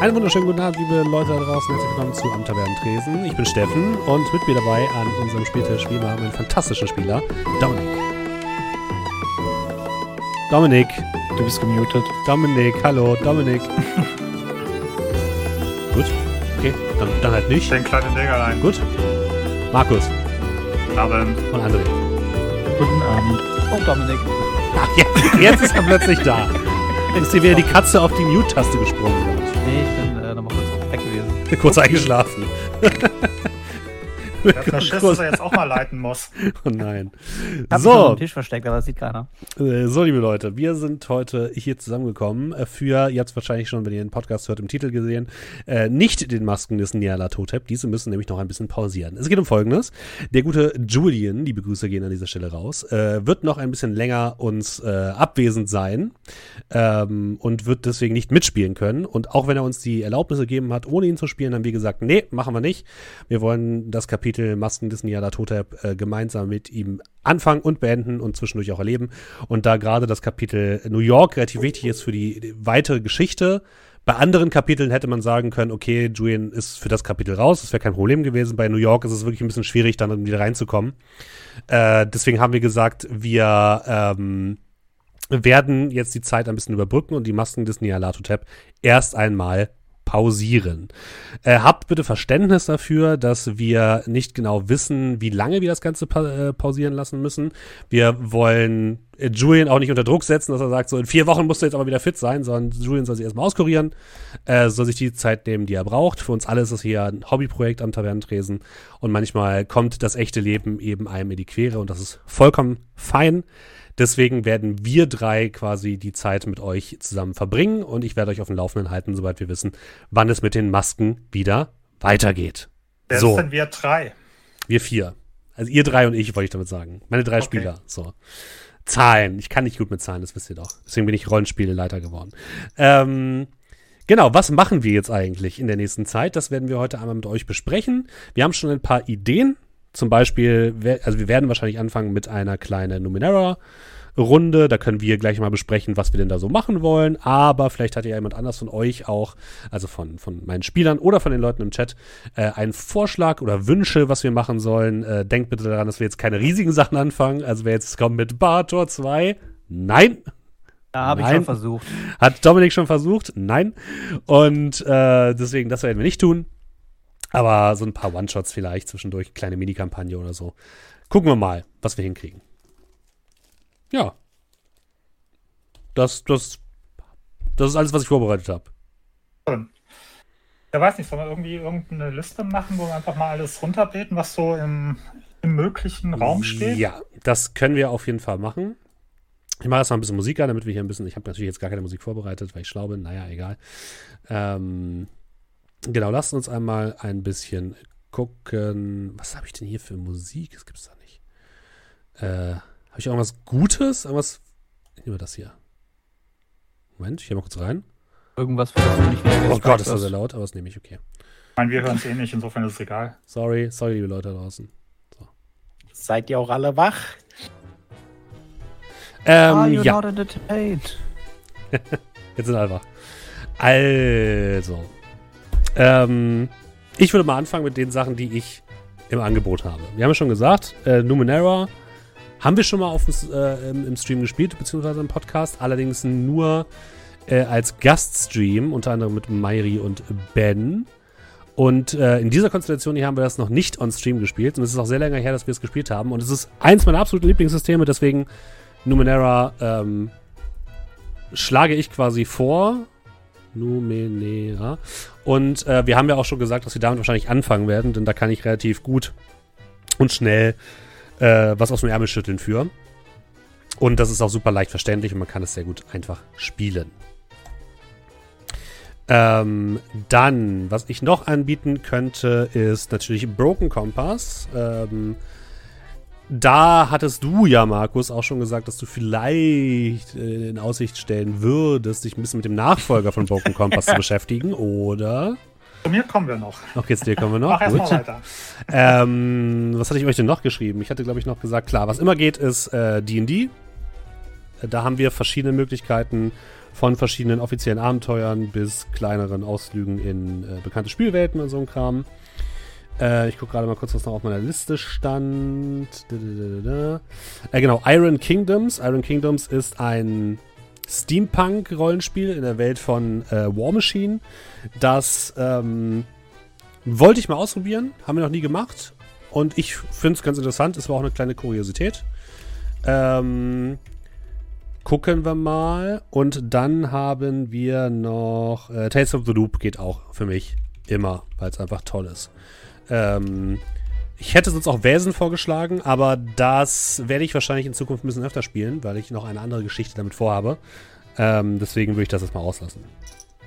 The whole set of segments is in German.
Einen wunderschönen guten Abend, liebe Leute da draußen. Herzlich willkommen zu Am Tresen. Ich bin Steffen und mit mir dabei an unserem Spieltisch wie immer haben wir einen fantastischen Spieler, Dominik. Dominik. Du bist gemutet. Dominik, hallo, Dominik. Gut, okay, dann, dann halt nicht. Den kleinen Diggerlein. Gut. Markus. Abend. Und André. Guten Abend. Oh, Dominik. Ach, jetzt, jetzt ist er plötzlich da. Ist dir wieder die Katze auf die Mute-Taste gesprungen. Nee, ich bin äh, nochmal kurz weg gewesen. Kurz eingeschlafen. Der hat Schiss, dass er jetzt auch mal leiten muss. Oh nein. Ich hab So, dem Tisch versteckt, aber das sieht keiner. äh, so, liebe Leute, wir sind heute hier zusammengekommen äh, für, ihr habt es wahrscheinlich schon, wenn ihr den Podcast hört, im Titel gesehen, äh, nicht den Masken des Nyarlathotep. Diese müssen nämlich noch ein bisschen pausieren. Es geht um Folgendes. Der gute Julian, liebe Grüße gehen an dieser Stelle raus, äh, wird noch ein bisschen länger uns äh, abwesend sein ähm, und wird deswegen nicht mitspielen können. Und auch wenn er uns die Erlaubnis gegeben hat, ohne ihn zu spielen, haben wir gesagt, nee, machen wir nicht. Wir wollen das Kapitel Masken des Nyarlathotep äh, gemeinsam mit ihm anfangen und beenden und zwischendurch auch erleben. Und da gerade das Kapitel New York relativ wichtig ist für die, die weitere Geschichte, bei anderen Kapiteln hätte man sagen können, okay, Julian ist für das Kapitel raus, das wäre kein Problem gewesen. Bei New York ist es wirklich ein bisschen schwierig, dann wieder reinzukommen. Äh, deswegen haben wir gesagt, wir ähm, werden jetzt die Zeit ein bisschen überbrücken und die Masken des Nyarlathotep erst einmal pausieren. Äh, habt bitte Verständnis dafür, dass wir nicht genau wissen, wie lange wir das Ganze pa äh, pausieren lassen müssen. Wir wollen äh, Julian auch nicht unter Druck setzen, dass er sagt, so in vier Wochen musst du jetzt aber wieder fit sein, sondern Julian soll sich erstmal auskurieren, äh, soll sich die Zeit nehmen, die er braucht. Für uns alle ist es hier ein Hobbyprojekt am Tavernentresen und manchmal kommt das echte Leben eben einem in die Quere und das ist vollkommen fein. Deswegen werden wir drei quasi die Zeit mit euch zusammen verbringen und ich werde euch auf dem Laufenden halten, sobald wir wissen, wann es mit den Masken wieder weitergeht. Wer So. denn wir drei? Wir vier. Also ihr drei und ich, wollte ich damit sagen. Meine drei Okay. Spieler. So. Zahlen. Ich kann nicht gut mit Zahlen, das wisst ihr doch. Deswegen bin ich Rollenspieleleiter geworden. Ähm, genau, was machen wir jetzt eigentlich in der nächsten Zeit? Das werden wir heute einmal mit euch besprechen. Wir haben schon ein paar Ideen. Zum Beispiel, also wir werden wahrscheinlich anfangen mit einer kleinen Numenera-Runde. Da können wir gleich mal besprechen, was wir denn da so machen wollen. Aber vielleicht hat ja jemand anders von euch auch, also von, von meinen Spielern oder von den Leuten im Chat, äh, einen Vorschlag oder Wünsche, was wir machen sollen. Äh, denkt bitte daran, dass wir jetzt keine riesigen Sachen anfangen. Also wer jetzt kommt mit Bartor 2, nein. Ja, habe ich schon versucht. Hat Dominik schon versucht? Nein. Und äh, deswegen, das werden wir nicht tun. Aber so ein paar One-Shots vielleicht zwischendurch, kleine Minikampagne oder so. Gucken wir mal, was wir hinkriegen. Ja. Das, das, das ist alles, was ich vorbereitet habe. Schön. Ja, weiß nicht, sollen wir irgendwie irgendeine Liste machen, wo wir einfach mal alles runterbeten, was so im, im möglichen Raum steht? Ja, das können wir auf jeden Fall machen. Ich mache jetzt mal ein bisschen Musik an, damit wir hier ein bisschen. Ich habe natürlich jetzt gar keine Musik vorbereitet, weil ich schlau bin. Naja, egal. Ähm, genau, lasst uns einmal ein bisschen gucken. Was habe ich denn hier für Musik? Das gibt's da nicht. Äh, habe ich irgendwas Gutes? Irgendwas. Ich nehme das hier. Moment, ich gehe mal kurz rein. Irgendwas, für das du nicht Oh Gott, ist das hast. sehr laut, aber das nehme ich okay. Ich meine, wir hören es eh nicht, insofern ist es egal. Sorry, sorry, liebe Leute da draußen. Seid ihr auch alle wach? Ähm, Are you ja. not entertained? Jetzt sind alle wach. Also. Ähm, ich würde mal anfangen mit den Sachen, die ich im Angebot habe. Wir haben ja schon gesagt, äh, Numenera haben wir schon mal auf, äh, im, im Stream gespielt, beziehungsweise im Podcast, allerdings nur äh, als Gaststream, unter anderem mit Mairi und Ben. Und äh, in dieser Konstellation hier haben wir das noch nicht on Stream gespielt. Und es ist auch sehr länger her, dass wir es gespielt haben. Und es ist eins meiner absoluten Lieblingssysteme, deswegen Numenera ähm, schlage ich quasi vor. Numenera. Und äh, wir haben ja auch schon gesagt, dass wir damit wahrscheinlich anfangen werden, denn da kann ich relativ gut und schnell äh, was aus dem Ärmel schütteln für. Und das ist auch super leicht verständlich und man kann es sehr gut einfach spielen. Ähm, dann, was ich noch anbieten könnte, ist natürlich Broken Compass. Ähm, da hattest du ja, Markus, auch schon gesagt, dass du vielleicht äh, in Aussicht stellen würdest, dich ein bisschen mit dem Nachfolger von Broken Compass zu beschäftigen, oder? Zu mir kommen wir noch. Okay, zu dir kommen wir noch. Mach erstmal Gut. weiter. Ähm, was hatte ich euch denn noch geschrieben? Ich hatte, glaube ich, noch gesagt, klar, was immer geht, ist D&D. Äh, Da haben wir verschiedene Möglichkeiten Von verschiedenen offiziellen Abenteuern bis kleineren Ausflügen in äh, bekannte Spielwelten und so ein Kram. Äh, ich gucke gerade mal kurz, was noch auf meiner Liste stand. Äh, genau, Iron Kingdoms. Iron Kingdoms ist ein Steampunk-Rollenspiel in der Welt von äh, War Machine. Das ähm, wollte ich mal ausprobieren, haben wir noch nie gemacht. Und ich finde es ganz interessant. Es war auch eine kleine Kuriosität. Ähm, gucken wir mal. Und dann haben wir noch äh, Tales of the Loop geht auch für mich immer, weil es einfach toll ist. Ähm, ich hätte sonst auch Wesen vorgeschlagen, aber das werde ich wahrscheinlich in Zukunft ein bisschen öfter spielen, weil ich noch eine andere Geschichte damit vorhabe. Ähm, deswegen würde ich das jetzt mal auslassen.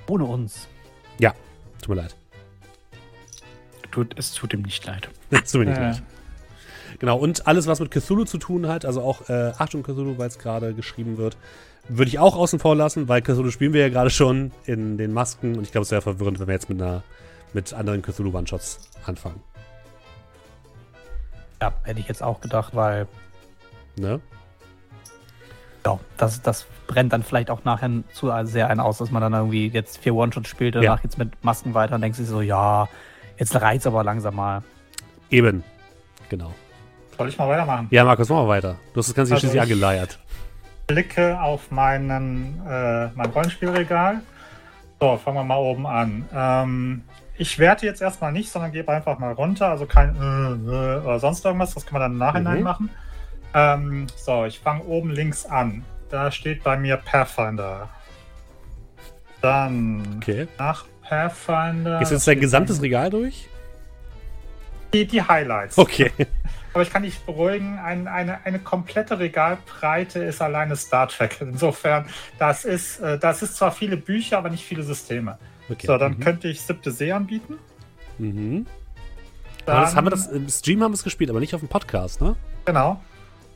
Ohne uns. Tut mir leid. Tut, es tut ihm nicht leid. Tut mir nicht Äh. leid. Genau, und alles, was mit Cthulhu zu tun hat, also auch äh, Achtung Cthulhu, weil es gerade geschrieben wird, würde ich auch außen vor lassen, weil Cthulhu spielen wir ja gerade schon in den Masken und ich glaube, es wäre verwirrend, wenn wir jetzt mit einer mit anderen Cthulhu-One-Shots anfangen. Ja, hätte ich jetzt auch gedacht, weil Ne? ja, das, das brennt dann vielleicht auch nachher zu sehr einen aus, dass man dann irgendwie jetzt vier One-Shots spielt, Ja. danach geht's mit Masken weiter und denkt sich so, ja, jetzt reizt aber langsam mal. Eben. Genau. Soll ich mal weitermachen? Ja, Markus, machen wir weiter. Du hast das Ganze Also schließlich ich- angeleiert. Blicke auf meinen, äh, mein Rollenspielregal. So, fangen wir mal oben an. Ähm, ich werte jetzt erstmal nicht, sondern gebe einfach mal runter. Also kein äh, äh, oder sonst irgendwas. Das kann man dann im Nachhinein Mhm. machen. Ähm, so, ich fange oben links an. Da steht bei mir Pathfinder. Dann Okay. nach Pathfinder. Ist jetzt dein gesamtes Regal durch? Die, die Highlights. Okay. Aber ich kann dich beruhigen, ein, eine, eine komplette Regalbreite ist alleine Star Trek. Insofern, das ist, äh, das ist zwar viele Bücher, aber nicht viele Systeme. Okay. So, dann mhm. könnte ich siebte See anbieten. Mhm. Dann, das haben wir das im Stream haben wir es gespielt, aber nicht auf dem Podcast, ne? Genau.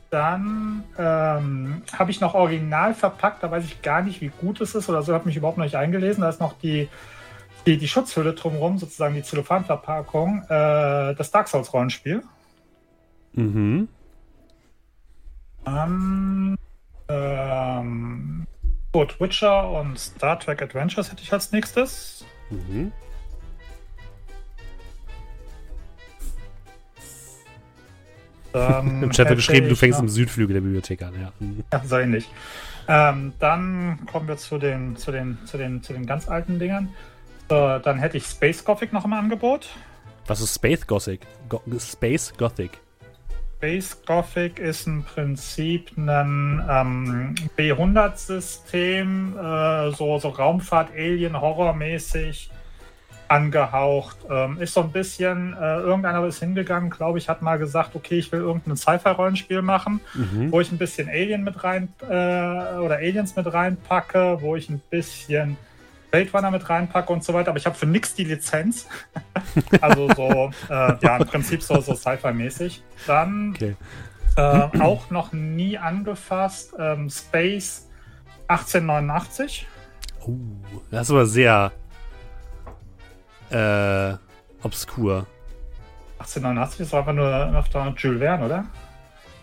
Dann ähm, habe ich noch original verpackt, da weiß ich gar nicht, wie gut es ist oder so, habe mich überhaupt noch nicht eingelesen. Da ist noch die, die, die Schutzhülle drumherum, sozusagen die Zellophanverpackung, äh, das Dark Souls Rollenspiel. Mhm. Dann ähm, gut, Witcher und Star Trek Adventures hätte ich als nächstes. Mhm. Dann Im Chat wird geschrieben, du fängst noch- im Südflügel der Bibliothek an, ja. Mhm. Ja, so ähnlich. Ähm, dann kommen wir zu den, zu, den, zu, den, zu den ganz alten Dingern. So, dann hätte ich Space Gothic noch im Angebot. Was ist Space Gothic? Go Space Gothic. Space Gothic ist im Prinzip ein ähm, B100-System, äh, so, so Raumfahrt, Alien, Horror-mäßig angehaucht. Ähm, ist so ein bisschen, äh, irgendeiner ist hingegangen, glaube ich, hat mal gesagt, okay, ich will irgendein Sci-Fi-Rollenspiel machen. Mhm. wo ich ein bisschen Alien mit rein äh, oder Aliens mit reinpacke, wo ich ein bisschen Blade Runner mit reinpacke und so weiter, aber ich habe für nix die Lizenz. also so, äh, ja, im Prinzip so, so Sci-Fi-mäßig. Dann Okay. äh, auch noch nie angefasst ähm, Space 1889. Oh, das aber sehr äh, obskur. 1889 ist einfach nur auf der Jules Verne, oder?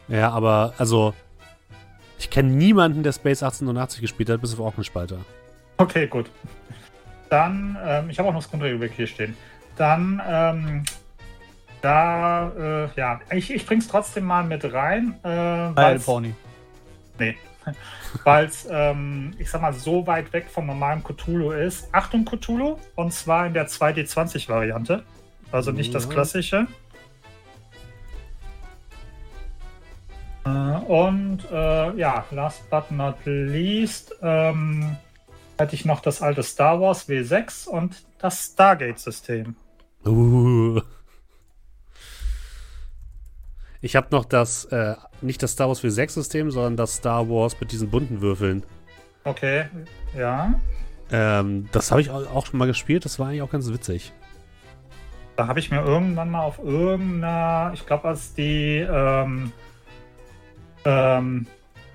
Ja, aber also ich kenne niemanden, der Space 1889 gespielt hat, bis auf Orkenspalter. Okay, gut. Dann, ähm, ich habe auch noch das Grundregelwerk hier stehen. Dann, ähm, da, äh, ja, ich, ich bring's trotzdem mal mit rein, äh, Weil Pony. nee, weil es, ähm, ich sag mal, so weit weg vom normalen Cthulhu ist. Achtung, Cthulhu, und zwar in der 2D20-Variante, also nicht das Ja. klassische. Äh, Und äh, ja, last but not least ähm, hatte ich noch das alte Star Wars W6 und das Stargate-System. Uh. Ich habe noch das, äh, nicht das Star Wars 4.6-System, sondern das Star Wars mit diesen bunten Würfeln. Okay, ja. Ähm, das habe ich au- auch schon mal gespielt, das war eigentlich auch ganz witzig. Da habe ich mir irgendwann mal auf irgendeiner, ich glaube, als die, ähm, ähm,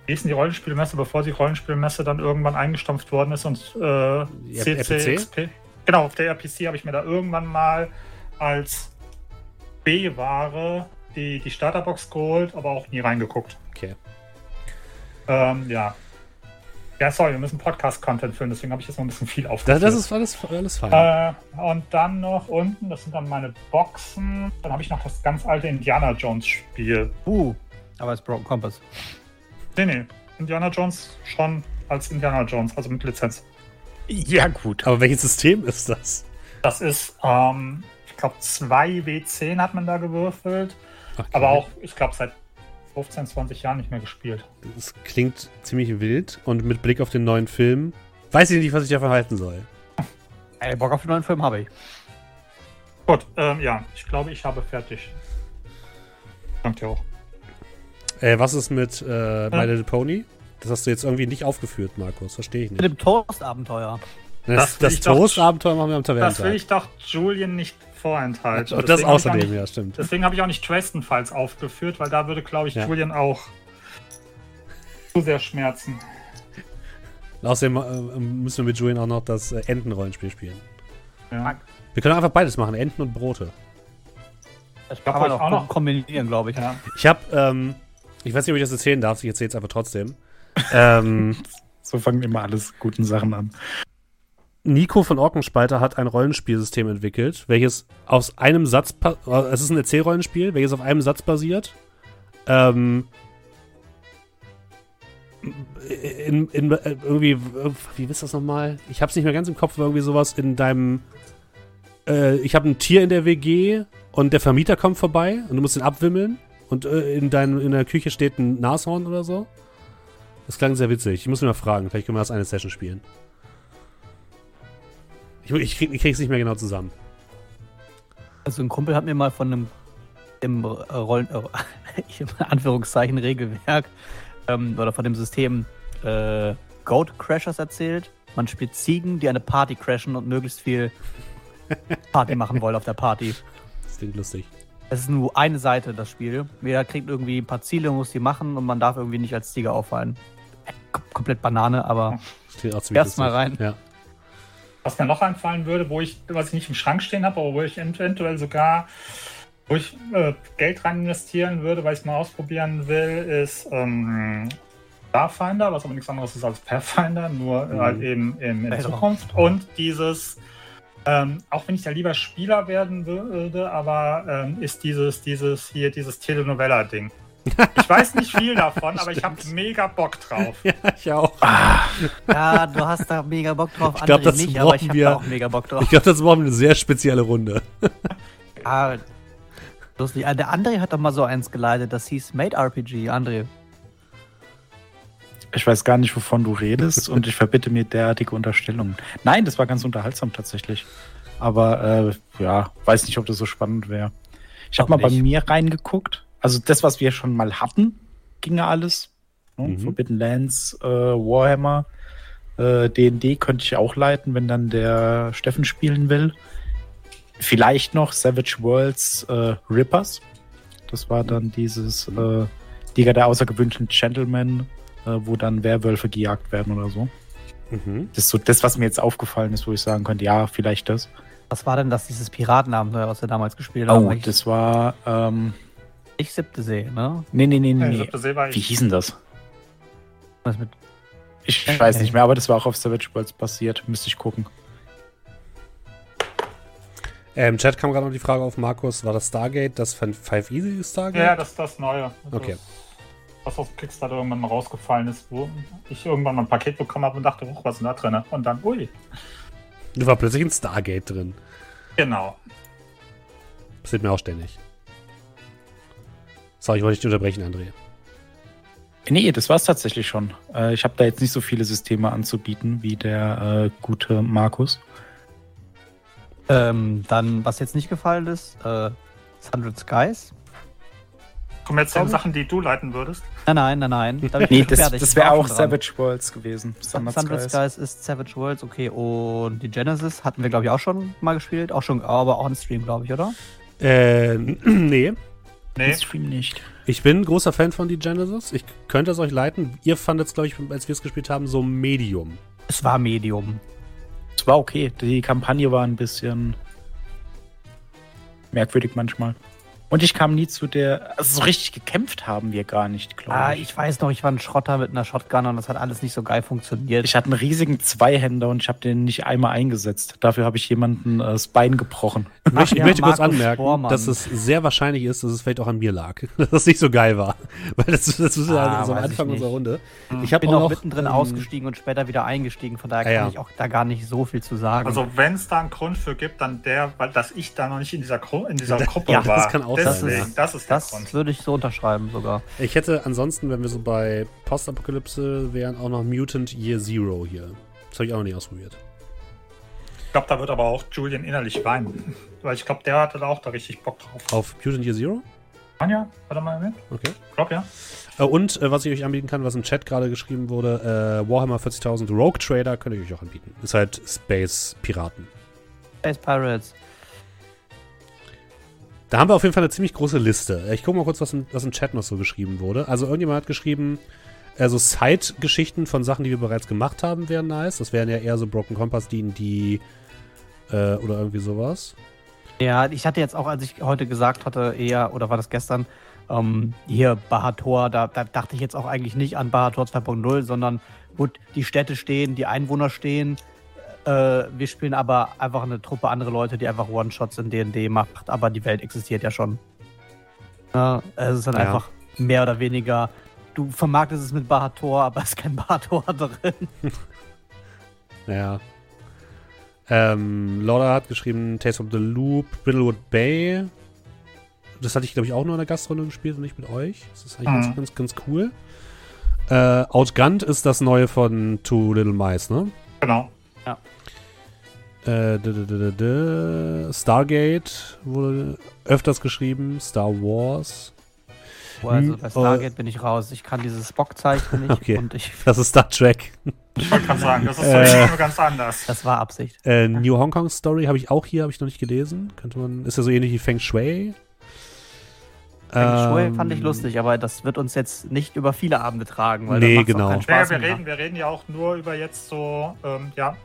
wie hieß denn die Rollenspielmesse, bevor die Rollenspielmesse dann irgendwann eingestampft worden ist und äh? CCXP. Genau, auf der RPC habe ich mir da irgendwann mal als B-Ware die, die Starterbox geholt, aber auch nie reingeguckt. Okay. Ähm, ja. Ja, sorry, wir müssen Podcast-Content füllen, deswegen habe ich jetzt noch ein bisschen viel Das, aufgeführt. das ist alles, alles fein. Äh, und dann noch unten, das sind dann meine Boxen. Dann habe ich noch das ganz alte Indiana Jones Spiel. Uh, aber es ist Broken Compass. Nee, nee. Indiana Jones schon als Indiana Jones, also mit Lizenz. Ja, gut. Aber welches System ist das? Das ist, ähm, ich glaube, 2 W10 hat man da gewürfelt. Okay. Aber auch, ich glaube, seit 15, 20 Jahren nicht mehr gespielt. Das klingt ziemlich wild und mit Blick auf den neuen Film weiß ich nicht, was ich davon halten soll. Ey, Bock auf den neuen Film habe ich. Gut, ähm, ja, ich glaube, ich habe fertig. Danke dir auch. Äh, was ist mit äh, My Little Pony? Das hast du jetzt irgendwie nicht aufgeführt, Markus. Verstehe ich Mit nicht. dem Toast-Abenteuer. Das, das das ich Toast-Abenteuer machen wir am Das will Tavernentag. ich doch Julian nicht vorenthalten. Und das Deswegen habe ich auch außerdem, nicht- ja, stimmt. Deswegen habe ich auch nicht Dresden Files aufgeführt, weil da würde, glaube ich, Ja. Julian auch zu sehr schmerzen. Außerdem äh, müssen wir mit Julian auch noch das äh, Enten-Rollenspiel spielen. Ja. Wir können einfach beides machen, Enten und Brote. Das hab kann man auch, auch noch- kombinieren, glaube ich. Ja. Ich habe, ähm, ich weiß nicht, ob ich das erzählen darf, ich erzähle es einfach trotzdem. ähm, So fangen immer alles guten Sachen an. Nico von Orkenspalter hat ein Rollenspielsystem entwickelt, welches aus einem Satz, äh, es ist ein Erzählrollenspiel, welches auf einem Satz basiert. Ähm, in, in, äh, irgendwie, wie ist das nochmal? Ich hab's nicht mehr ganz im Kopf, aber irgendwie sowas in deinem, äh, ich habe ein Tier in der WG und der Vermieter kommt vorbei und du musst ihn abwimmeln und äh, in, dein, in der Küche steht ein Nashorn oder so. Das klang sehr witzig. Ich muss ihn mal fragen, vielleicht können wir das eine Session spielen. Ich, ich, krieg, ich krieg's nicht mehr genau zusammen. Also ein Kumpel hat mir mal von einem im äh, Rollen, äh, in Anführungszeichen Regelwerk ähm, oder von dem System äh, Goat Crashers erzählt. Man spielt Ziegen, die eine Party crashen und möglichst viel Party machen wollen auf der Party. Das klingt lustig. Es ist nur eine Seite, das Spiel. Jeder kriegt irgendwie ein paar Ziele, muss die machen und man darf irgendwie nicht als Sieger auffallen. Äh, kom- komplett Banane, aber Das klingt auch ziemlich Erst mal lustig. Ja. Was mir noch einfallen würde, wo ich, was ich nicht im Schrank stehen habe, aber wo ich eventuell sogar, wo ich äh, Geld rein investieren würde, weil ich es mal ausprobieren will, ist ähm, Starfinder, was aber nichts anderes ist als Pathfinder, nur Mhm. halt eben in, in. Zukunft. Und dieses, ähm, auch wenn ich da lieber Spieler werden würde, aber ähm, ist dieses, dieses hier, dieses Telenovella-Ding. Ich weiß nicht viel davon, aber ich habe mega Bock drauf. ja, ich auch. ja, du hast da mega Bock drauf. Ich glaub, andere das nicht, aber ich brauchen habe wir- da auch mega Bock drauf. Ich glaube, das war eine sehr spezielle Runde. Ah, lustig. Ah, Der André hat doch mal so eins geleitet, das hieß Made RPG. André. Ich weiß gar nicht, wovon du redest und ich verbitte mir derartige Unterstellungen. Nein, das war ganz unterhaltsam tatsächlich. Aber äh, ja, weiß nicht, ob das so spannend wäre. Ich habe mal bei nicht. mir reingeguckt. Also das, was wir schon mal hatten, ging ja alles. Ne? Mhm. Forbidden Lands, äh, Warhammer, äh, D&D könnte ich auch leiten, wenn dann der Steffen spielen will. Vielleicht noch Savage Worlds äh, Rippers. Das war dann dieses äh, Liga der außergewöhnlichen Gentlemen, äh, wo dann Werwölfe gejagt werden oder so. Mhm. Das ist so das, was mir jetzt aufgefallen ist, wo ich sagen könnte, ja, vielleicht das. Was war denn das, dieses Piratenabenteuer, was wir damals gespielt haben? Oh, ich, das war, ähm, ich siebte See, ne? nee, nee, nee, nee. Nee. siebte See war Wie ich. hieß denn das? Was mit Ich Äh, weiß nicht mehr, aber das war auch auf Savage Worlds basiert. Müsste ich gucken. Äh, Im Chat kam gerade noch die Frage auf, Markus, war das Stargate das von Five Easy Stargate? Ja, das ist das Neue. Das Okay. ist Was aus dem Kickstarter irgendwann mal rausgefallen ist, wo ich irgendwann mal ein Paket bekommen habe und dachte, oh, was ist denn da drin? Und dann, ui. Da war plötzlich ein Stargate drin. Genau. Passiert mir auch ständig. Sorry, ich wollte dich nicht unterbrechen, André. Nee, das war es tatsächlich schon. Äh, ich habe da jetzt nicht so viele Systeme anzubieten wie der äh, gute Markus. Ähm, dann, was jetzt nicht gefallen ist, äh, Hundred Skies. Kommen jetzt zu den Sachen, die du leiten würdest. Nein, nein, nein, nein. Da Nee, das, das wäre auch dran. Savage Worlds gewesen. Standard Hundred Skies. Skies ist Savage Worlds, okay. Und die Genesis hatten wir, glaube ich, auch schon mal gespielt. Auch schon, aber auch im Stream, glaube ich, oder? Äh, nee. Nee, Stream nicht. Ich bin ein großer Fan von die Genesis. Ich könnte es euch leiten. Ihr fandet es, glaube ich, als wir es gespielt haben, so Medium. Es war Medium. Es war okay. Die Kampagne war ein bisschen merkwürdig manchmal. Und ich kam nie zu der. Also so richtig gekämpft haben wir gar nicht, glaube Ah, ich. ich weiß noch, ich war ein Schrotter mit einer Shotgun und das hat alles nicht so geil funktioniert. Ich hatte einen riesigen Zweihänder und ich habe den nicht einmal eingesetzt. Dafür habe ich jemanden äh, das Bein gebrochen. Ich möchte, ich ja, möchte kurz anmerken, Spormann. dass es sehr wahrscheinlich ist, dass es vielleicht auch an mir lag, dass es nicht so geil war. Weil das, das ist ja Ah, so am Anfang unserer Runde. Ich ich habe bin auch auch noch mittendrin ähm, ausgestiegen und später wieder eingestiegen, von daher Ah, kann ja. ich auch da gar nicht so viel zu sagen. Also wenn es da einen Grund für gibt, dann der, weil dass ich da noch nicht in dieser, Gru in dieser Ja, Gruppe das war. kann auch Deswegen, ja. das ist das würde ich so unterschreiben sogar. Ich hätte ansonsten, wenn wir so bei Postapokalypse wären, auch noch Mutant Year Zero hier. Das habe ich auch noch nicht ausprobiert. Ich glaube, da wird aber auch Julian innerlich weinen. Weil ich glaube, der hatte da auch da richtig Bock drauf. Auf Mutant Year Zero? Anja, warte mal mit. Okay. Ich glaube ja. Äh, Und äh, was ich euch anbieten kann, was im Chat gerade geschrieben wurde, äh, Warhammer 40.000 Rogue Trader könnte ich euch auch anbieten. Ist halt Space Piraten. Space Pirates. Da haben wir auf jeden Fall eine ziemlich große Liste. Ich gucke mal kurz, was im, was im Chat noch so geschrieben wurde. Also irgendjemand hat geschrieben, also Side-Geschichten von Sachen, die wir bereits gemacht haben, wären nice. Das wären ja eher so Broken Compass, D&D äh, oder irgendwie sowas. Ja, ich hatte jetzt auch, als ich heute gesagt hatte, eher, oder war das gestern, ähm, hier Bahator, da, da dachte ich jetzt auch eigentlich nicht an Bahator 2.0, sondern gut, die Städte stehen, die Einwohner stehen. Äh, wir spielen aber einfach eine Truppe andere Leute, die einfach One-Shots in D&D macht, aber die Welt existiert ja schon. Ja, es ist dann Ja. einfach mehr oder weniger, du vermarktest es mit Bahator, aber es ist kein Bahator drin. Ja. Ähm, Laura hat geschrieben, Taste of the Loop, Brittlewood Bay. Das hatte ich, glaube ich, auch nur in der Gastrunde gespielt und nicht mit euch. Das ist eigentlich Mhm. ganz, ganz, ganz cool. Äh, Outgunned ist das neue von Two Little Mice, ne? Genau. Äh, d -d -d -d -d Stargate wurde öfters geschrieben. Star Wars. Also Hm, bei äh, Stargate bin ich raus. Ich kann dieses Spock-Zeichen nicht Okay. und ich, Das ist Star Trek. Ich wollte gerade sagen, das ist Äh. so ganz anders. das war Absicht. Äh, New Hong Kong Story habe ich auch hier, habe ich noch nicht gelesen. Könnte man. Ist ja so ähnlich wie Feng Shui. Feng Shui Ähm, fand ich lustig, aber das wird uns jetzt nicht über viele Abende tragen, weil Nee, genau. auch keinen Ja, Spaß wir reden, wir reden ja auch nur über jetzt so, ähm, ja,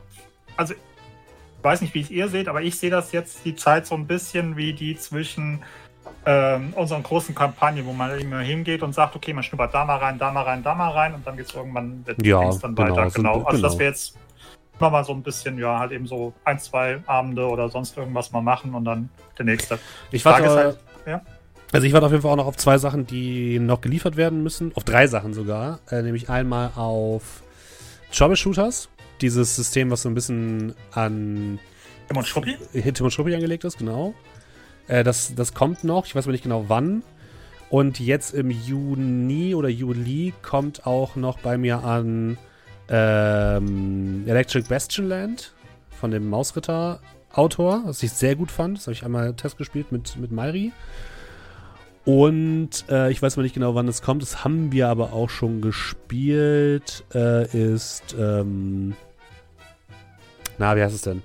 also ich weiß nicht, wie es ihr seht, aber ich sehe das jetzt die Zeit so ein bisschen wie die zwischen ähm, unseren großen Kampagnen, wo man immer hingeht und sagt, okay, man schnuppert da mal rein, da mal rein, da mal rein und dann geht es irgendwann Ja, dann genau, weiter. Genau. Also genau. dass wir jetzt immer mal so ein bisschen, ja, halt eben so ein, zwei Abende oder sonst irgendwas mal machen und dann der nächste. Ich warte, halt, ja. Also ich warte auf jeden Fall auch noch auf zwei Sachen, die noch geliefert werden müssen. Auf drei Sachen sogar. Äh, nämlich einmal auf Troubleshooters. Dieses System, was so ein bisschen an Tim und Schuppi? Tim und Schruppi angelegt ist, genau. Äh, das, das kommt noch, ich weiß aber nicht genau wann. Und jetzt im Juni oder Juli kommt auch noch bei mir an ähm, Electric Bastion Land von dem Mausritter-Autor, was ich sehr gut fand. Das habe ich einmal Test gespielt mit, mit Mairi. Und äh, ich weiß mal nicht genau, wann es kommt. Das haben wir aber auch schon gespielt. Äh, ist, ähm, na, wie heißt es denn?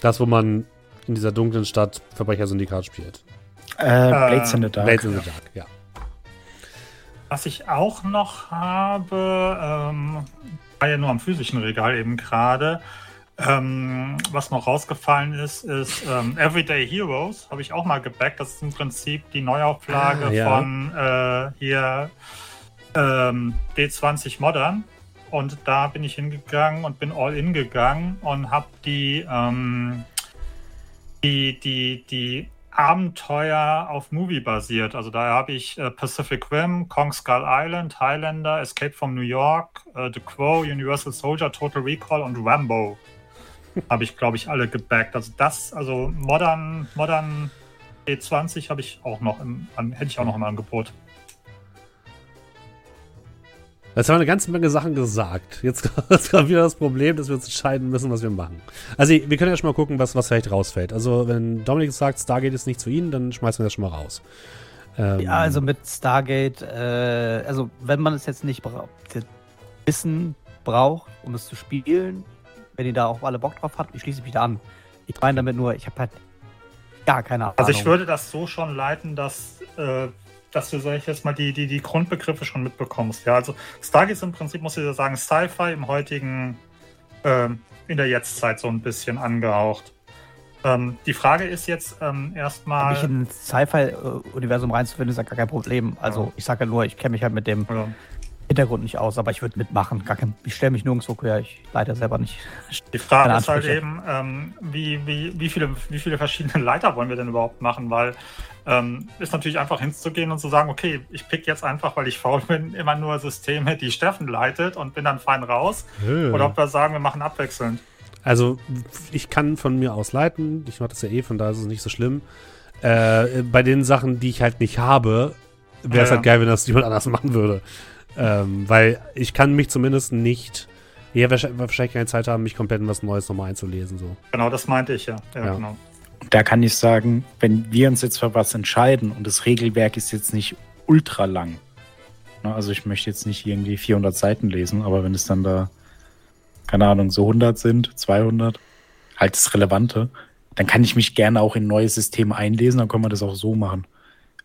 Das, wo man in dieser dunklen Stadt Verbrechersyndikat spielt. Äh, Blades in the Dark. Blades in the Dark, ja. Was ich auch noch habe, ähm, war ja nur am physischen Regal eben gerade. Ähm, was noch rausgefallen ist, ist ähm, Everyday Heroes. Habe ich auch mal gebackt. Das ist im Prinzip die Neuauflage Ah, ja. von äh, hier ähm, D20 Modern. Und da bin ich hingegangen und bin all in gegangen und habe die, ähm, die, die, die Abenteuer auf Movie basiert. Also da habe ich äh, Pacific Rim, Kong Skull Island, Highlander, Escape from New York, äh, The Crow, Universal Soldier, Total Recall und Rambo. habe ich, glaube ich, alle gebackt. Also das, also Modern, Modern D20 habe ich auch noch im, hätte ich auch noch im Angebot. Jetzt haben wir eine ganze Menge Sachen gesagt. Jetzt ist gerade wieder das Problem, dass wir uns entscheiden müssen, was wir machen. Also, wir können ja schon mal gucken, was, was vielleicht rausfällt. Also, wenn Dominik sagt, Stargate ist nicht zu Ihnen, dann schmeißen wir das schon mal raus. Ähm, Ja, also mit Stargate, äh, also wenn man es jetzt nicht braucht, Wissen braucht, um es zu spielen, wenn ihr da auch alle Bock drauf habt, ich schließe mich da an. Ich meine damit nur, ich habe halt gar keine Ahnung. Also ich würde das so schon leiten, dass, äh, dass du, sag ich jetzt mal, die, die, die Grundbegriffe schon mitbekommst. Ja, also Stargate ist im Prinzip, muss ich ja sagen, Sci-Fi im heutigen, ähm, in der Jetztzeit so ein bisschen angehaucht. Ähm, die Frage ist jetzt ähm, Mich erstmal. in ins Sci-Fi-Universum reinzufinden, ist ja gar kein Problem. Also Ja. ich sage ja nur, ich kenne mich halt mit dem Ja. Hintergrund nicht aus, aber ich würde mitmachen. Gar kein, ich stelle mich nirgendwo quer, ich leite selber nicht. Die Frage ist halt eben, ähm, wie, wie, wie, viele, wie viele verschiedene Leiter wollen wir denn überhaupt machen? Weil ähm, ist natürlich einfach hinzugehen und zu sagen, okay, ich pick jetzt einfach, weil ich faul bin, immer nur Systeme, die Steffen leitet und bin dann fein raus. Oder ob wir sagen, wir machen abwechselnd. Also, ich kann von mir aus leiten. Ich mache das ja eh, von daher ist es nicht so schlimm. Äh, bei den Sachen, die ich halt nicht habe, wäre es Ja. halt geil, wenn das jemand anders machen würde. Ähm, weil ich kann mich zumindest nicht. Ja, wahrscheinlich, wahrscheinlich keine Zeit haben, mich komplett in was Neues nochmal einzulesen. So. Genau, das meinte ich ja. Ja, Ja. genau. Da kann ich sagen, wenn wir uns jetzt für was entscheiden und das Regelwerk ist jetzt nicht ultra lang, ne, also ich möchte jetzt nicht irgendwie 400 Seiten lesen, aber wenn es dann da, keine Ahnung, so 100 sind, 200, halt das Relevante, dann kann ich mich gerne auch in neue Systeme einlesen, dann können wir das auch so machen.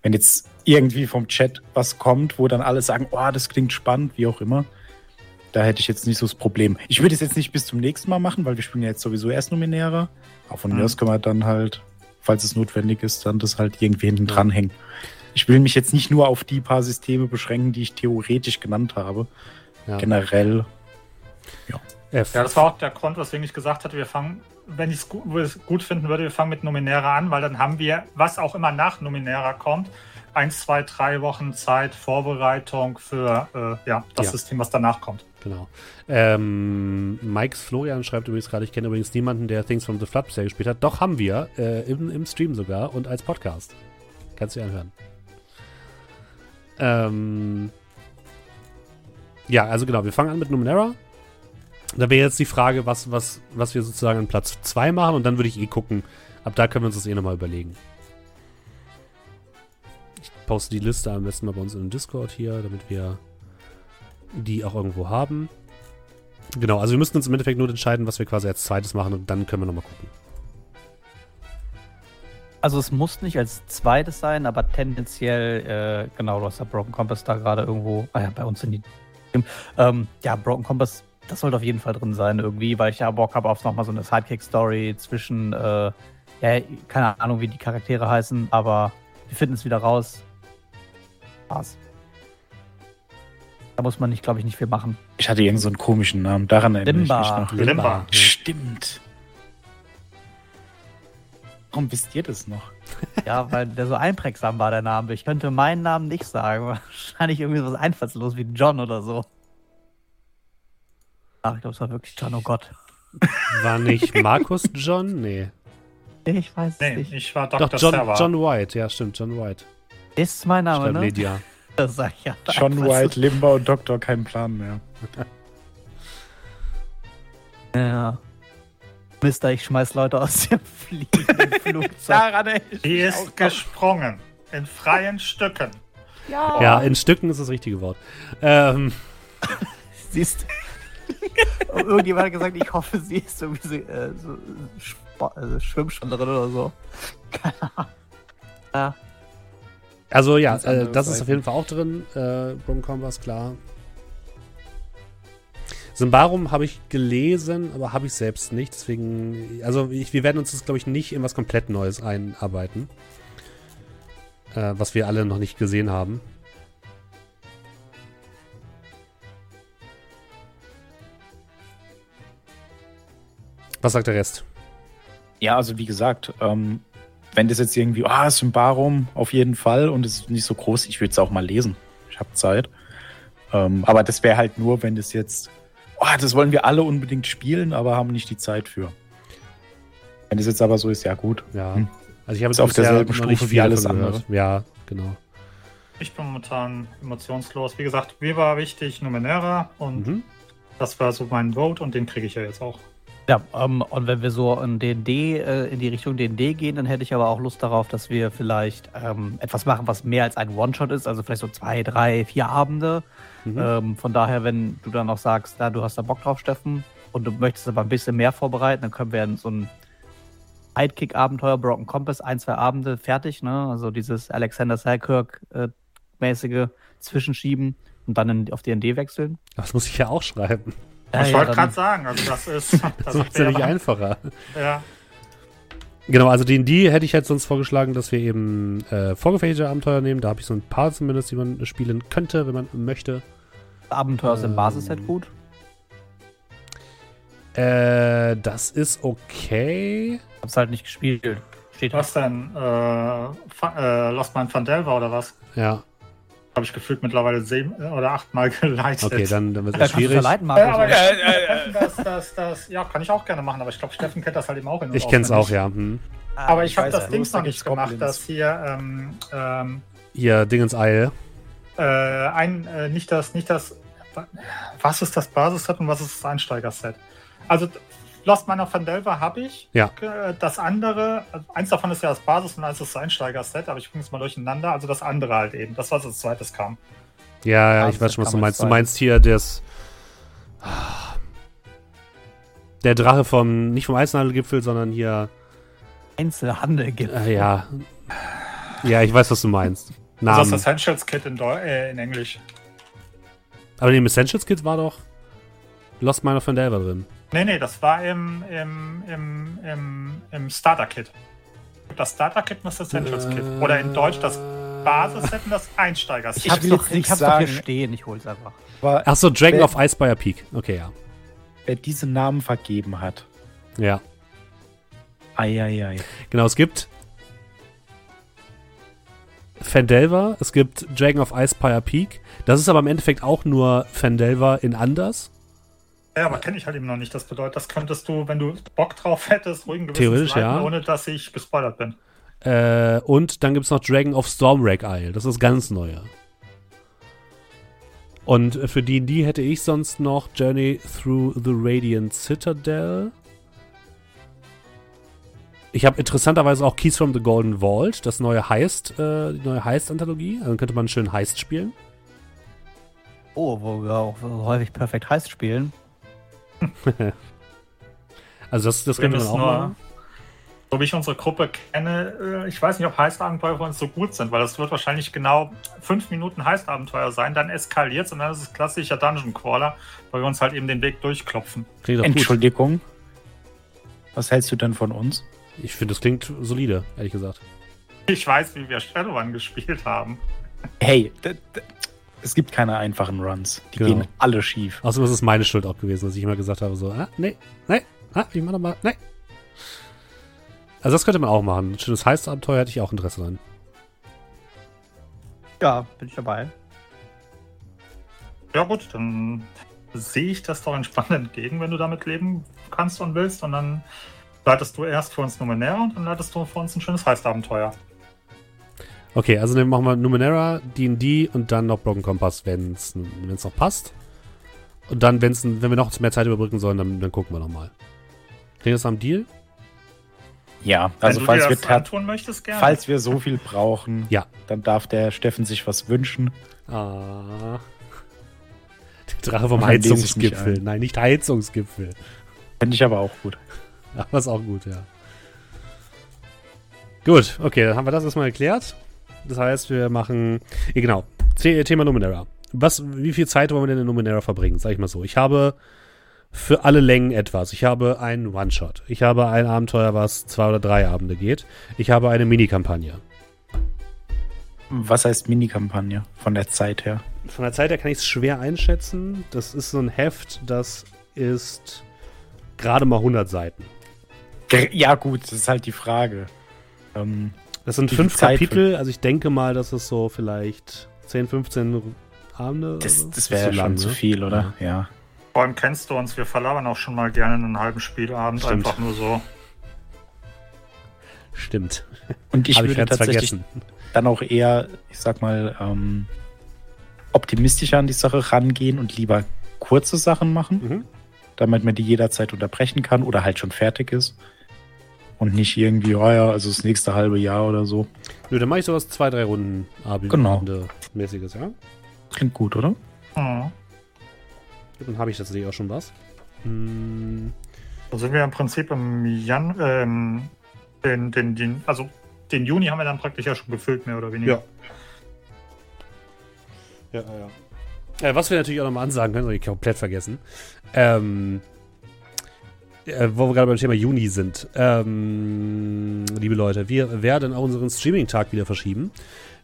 Wenn jetzt irgendwie vom Chat was kommt, wo dann alle sagen, oh, das klingt spannend, wie auch immer, da hätte ich jetzt nicht so das Problem. Ich würde es jetzt nicht bis zum nächsten Mal machen, weil wir spielen ja jetzt sowieso erst Numenera. Aber von Mhm. mir aus können wir dann halt, falls es notwendig ist, dann das halt irgendwie hinten Ja. dran hängen. Ich will mich jetzt nicht nur auf die paar Systeme beschränken, die ich theoretisch genannt habe. Ja. Generell, F. Ja, das war auch der Grund, weswegen ich gesagt hatte, wir fangen, wenn ich es gut, gut finden würde, wir fangen mit Numenera an, weil dann haben wir, was auch immer nach Numenera kommt, eins, zwei, drei Wochen Zeit, Vorbereitung für äh, ja, das Ja. System, was danach kommt. Genau. Ähm, Mikes Florian schreibt übrigens gerade, ich kenne übrigens niemanden, der Things from the Flood bisher gespielt hat. Doch, haben wir. Äh, im, Im Stream sogar und als Podcast. Kannst du dir anhören. Ähm, ja, also genau, wir fangen an mit Numenera. Da wäre jetzt die Frage, was, was, was wir sozusagen an Platz 2 machen und dann würde ich eh gucken. Ab da können wir uns das eh nochmal überlegen. Ich poste die Liste am besten mal bei uns im Discord hier, damit wir die auch irgendwo haben. Genau, also wir müssen uns im Endeffekt nur entscheiden, was wir quasi als zweites machen und dann können wir nochmal gucken. Also es muss nicht als zweites sein, aber tendenziell, äh, genau, du hast ja Broken Compass da gerade irgendwo, ah ja, bei uns in die. Ähm, ja, Broken Compass, das sollte auf jeden Fall drin sein irgendwie, weil ich ja Bock habe auf nochmal so eine Sidekick-Story zwischen, äh, ja, keine Ahnung, wie die Charaktere heißen, aber wir finden es wieder raus. Spaß. Da muss man nicht, glaube ich, nicht viel machen. ich hatte irgend so einen komischen Namen, daran erinnere Limba. ich mich noch. Limba. Ja. Stimmt. Warum wisst ihr das noch? Ja, weil der so einprägsam war, der Name. Ich könnte meinen Namen nicht sagen. Wahrscheinlich irgendwie so was einfallslos wie John oder so. Ach, ich glaube, es war wirklich John, oh Gott. War nicht Markus John? Nee. Ich weiß es Nee, nicht. ich war Doch, Dr. John, Server. John White. Ja, stimmt, John White. Ist mein Name, Schreibt ne? Lydia. Das sag ich ja. John. White, Limba und Doktor, kein Plan mehr. Ja. Mister, ich schmeiß Leute aus dem fliegenden Flugzeug. Daran Die ist gesprungen. In freien Stücken. Ja, in Stücken ist das richtige Wort. Ähm, Siehst Irgendjemand hat gesagt, ich hoffe, sie ist irgendwie so, äh, so Spa äh, Schwimmschwimmerin oder so. Keine Ahnung. Ja. also ja, äh, das ist auf jeden Fall auch drin. Äh, Brom Compass, klar. Symbarum habe ich gelesen, aber habe ich selbst nicht. Deswegen, also ich, wir werden uns das, glaube ich, nicht in was komplett Neues einarbeiten. Äh, was wir alle noch nicht gesehen haben. Was sagt der Rest? Ja, also wie gesagt, ähm, wenn das jetzt irgendwie, ah, Symbarum auf jeden Fall und es ist nicht so groß, ich würde es auch mal lesen. Ich habe Zeit. Ähm, aber das wäre halt nur, wenn das jetzt, oh, das wollen wir alle unbedingt spielen, aber haben nicht die Zeit für. Wenn das jetzt aber so ist, ja gut. Ja. Hm. Also ich habe Ist auf derselben Stufe wie alles andere. Ja, genau. Ich bin momentan emotionslos. Wie gesagt, mir war wichtig Numenera und Mhm. das war so mein Vote und den kriege ich ja jetzt auch. Ja, ähm, und wenn wir so in D&D, äh, in die Richtung D&D gehen, dann hätte ich aber auch Lust darauf, dass wir vielleicht ähm, etwas machen, was mehr als ein One-Shot ist, also vielleicht so zwei, drei, vier Abende. Mhm. Ähm, von daher, wenn du dann auch sagst, na, du hast da Bock drauf, Steffen, und du möchtest aber ein bisschen mehr vorbereiten, dann können wir in so ein Sidekick-Abenteuer, Broken Compass, ein, zwei Abende fertig, ne? Also dieses Alexander Selkirk-mäßige Zwischenschieben und dann in, auf D&D wechseln. Das muss ich ja auch schreiben. Ich ja, wollte gerade sagen, also das ist. Das macht es ja nicht einfacher. Ja, Genau, also D&D hätte ich jetzt sonst vorgeschlagen, dass wir eben äh, vorgefertigte Abenteuer nehmen. Da habe ich so ein paar zumindest, die man spielen könnte, wenn man möchte. Abenteuer ist im Ähm. Basisset gut. Äh, das ist okay. Hab's halt nicht gespielt. Steht Was denn? Äh, äh, Lost Man von Delva oder was? Ja, Habe ich gefühlt mittlerweile sieben oder achtmal geleitet. okay, dann, dann wird es schwierig. verleiten, Äh, aber Markus. Steffen, das, das, das, ja, kann ich auch gerne machen, aber ich glaube, Steffen kennt das halt eben auch in- Ich kenn's auch, auswendig. ja. Hm. Aber ich habe weiß das ja, Ding bloß da noch nicht gemacht, Goblins. dass hier ähm, ähm, Hier, Dingens Eil. äh, ein, äh, nicht das, nicht das, was ist das Basisset und was ist das Einsteigerset? Also Lost Miner von Delva habe ich. Ja. Äh, Das andere, also eins davon ist ja das Basis und eins ist das Einsteigerset, aber ich bringe es mal durcheinander. Also das andere halt eben, das was als zweites kam. Ja, ja, Ah, ich weiß schon, was du man meinst. Du meinst hier das. Der Drache vom, nicht vom Eisennadelgipfel, sondern hier. Einzelhandel gibt. Äh, ja. Ja, ich weiß, was du meinst. Also Namen. das Essentials Kit in, äh, in Englisch. Aber in dem Essentials Kit war doch Lost Miner von Delver drin. Nee, nee, das war im, im, im, im, im Starter-Kit. Das Starter-Kit und das Essentials-Kit. Oder in Deutsch das Basis-Set und das Einsteiger-Set. Ich doch, nicht ich hab's doch hier stehen, ich hol's einfach. Achso, Dragon of Icespire Peak. Okay, ja. wer diese Namen vergeben hat, Ja. eieiei. Genau, es gibt Fandelver, es gibt Dragon of Icespire Peak. Das ist aber im Endeffekt auch nur Fandelver in anders. Ja, aber kenne ich halt eben noch nicht. Das bedeutet, das könntest du, wenn du Bock drauf hättest, ruhigen Gewissens Theoretisch, leiten, ja. ohne dass ich gespoilert bin. Äh, und dann gibt es noch Dragon of Stormwreck Isle. Das ist ganz neue. Und äh, für D&D hätte ich sonst noch Journey Through the Radiant Citadel. Ich habe interessanterweise auch Keys from the Golden Vault, das neue Heist, äh, die neue Heist-Anthologie. Also dann könnte man schönen Heist spielen. Oh, wo wir auch häufig perfekt heiß spielen. Also das, das Wir könnte man auch nur, machen. so wie ich unsere Gruppe kenne, äh, ich weiß nicht, ob Heistabenteuer für uns so gut sind, weil das wird wahrscheinlich genau fünf Minuten Heistabenteuer sein, dann eskaliert und dann ist es klassischer Dungeon Crawler, weil wir uns halt eben den Weg durchklopfen. Entschuldigung. Was hältst du denn von uns? Ich finde, das klingt solide, ehrlich gesagt. Ich weiß, wie wir Shadowrun gespielt haben. Hey, es gibt keine einfachen Runs. Die Genau. gehen alle schief. Außerdem ist es meine Schuld auch gewesen, dass ich immer gesagt habe, so, ah, nee, nee, ah, ich mach doch mal, nee. Also das könnte man auch machen. Ein schönes Heist-Abenteuer hätte ich auch Interesse dran. Ja, bin ich dabei. Ja gut, dann sehe ich das doch entspannt entgegen, wenn du damit leben kannst und willst. Und dann leitest du erst für uns Numenera und dann leitest du für uns ein schönes Heistabenteuer. Okay, also dann machen wir Numenera, D&D und dann noch Broken Compass, wenn es noch passt. Und dann, wenn's, wenn wir noch mehr Zeit überbrücken sollen, dann, dann gucken wir nochmal. Klingt das am Deal? Ja, Wenn also du falls wir, antun möchtest, gerne. falls wir so viel brauchen, Ja. dann darf der Steffen sich was wünschen. Ah. Der Drache vom Heizungsgipfel. ein. Nein, nicht Heizungsgipfel. Fände ich aber auch gut. Aber ist auch gut, ja. Gut, okay, dann haben wir das erstmal erklärt. Das heißt, wir machen. Ja, genau. The- Thema Numenera. Was, wie viel Zeit wollen wir denn in Numenera verbringen? Sag ich mal so. Ich habe für alle Längen etwas. Ich habe einen One-Shot. Ich habe ein Abenteuer, was zwei oder drei Abende geht. Ich habe eine Mini-Kampagne. Was heißt Minikampagne von der Zeit her? Von der Zeit her kann ich es schwer einschätzen. Das ist so ein Heft, das ist gerade mal 100 Seiten. Ja, gut, das ist halt die Frage. Ähm, Das sind fünf Zeit Kapitel, also ich denke mal, dass es so vielleicht 10, 15 Abende. das so. das Ist wäre ja schon lang, zu ne? viel, oder? Ja. Vor allem kennst du uns, wir verlabern auch schon mal gerne einen halben Spielabend, Stimmt. einfach nur so. Stimmt. Und ich Hab würde ganz tatsächlich vergessen. dann auch eher, ich sag mal, ähm, optimistischer an die Sache rangehen und lieber kurze Sachen machen, Mhm. damit man die jederzeit unterbrechen kann oder halt schon fertig ist. Und nicht irgendwie, oh ja, also das nächste halbe Jahr oder so. Nö, dann mache ich sowas zwei, drei Runden Abend Genau. Mäßiges, ja. Klingt gut, oder? Hm. Dann habe ich tatsächlich auch schon was. Hm, Da sind wir im Prinzip im Jan, ähm, den, den, den, also den Juni haben wir dann praktisch ja schon gefüllt, mehr oder weniger. Ja, ja, ja. Äh, was wir natürlich auch nochmal ansagen können, habe ich komplett vergessen. Ähm, äh, wo wir gerade beim Thema Juni sind. Ähm, liebe Leute, wir werden auch unseren Streaming-Tag wieder verschieben.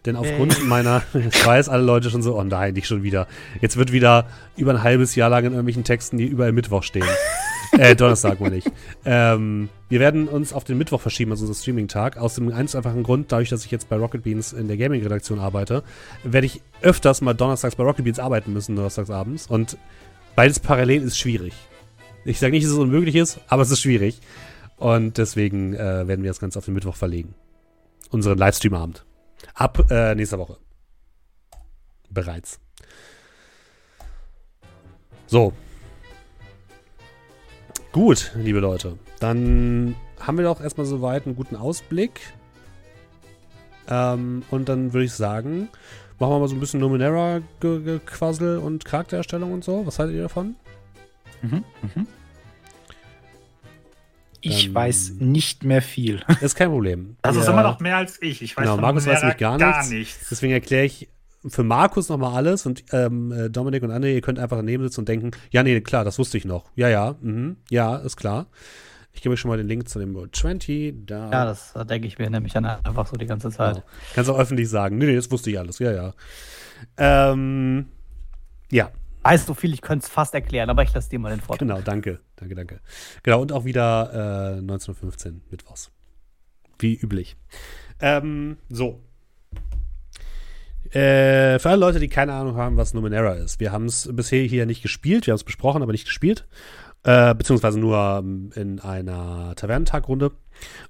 Denn aufgrund Hey. meiner, ich weiß, alle Leute schon so, oh nein, nicht schon wieder. Jetzt wird wieder über ein halbes Jahr lang in irgendwelchen Texten, die überall Mittwoch stehen. äh, Donnerstag mal nicht. Ähm, wir werden uns auf den Mittwoch verschieben, also unser Streaming-Tag. Aus dem ganz einfachen Grund, dadurch, dass ich jetzt bei Rocket Beans in der Gaming-Redaktion arbeite, werde ich öfters mal donnerstags bei Rocket Beans arbeiten müssen, donnerstags abends. Und beides parallel ist schwierig. Ich sage nicht, dass es unmöglich ist, aber es ist schwierig. Und deswegen äh, werden wir das Ganze auf den Mittwoch verlegen. Unseren Livestream-Abend. Ab äh, nächster Woche. Bereits. So. Gut, liebe Leute. Dann haben wir doch erstmal soweit einen guten Ausblick. Ähm, und dann würde ich sagen, machen wir mal so ein bisschen Numenera-Gequassel und Charaktererstellung und so. Was haltet ihr davon? Mhm, mhm. Ich Dann- weiß nicht mehr viel. Ist kein Problem. Das ist Wir- immer noch mehr als ich. Ich weiß Genau, von Markus weiß nämlich gar nichts. Deswegen erkläre ich für Markus nochmal alles und ähm, äh, Dominik und Anne, ihr könnt einfach daneben sitzen und denken, ja, nee, klar, das wusste ich noch. Ja, ja, mhm, ja, ist klar. Ich gebe euch schon mal den Link zu dem World 20. Da. Ja, das äh, denke ich mir nämlich dann einfach so die ganze Zeit. Genau. Kannst auch öffentlich sagen. Nee, nee, das wusste ich alles. Ja, ja. Ähm, ja, Weißt du viel, ich könnte es fast erklären, aber ich lasse dir mal den Vortrag. genau, danke. Danke, danke. Genau, und auch wieder äh, 1915 Mittwochs. Wie üblich. Ähm, so. Äh, für alle Leute, die keine Ahnung haben, was Numenera ist. Wir haben es bisher hier nicht gespielt. Wir haben es besprochen, aber nicht gespielt. Äh, beziehungsweise nur ähm, in einer Tavernentagrunde.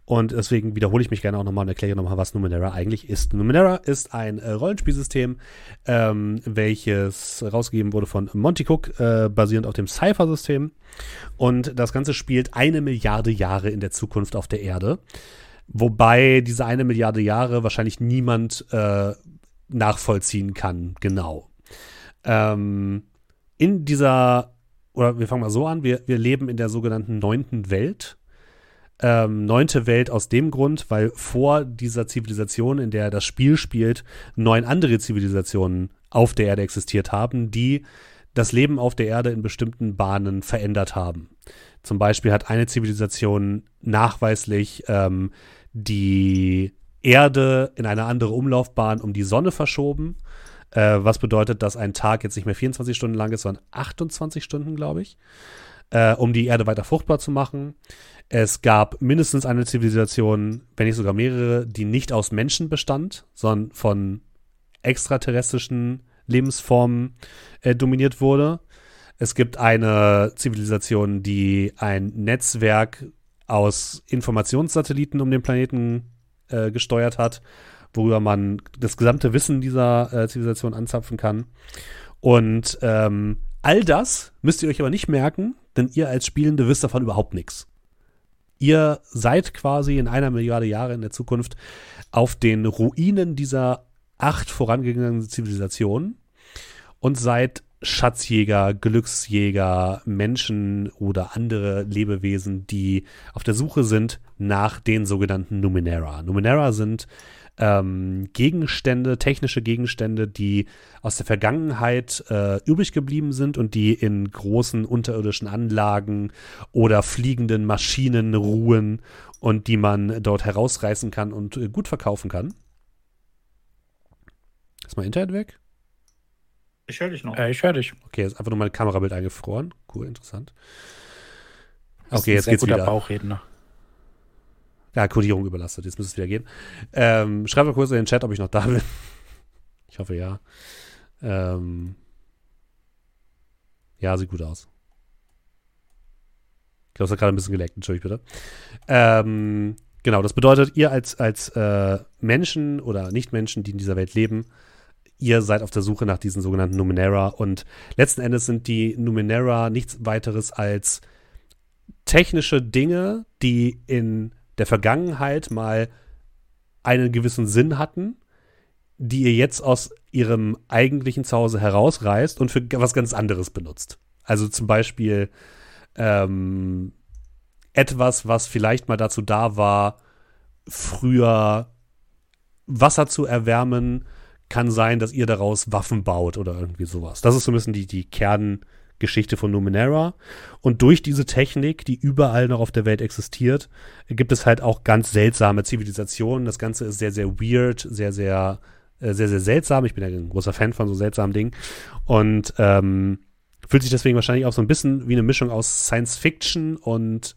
Und deswegen wiederhole ich mich gerne auch nochmal und erkläre nochmal, was Numenera eigentlich ist. Numenera ist ein äh, Rollenspielsystem, ähm, welches rausgegeben wurde von Monty Cook, äh, basierend auf dem Cypher-System. Und das Ganze spielt eine Milliarde Jahre in der Zukunft auf der Erde. Wobei diese eine Milliarde Jahre wahrscheinlich niemand äh, nachvollziehen kann, genau. Ähm, in dieser, oder wir fangen mal so an, wir, wir leben in der sogenannten neunten Welt. Ähm, neunte Welt aus dem Grund, weil vor dieser Zivilisation, in der das Spiel spielt, neun andere Zivilisationen auf der Erde existiert haben, die das Leben auf der Erde in bestimmten Bahnen verändert haben. Zum Beispiel hat eine Zivilisation nachweislich ähm, die Erde in eine andere Umlaufbahn um die Sonne verschoben, äh, was bedeutet, dass ein Tag jetzt nicht mehr 24 Stunden lang ist, sondern 28 Stunden, glaube ich, äh, um die Erde weiter fruchtbar zu machen. Es gab mindestens eine Zivilisation, wenn nicht sogar mehrere, die nicht aus Menschen bestand, sondern von extraterrestrischen Lebensformen äh, dominiert wurde. Es gibt eine Zivilisation, die ein Netzwerk aus Informationssatelliten um den Planeten äh, gesteuert hat, worüber man das gesamte Wissen dieser äh, Zivilisation anzapfen kann. Und ähm, all das müsst ihr euch aber nicht merken, denn ihr als Spielende wisst davon überhaupt nichts. Ihr seid quasi in einer Milliarde Jahre in der Zukunft auf den Ruinen dieser acht vorangegangenen Zivilisationen und seid Schatzjäger, Glücksjäger, Menschen oder andere Lebewesen, die auf der Suche sind nach den sogenannten Numenera. Numenera sind ähm, Gegenstände, technische Gegenstände, die aus der Vergangenheit äh, übrig geblieben sind und die in großen unterirdischen Anlagen oder fliegenden Maschinen ruhen und die man dort herausreißen kann und äh, gut verkaufen kann. Ist mein Internet weg? Ich höre dich noch. Äh, ich höre dich. Okay, ist einfach nur mein Kamerabild eingefroren. Cool, interessant. Okay, jetzt geht's guter wieder. Bauchredner. Ja, Kodierung überlastet. Jetzt müsste es wieder gehen. Ähm, schreibt mal kurz in den Chat, ob ich noch da bin. Ich hoffe ja. Ähm, ja, sieht gut aus. Ich glaube, es hat gerade ein bisschen geleckt. Entschuldigt bitte. Ähm, genau, das bedeutet, ihr als, als äh, Menschen oder Nichtmenschen, die in dieser Welt leben, ihr seid auf der Suche nach diesen sogenannten Numenera und letzten Endes sind die Numenera nichts weiteres als technische Dinge, die in der Vergangenheit mal einen gewissen Sinn hatten, die ihr jetzt aus ihrem eigentlichen Zuhause herausreißt und für was ganz anderes benutzt. Also zum Beispiel ähm, etwas, was vielleicht mal dazu da war, früher Wasser zu erwärmen, kann sein, dass ihr daraus Waffen baut oder irgendwie sowas. Das ist so ein bisschen die, die Kerngeschichte Geschichte von Numenera. Und durch diese Technik, die überall noch auf der Welt existiert, gibt es halt auch ganz seltsame Zivilisationen. Das Ganze ist sehr, sehr weird, sehr, sehr, äh, sehr, sehr seltsam. Ich bin ja ein großer Fan von so seltsamen Dingen. Und ähm, fühlt sich deswegen wahrscheinlich auch so ein bisschen wie eine Mischung aus Science Fiction und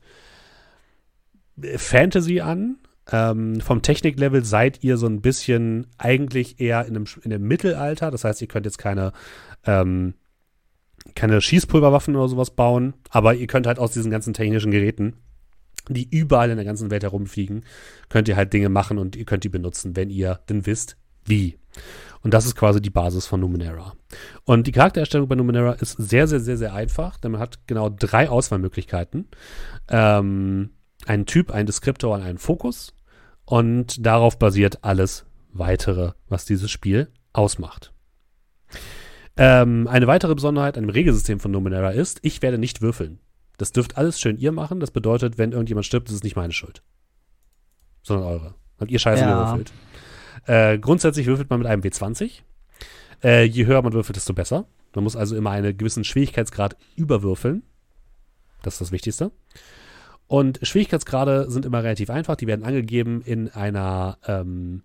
äh, Fantasy an. Ähm, vom Techniklevel seid ihr so ein bisschen eigentlich eher in einem, in dem Mittelalter. Das heißt, ihr könnt jetzt keine, ähm, keine Schießpulverwaffen oder sowas bauen, aber ihr könnt halt aus diesen ganzen technischen Geräten, die überall in der ganzen Welt herumfliegen, könnt ihr halt Dinge machen und ihr könnt die benutzen, wenn ihr denn wisst, wie. Und das ist quasi die Basis von Numenera. Und die Charaktererstellung bei Numenera ist sehr, sehr, sehr, sehr einfach, denn man hat genau drei Auswahlmöglichkeiten. Ähm, einen Typ, einen Deskriptor und einen Fokus. Und darauf basiert alles weitere, was dieses Spiel ausmacht. Ähm, eine weitere Besonderheit an dem Regelsystem von Numenera ist, ich werde nicht würfeln. Das dürft alles schön ihr machen. Das bedeutet, wenn irgendjemand stirbt, ist es nicht meine Schuld. Sondern eure. Habt ihr scheiße Ja. gewürfelt. Äh, grundsätzlich würfelt man mit einem W20. Äh, je höher man würfelt, desto besser. Man muss also immer einen gewissen Schwierigkeitsgrad überwürfeln. Das ist das Wichtigste. Und Schwierigkeitsgrade sind immer relativ einfach. Die werden angegeben in einer ähm,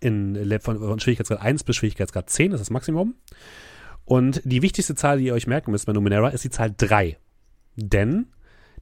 in, von, von Schwierigkeitsgrad 1 bis Schwierigkeitsgrad 10 ist das Maximum. Und die wichtigste Zahl, die ihr euch merken müsst bei Numenera, ist die Zahl 3. Denn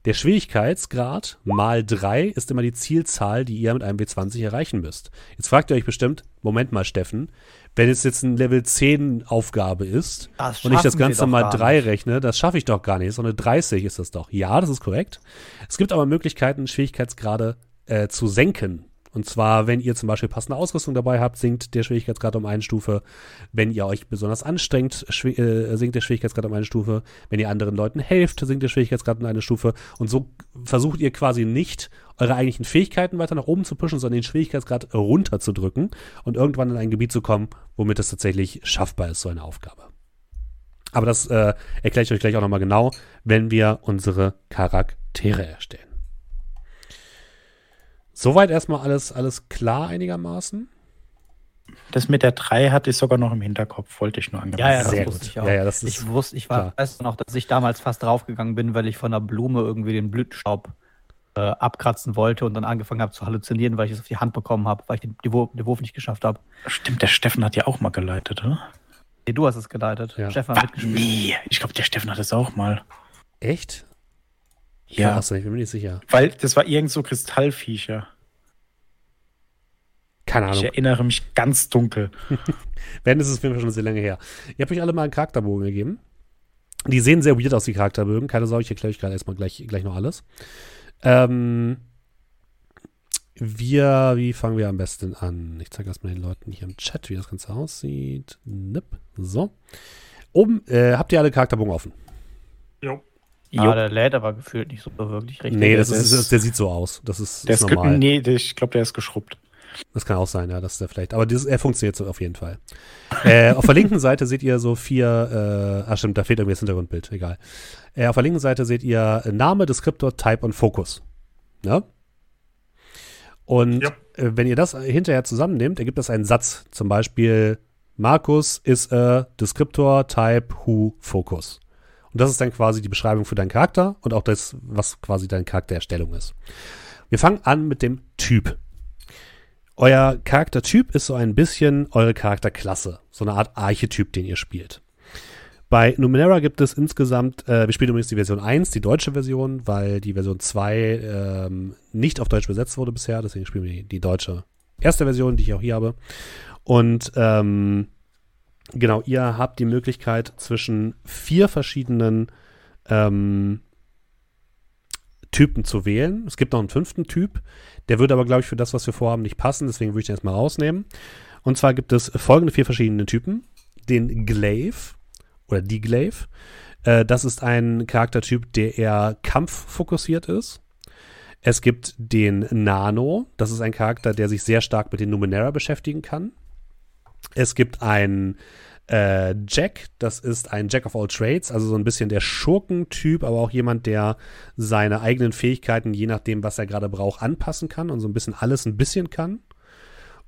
der Schwierigkeitsgrad mal 3 ist immer die Zielzahl, die ihr mit einem W20 erreichen müsst. Jetzt fragt ihr euch bestimmt, Moment mal, Steffen, wenn es jetzt ein Level 10 Aufgabe ist und ich das Ganze mal gar 3 nicht. rechne, das schaffe ich doch gar nicht. So eine 30 ist das doch. Ja, das ist korrekt. Es gibt aber Möglichkeiten, Schwierigkeitsgrade äh, zu senken. Und zwar, wenn ihr zum Beispiel passende Ausrüstung dabei habt, sinkt der Schwierigkeitsgrad um eine Stufe. Wenn ihr euch besonders anstrengt, äh, sinkt der Schwierigkeitsgrad um eine Stufe. Wenn ihr anderen Leuten helft, sinkt der Schwierigkeitsgrad um eine Stufe. Und so versucht ihr quasi nicht, eure eigentlichen Fähigkeiten weiter nach oben zu pushen, sondern den Schwierigkeitsgrad runterzudrücken und irgendwann in ein Gebiet zu kommen, womit es tatsächlich schaffbar ist, so eine Aufgabe. Aber das äh, erkläre ich euch gleich auch nochmal genau, wenn wir unsere Charaktere erstellen. Soweit erstmal alles, alles klar einigermaßen. Das mit der 3 hatte ich sogar noch im Hinterkopf, wollte ich nur angeben. Ja, ja, das Sehr wusste gut. ich auch. Ja, ja, das ist ich wusste, ich war, weiß noch, dass ich damals fast draufgegangen bin, weil ich von einer Blume irgendwie den Blütenstaub äh, abkratzen wollte und dann angefangen habe zu halluzinieren, weil ich es auf die Hand bekommen habe, weil ich den, die Wurf, den Wurf nicht geschafft habe. Stimmt, der Steffen hat ja auch mal geleitet, oder? Nee, du hast es geleitet. Ja. Stefan hat mitgespielt. Nee, ich glaube, der Steffen hat es auch mal. Echt? Ja, Krass, ich bin mir nicht sicher. weil das war irgend so Kristallviecher. Keine Ich Ahnung. erinnere mich ganz dunkel. Wenn, ist es auf jeden Fall schon sehr lange her. Ihr habt euch alle mal einen Charakterbogen gegeben. Die sehen sehr weird aus, die Charakterbögen. Keine Sorge, ich erkläre euch gerade erstmal gleich, gleich noch alles. Ähm, wir, wie fangen wir am besten an? Ich zeige erstmal den Leuten hier im Chat, wie das Ganze aussieht. Nipp. So. Oben äh, habt ihr alle Charakterbogen offen. Jo. Ja, der lädt aber gefühlt nicht so wirklich richtig. nee, das der ist, ist- der sieht so aus. Das ist, Der ist ist normal. ge- nee, ich glaube, der ist geschrubbt. Das kann auch sein, ja, das ist der vielleicht. Aber dieses, er funktioniert so auf jeden Fall. äh, auf der linken Seite seht ihr so vier, äh, ah stimmt, da fehlt irgendwie das Hintergrundbild, egal. Äh, auf der linken Seite seht ihr Name, Deskriptor, Type und Fokus. Ja? Und Ja. äh, wenn ihr das hinterher zusammennehmt, ergibt das einen Satz. Zum Beispiel, Markus ist äh, Deskriptor, Type, Who, Fokus. Und das ist dann quasi die Beschreibung für deinen Charakter und auch das, was quasi deine Charaktererstellung ist. Wir fangen an mit dem Typ. Euer Charaktertyp ist so ein bisschen eure Charakterklasse, so eine Art Archetyp, den ihr spielt. Bei Numenera gibt es insgesamt, äh, wir spielen übrigens die Version 1, die deutsche Version, weil die Version 2 ähm, nicht auf Deutsch übersetzt wurde bisher, deswegen spielen wir die, die deutsche erste Version, die ich auch hier habe. Und ähm, genau, ihr habt die Möglichkeit zwischen vier verschiedenen ähm, Typen zu wählen. Es gibt noch einen fünften Typ, der würde aber, glaube ich, für das, was wir vorhaben, nicht passen, deswegen würde ich den jetzt mal rausnehmen. Und zwar gibt es folgende vier verschiedene Typen. Den Glaive oder die Glaive. Äh, das ist ein Charaktertyp, der eher kampffokussiert ist. Es gibt den Nano. Das ist ein Charakter, der sich sehr stark mit den Numenera beschäftigen kann. Es gibt einen äh, Jack. Das ist ein Jack of all Trades, also so ein bisschen der Schurkentyp, aber auch jemand, der seine eigenen Fähigkeiten, je nachdem, was er gerade braucht, anpassen kann und so ein bisschen alles ein bisschen kann.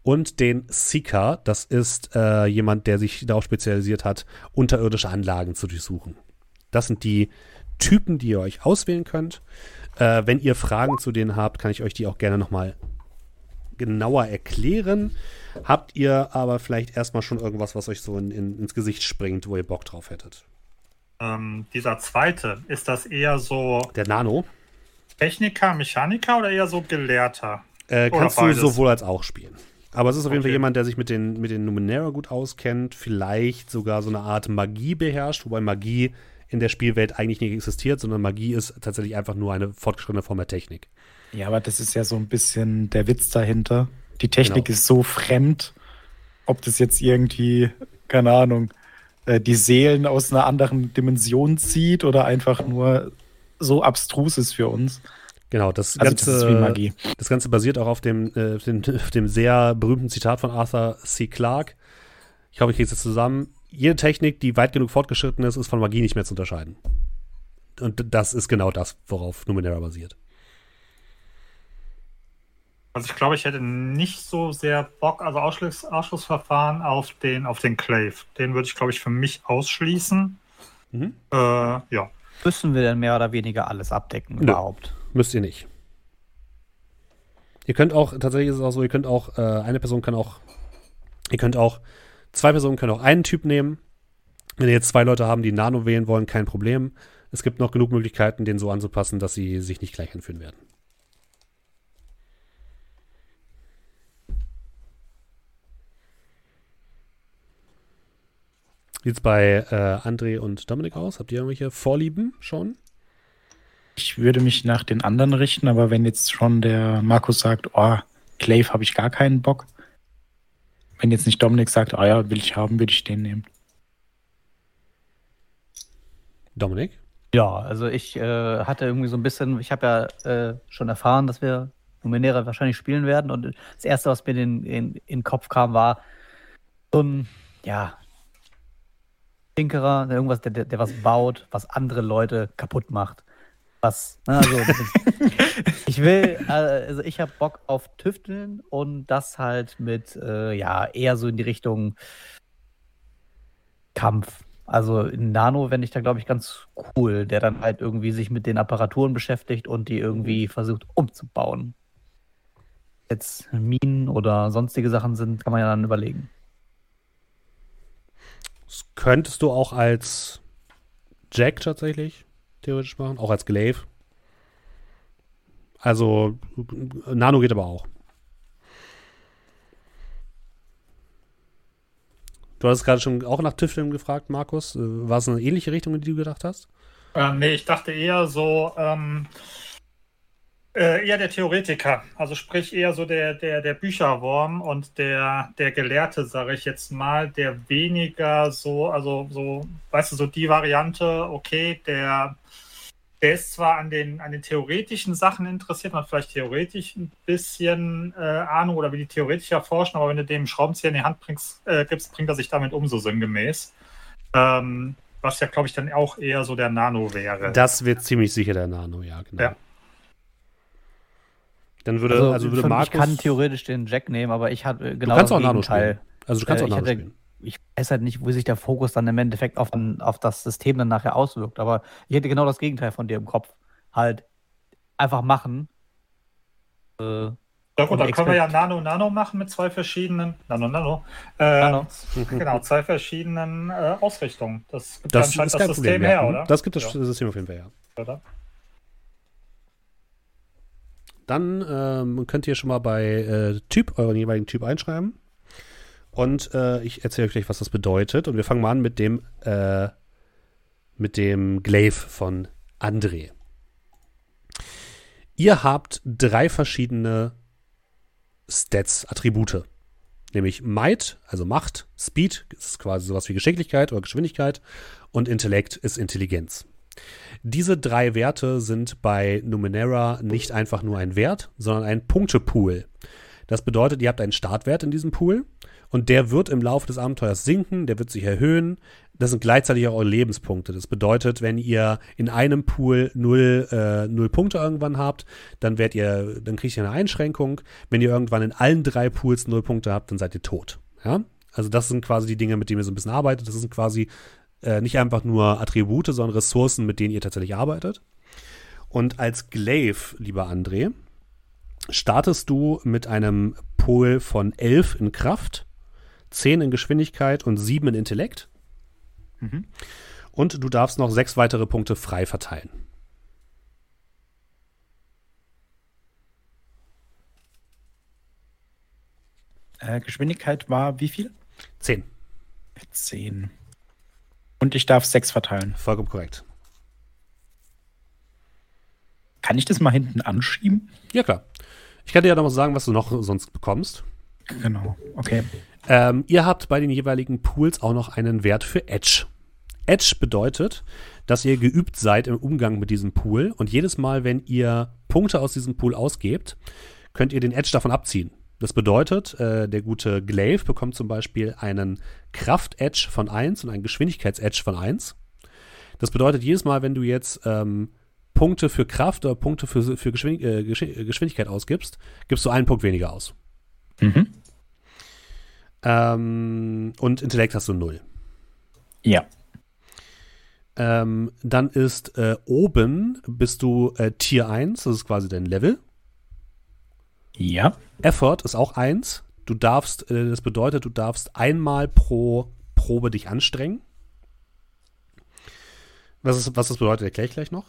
Und den Seeker, das ist äh, jemand, der sich darauf spezialisiert hat, unterirdische Anlagen zu durchsuchen. Das sind die Typen, die ihr euch auswählen könnt. Äh, wenn ihr Fragen zu denen habt, kann ich euch die auch gerne nochmal genauer erklären. Habt ihr aber vielleicht erstmal schon irgendwas, was euch so in, in, ins Gesicht springt, wo ihr Bock drauf hättet? Ähm, dieser zweite, ist das eher so Der Nano Techniker, Mechaniker oder eher so Gelehrter? äh, kannst du sowohl als auch spielen. Aber es ist auf jeden Fall Okay. jemand, der sich mit den, mit den Numenera gut auskennt, vielleicht sogar so eine Art Magie beherrscht, wobei Magie in der Spielwelt eigentlich nicht existiert, sondern Magie ist tatsächlich einfach nur eine fortgeschrittene Form der Technik. Ja, aber das ist ja so ein bisschen der Witz dahinter. Die Technik Genau. ist so fremd, ob das jetzt irgendwie, keine Ahnung, äh, die Seelen aus einer anderen Dimension zieht oder einfach nur so abstrus ist für uns. Genau, das Also Ganze, das ist wie Magie. Das Ganze basiert auch auf dem, äh, dem, auf dem sehr berühmten Zitat von Arthur C. Clarke. Ich hoffe, ich kriege es jetzt zusammen. Jede Technik, die weit genug fortgeschritten ist, ist von Magie nicht mehr zu unterscheiden. Und das ist genau das, worauf Numenera basiert. Also ich glaube, ich hätte nicht so sehr Bock, also Ausschluss, Ausschlussverfahren auf den, auf den Clave. Den würde ich, glaube ich, für mich ausschließen. Mhm. Äh, ja. Müssen wir denn mehr oder weniger alles abdecken Nö. überhaupt? Müsst ihr nicht. Ihr könnt auch, tatsächlich ist es auch so, ihr könnt auch, äh, eine Person kann auch, ihr könnt auch, zwei Personen können auch einen Typ nehmen. Wenn ihr jetzt zwei Leute haben, die Nano wählen wollen, kein Problem. Es gibt noch genug Möglichkeiten, den so anzupassen, dass sie sich nicht gleich anfühlen werden. Wie sieht's bei äh, André und Dominik aus? Habt ihr irgendwelche Vorlieben schon? Ich würde mich nach den anderen richten, aber wenn jetzt schon der Markus sagt, oh, Clave habe ich gar keinen Bock. Wenn jetzt nicht Dominik sagt, ah ja, will ich haben, würde ich den nehmen. Dominik? Ja, also ich äh, hatte irgendwie so ein bisschen, ich habe ja äh, schon erfahren, dass wir Numenera wahrscheinlich spielen werden und das Erste, was mir in, in, in den Kopf kam, war so ein, ja, Tinkerer, der irgendwas, der, der, was baut, was andere Leute kaputt macht. Was, ne, also ich will, also ich habe Bock auf Tüfteln und das halt mit, äh, ja, eher so in die Richtung Kampf. Also in Nano fände ich da, glaube ich, ganz cool, der dann halt irgendwie sich mit den Apparaturen beschäftigt und die irgendwie versucht umzubauen. Jetzt Minen oder sonstige Sachen sind, kann man ja dann überlegen. Das könntest du auch als Jack tatsächlich theoretisch machen, auch als Glaive. Also Nano geht aber auch. Du hast gerade schon auch nach Tüfteln gefragt, Markus. Äh, War es eine ähnliche Richtung, in die du gedacht hast? Äh, nee, ich dachte eher so, ähm, äh, eher der Theoretiker. Also sprich eher so der, der, der Bücherwurm und der, der Gelehrte, sage ich jetzt mal, der weniger so, also so, weißt du, so die Variante, okay, der, der ist zwar an den, an den theoretischen Sachen interessiert, hat vielleicht theoretisch ein bisschen äh, Ahnung oder wie die Theoretiker forschen, aber wenn du dem Schraubenzieher in die Hand bringst, äh, gibst, bringt er sich damit um, so sinngemäß. Ähm, was ja, glaube ich, dann auch eher so der Nano wäre. Das wird ziemlich sicher der Nano, ja, genau. Ja. Dann würde, also, würde für- Markus. ich kann theoretisch den Jack nehmen, aber ich hatte äh, du genau kannst das auch Nano Gegenteil. spielen. Also du kannst Äh, auch ich Nano hätte- spielen. Ich weiß halt nicht, wo sich der Fokus dann im Endeffekt auf, den, auf das System dann nachher auswirkt, aber ich hätte genau das Gegenteil von dir im Kopf. Halt einfach machen. Äh, Ja gut, dann können wir ja Nano Nano machen mit zwei verschiedenen Nano Nano. Äh, Nano. Genau, zwei verschiedenen äh, Ausrichtungen. Das gibt Das anscheinend ist das kein System Problem. her, ja. oder? Das gibt das Ja. System auf jeden Fall, ja. oder? Dann ähm, könnt ihr schon mal bei äh, Typ, euren jeweiligen Typ einschreiben. Und äh, ich erzähle euch gleich, was das bedeutet. Und wir fangen mal an mit dem, äh, mit dem Glaive von André. Ihr habt drei verschiedene Stats, Attribute. Nämlich Might, also Macht, Speed, ist quasi sowas wie Geschicklichkeit oder Geschwindigkeit und Intellekt ist Intelligenz. Diese drei Werte sind bei Numenera nicht einfach nur ein Wert, sondern ein Punktepool. Das bedeutet, ihr habt einen Startwert in diesem Pool und der wird im Laufe des Abenteuers sinken, der wird sich erhöhen. Das sind gleichzeitig auch eure Lebenspunkte. Das bedeutet, wenn ihr in einem Pool null, äh, null Punkte irgendwann habt, dann werdet ihr, dann kriegt ihr eine Einschränkung. Wenn ihr irgendwann in allen drei Pools null Punkte habt, dann seid ihr tot. Ja? Also das sind quasi die Dinge, mit denen ihr so ein bisschen arbeitet. Das sind quasi äh, nicht einfach nur Attribute, sondern Ressourcen, mit denen ihr tatsächlich arbeitet. Und als Glaive, lieber André, startest du mit einem Pool von 11 in Kraft, 10 in Geschwindigkeit und 7 in Intellekt. Mhm. Und du darfst noch sechs weitere Punkte frei verteilen. Äh, Geschwindigkeit war wie viel? 10. 10. Und ich darf 6 verteilen. Vollkommen korrekt. Kann ich das mal hinten anschieben? Ja, klar. Ich kann dir ja noch mal sagen, was du noch sonst bekommst. Genau. Okay. Ähm, ihr habt bei den jeweiligen Pools auch noch einen Wert für Edge. Edge bedeutet, dass ihr geübt seid im Umgang mit diesem Pool und jedes Mal, wenn ihr Punkte aus diesem Pool ausgebt, könnt ihr den Edge davon abziehen. Das bedeutet, äh, der gute Glaive bekommt zum Beispiel einen Kraft-Edge von 1 und einen Geschwindigkeits-Edge von 1. Das bedeutet, jedes Mal, wenn du jetzt ähm, Punkte für Kraft oder Punkte für, für Geschwind äh, Geschwindigkeit ausgibst, gibst du einen Punkt weniger aus. Mhm. Ähm, und Intellekt hast du 0. Ja. Ähm, dann ist äh, oben bist du äh, Tier 1, das ist quasi dein Level. Ja. Effort ist auch 1. Du darfst, äh, das bedeutet, du darfst einmal pro Probe dich anstrengen. Was, ist, was das bedeutet, erkläre ich gleich noch.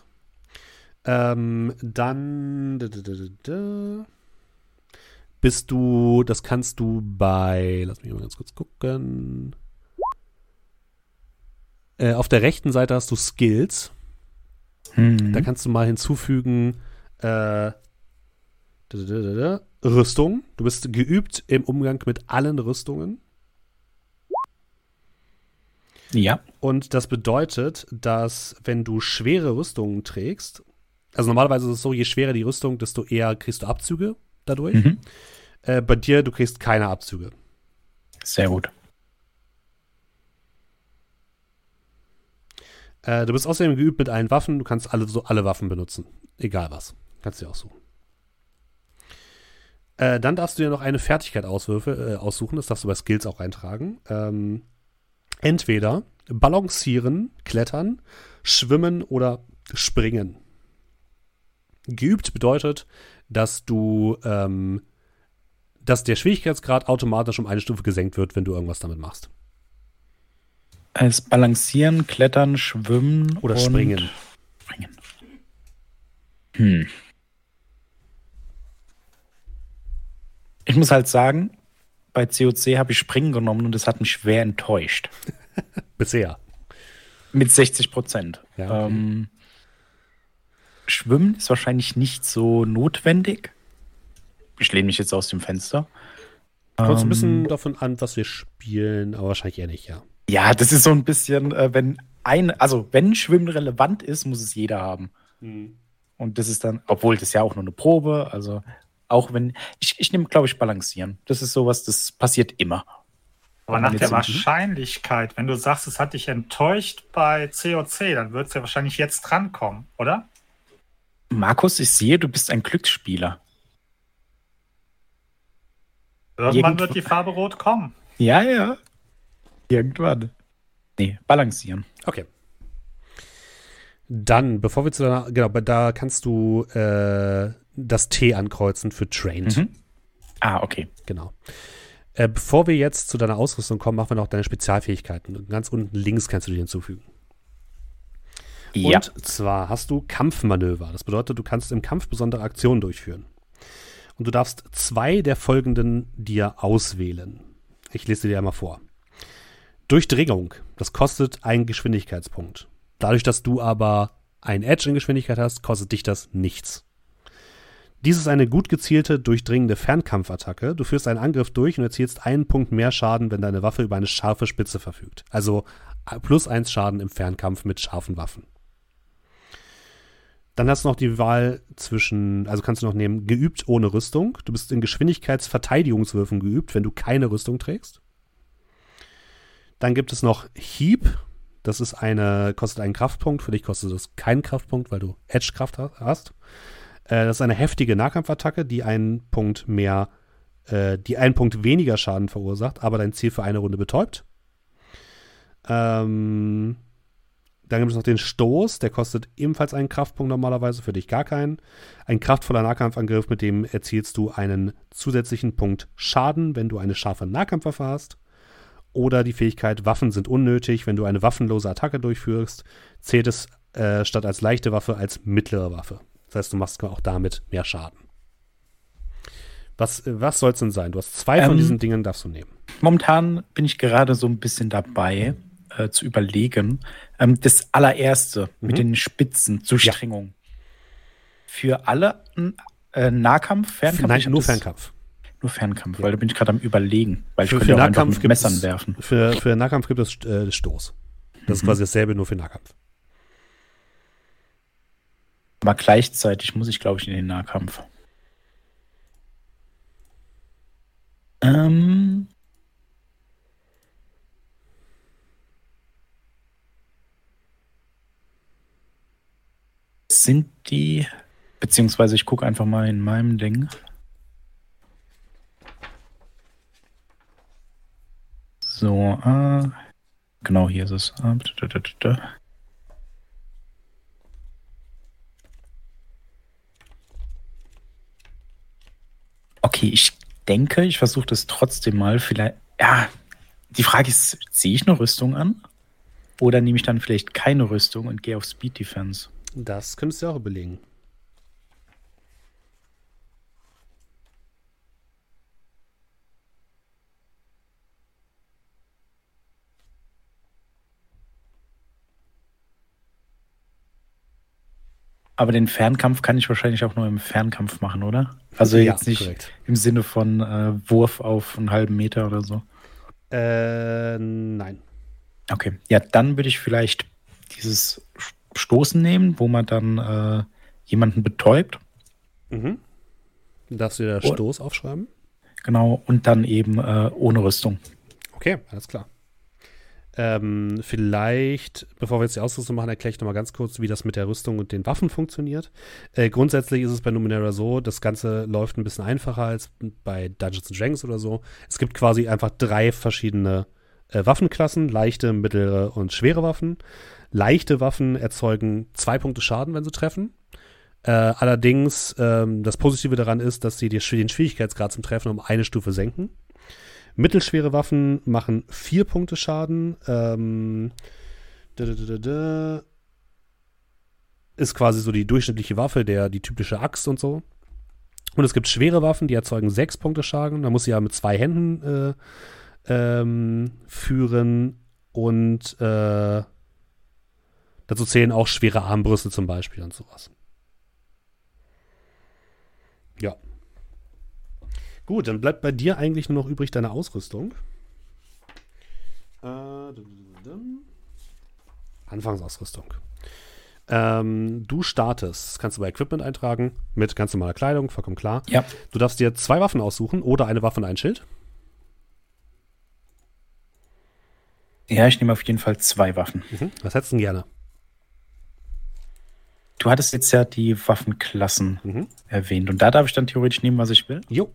Ähm, dann da, da, da, bist du, das kannst du bei, lass mich mal ganz kurz gucken. Äh, auf der rechten Seite hast du Skills. Mhm. Da kannst du mal hinzufügen äh, Rüstung. Du bist geübt im Umgang mit allen Rüstungen. Ja. Und das bedeutet, dass wenn du schwere Rüstungen trägst, also normalerweise ist es so, je schwerer die Rüstung, desto eher kriegst du Abzüge dadurch. Mhm. Äh, bei dir, du kriegst keine Abzüge. Sehr gut. Äh, du bist außerdem geübt mit allen Waffen. Du kannst alle, so alle Waffen benutzen. Egal was. Kannst du dir aussuchen. Äh, dann darfst du dir noch eine Fertigkeit auswürfe, äh, aussuchen. Das darfst du bei Skills auch eintragen. Ähm, entweder balancieren, klettern, schwimmen oder springen. Geübt bedeutet, dass du, ähm, dass der Schwierigkeitsgrad automatisch um eine Stufe gesenkt wird, wenn du irgendwas damit machst. Es Balancieren, Klettern, Schwimmen Oder springen. Springen. Hm. Ich muss halt sagen, bei COC habe ich Springen genommen und das hat mich schwer enttäuscht. Bisher. Mit 60 Prozent. Ja, okay. ähm, Schwimmen ist wahrscheinlich nicht so notwendig. Ich lehne mich jetzt aus dem Fenster. Kommt ein Ähm, bisschen davon an, was wir spielen, aber wahrscheinlich eher nicht, ja. Ja, das ist so ein bisschen, äh, wenn ein, also wenn Schwimmen relevant ist, muss es jeder haben. Und das ist dann, obwohl das ja auch nur eine Probe, also auch wenn, ich, ich nehme, glaube ich, Balancieren. Das ist sowas, das passiert immer. Aber nach der Wahrscheinlichkeit, wenn du sagst, es hat dich enttäuscht bei COC, dann wird es ja wahrscheinlich jetzt drankommen, oder? Markus, ich sehe, du bist ein Glücksspieler. Irgendwann Irgendwo- wird die Farbe rot kommen. Ja, ja. Irgendwann. Nee, balancieren. Okay. Dann, bevor wir zu deiner, genau, da kannst du äh, das T ankreuzen für Trained. Mhm. Ah, okay. Genau. Äh, bevor wir jetzt zu deiner Ausrüstung kommen, machen wir noch deine Spezialfähigkeiten. Ganz unten links kannst du die hinzufügen. Ja. Und zwar hast du Kampfmanöver. Das bedeutet, du kannst im Kampf besondere Aktionen durchführen. Und du darfst zwei der folgenden dir auswählen. Ich lese dir einmal vor. Durchdringung. Das kostet einen Geschwindigkeitspunkt. Dadurch, dass du aber ein Edge in Geschwindigkeit hast, kostet dich das nichts. Dies ist eine gut gezielte, durchdringende Fernkampfattacke. Du führst einen Angriff durch und erzielst einen Punkt mehr Schaden, wenn deine Waffe über eine scharfe Spitze verfügt. Also äh, plus eins Schaden im Fernkampf mit scharfen Waffen. Dann hast du noch die Wahl zwischen, also kannst du noch nehmen, geübt ohne Rüstung. Du bist in Geschwindigkeitsverteidigungswürfen geübt, wenn du keine Rüstung trägst. Dann gibt es noch Hieb. Das ist eine, kostet einen Kraftpunkt. Für dich kostet es keinen Kraftpunkt, weil du Edge-Kraft ha- hast. Äh, das ist eine heftige Nahkampfattacke, die einen Punkt mehr, äh, die einen Punkt weniger Schaden verursacht, aber dein Ziel für eine Runde betäubt. Ähm, dann gibt es noch den Stoß, der kostet ebenfalls einen Kraftpunkt normalerweise, für dich gar keinen. Ein kraftvoller Nahkampfangriff, mit dem erzielst du einen zusätzlichen Punkt Schaden, wenn du eine scharfe Nahkampfwaffe hast. Oder die Fähigkeit Waffen sind unnötig, wenn du eine waffenlose Attacke durchführst, zählt es äh, statt als leichte Waffe als mittlere Waffe. Das heißt, du machst auch damit mehr Schaden. Was, was soll es denn sein? Du hast zwei von Ähm, diesen Dingen, darfst du nehmen. Momentan bin ich gerade so ein bisschen dabei äh, zu überlegen. Ähm, das allererste Mhm. mit den Spitzen, Zustrengung. Für alle äh, Nahkampf, Fernkampf? Nein, nur Fernkampf. Nur Fernkampf, weil da bin ich gerade am überlegen. Weil ich Für, könnte für ja einfach Nahkampf mit Messern es, werfen. Für, für Nahkampf gibt es äh, Stoß. Das ist Mhm. quasi dasselbe, nur für Nahkampf. Aber gleichzeitig muss ich, glaube ich, in den Nahkampf. Ähm. Sind die, beziehungsweise ich gucke einfach mal in meinem Ding. So, äh, genau hier ist es. Da. Okay, ich denke, ich versuche das trotzdem mal. Vielleicht, ja, die Frage ist, ziehe ich eine Rüstung an? Oder nehme ich dann vielleicht keine Rüstung und gehe auf Speed Defense? Das könntest du auch überlegen. Aber den Fernkampf kann ich wahrscheinlich auch nur im Fernkampf machen, oder? Also Ja, jetzt nicht korrekt. im Sinne von äh, Wurf auf einen halben Meter oder so. Äh, nein. Okay, ja, dann würde ich vielleicht dieses Stoßen nehmen, wo man dann äh, jemanden betäubt. Mhm. Darfst du dir Oh. Stoß aufschreiben? Genau, und dann eben äh, ohne Rüstung. Okay, alles klar. Ähm, vielleicht, bevor wir jetzt die Ausrüstung machen, erkläre ich nochmal ganz kurz, wie das mit der Rüstung und den Waffen funktioniert. Äh, grundsätzlich ist es bei Numenera so, das Ganze läuft ein bisschen einfacher als bei Dungeons Dragons oder so. Es gibt quasi einfach drei verschiedene äh, Waffenklassen, leichte, mittlere und schwere Waffen. Leichte Waffen erzeugen zwei Punkte Schaden, wenn sie treffen. Äh, allerdings, ähm, das Positive daran ist, dass sie den Schwierigkeitsgrad zum Treffen um eine Stufe senken. Mittelschwere Waffen machen vier Punkte Schaden. Ähm. Ist quasi so die durchschnittliche Waffe, der, die typische Axt und so. Und es gibt schwere Waffen, die erzeugen sechs Punkte Schaden. Da muss sie ja mit zwei Händen äh, ähm, führen. Und äh, dazu zählen auch schwere Armbrüste zum Beispiel und sowas. Ja. Gut, dann bleibt bei dir eigentlich nur noch übrig deine Ausrüstung. Äh. Anfangsausrüstung. Ähm, du startest, das kannst du bei Equipment eintragen, mit ganz normaler Kleidung, vollkommen klar. Ja. Du darfst dir zwei Waffen aussuchen oder eine Waffe und ein Schild. Ja, ich nehme auf jeden Fall zwei Waffen. Mhm. Was hättest du denn gerne? Du hattest jetzt ja die Waffenklassen Mhm. erwähnt und da darf ich dann theoretisch nehmen, was ich will. Jo.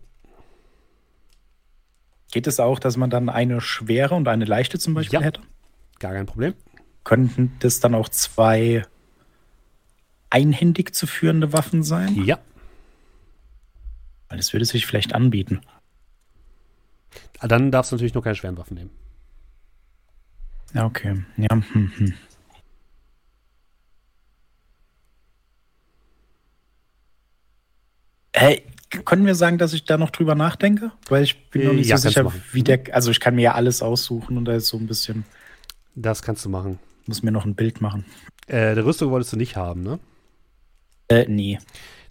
Geht es auch, dass man dann eine schwere und eine leichte zum Beispiel Ja. hätte? Gar kein Problem. Könnten das dann auch zwei einhändig zu führende Waffen sein? Ja. Weil das würde sich vielleicht anbieten. Dann darfst du natürlich nur keine schweren Waffen nehmen. Ja, okay. Ja, hm, hm. Hey, können wir sagen, dass ich da noch drüber nachdenke? Weil ich bin noch nicht ja, so sicher, wie der. Also ich kann mir ja alles aussuchen und da ist so ein bisschen, Das kannst du machen. muss mir noch ein Bild machen. Äh, der Rüstung wolltest du nicht haben, ne? Äh, nee.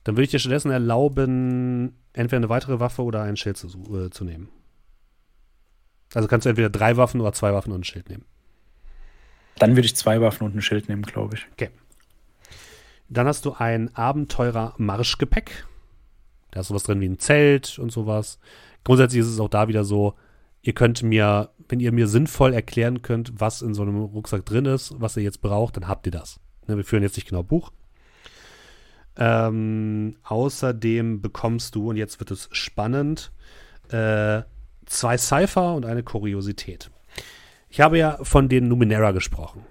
Dann würde ich dir stattdessen erlauben, entweder eine weitere Waffe oder ein Schild zu, äh, zu nehmen. Also kannst du entweder drei Waffen oder zwei Waffen und ein Schild nehmen. Dann würde ich zwei Waffen und ein Schild nehmen, glaube ich. Dann hast du ein Abenteurer-Marschgepäck. Da ist sowas drin wie ein Zelt und sowas. Grundsätzlich ist es auch da wieder so, ihr könnt mir, wenn ihr mir sinnvoll erklären könnt, was in so einem Rucksack drin ist, was ihr jetzt braucht, dann habt ihr das. Ne, wir führen jetzt nicht genau Buch. Ähm, außerdem bekommst du, und jetzt wird es spannend, äh, zwei Cypher und eine Kuriosität. Ich habe ja von den Numenera gesprochen.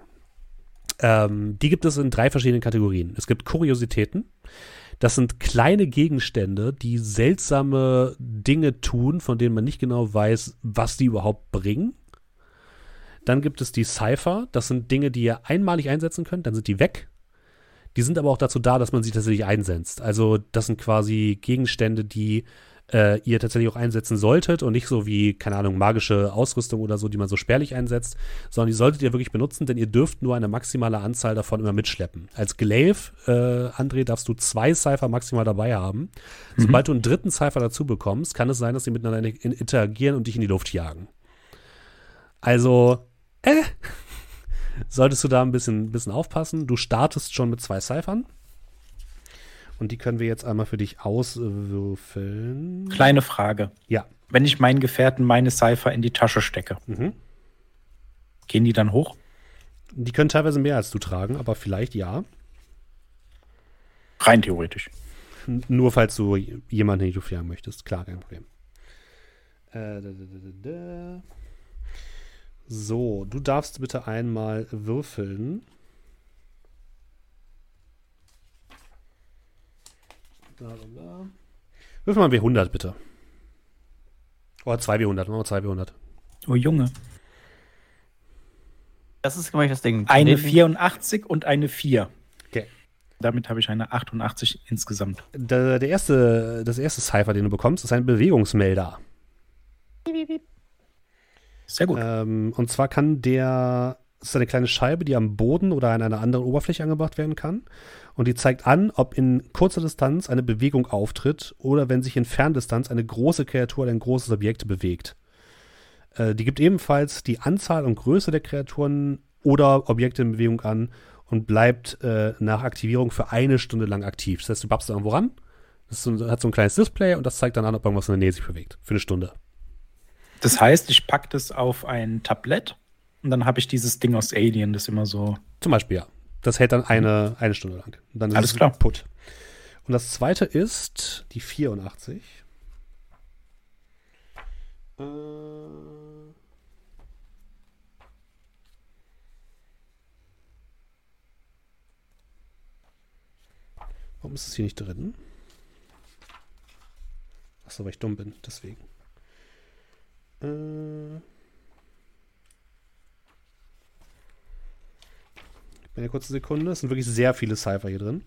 Ähm, die gibt es in drei verschiedenen Kategorien. Es gibt Kuriositäten. Das sind kleine Gegenstände, die seltsame Dinge tun, von denen man nicht genau weiß, was die überhaupt bringen. Dann gibt es die Cypher. Das sind Dinge, die ihr einmalig einsetzen könnt, dann sind die weg. Die sind aber auch dazu da, dass man sie tatsächlich einsetzt. Also das sind quasi Gegenstände, die äh, ihr tatsächlich auch einsetzen solltet und nicht so wie, keine Ahnung, magische Ausrüstung oder so, die man so spärlich einsetzt, sondern die solltet ihr wirklich benutzen, denn ihr dürft nur eine maximale Anzahl davon immer mitschleppen. Als Glaive, äh, André, darfst du zwei Cypher maximal dabei haben. Mhm. Sobald du einen dritten Cypher dazu bekommst, kann es sein, dass sie miteinander interagieren und dich in die Luft jagen. Also, äh, solltest du da ein bisschen, bisschen aufpassen. Du startest schon mit zwei Cyphern. Und die können wir jetzt einmal für dich auswürfeln. Kleine Frage. Ja. Wenn ich meinen Gefährten meine Cypher in die Tasche stecke, mhm. gehen die dann hoch? Die können teilweise mehr als du tragen, aber vielleicht ja. Rein theoretisch. Nur falls du jemanden in die Luft jagen möchtest. Klar, kein Problem. Äh, da, da, da, so, du darfst bitte einmal würfeln. Bla, bla, bla. Würfel mal W100 bitte. Oder 2 W100, machen wir 2 W100. Oh Junge. Das ist glaube ich das Ding. Eine 84 und eine 4. Okay. Damit habe ich eine 88 insgesamt. Der, der erste, das erste Cypher, den du bekommst, ist ein Bewegungsmelder. Sehr gut. Ähm, und zwar kann der, das ist eine kleine Scheibe, die am Boden oder an einer anderen Oberfläche angebracht werden kann und die zeigt an, ob in kurzer Distanz eine Bewegung auftritt oder wenn sich in Ferndistanz eine große Kreatur oder ein großes Objekt bewegt. Äh, die gibt ebenfalls die Anzahl und Größe der Kreaturen oder Objekte in Bewegung an und bleibt äh, nach Aktivierung für eine Stunde lang aktiv. Das heißt, du babst irgendwo ran, das so, hat so ein kleines Display und das zeigt dann an, ob irgendwas in der Nähe sich bewegt. Für eine Stunde. Das heißt, ich packe das auf ein Tablett und dann habe ich dieses Ding aus Alien, das immer so. Zum Beispiel, ja. Das hält dann eine, eine Stunde lang. Und dann ist Alles klar. Put. Und das zweite ist die 84. Äh Warum ist es hier nicht drin? Achso, weil ich dumm bin, deswegen. Äh Eine kurze Sekunde. Es sind wirklich sehr viele Cypher hier drin.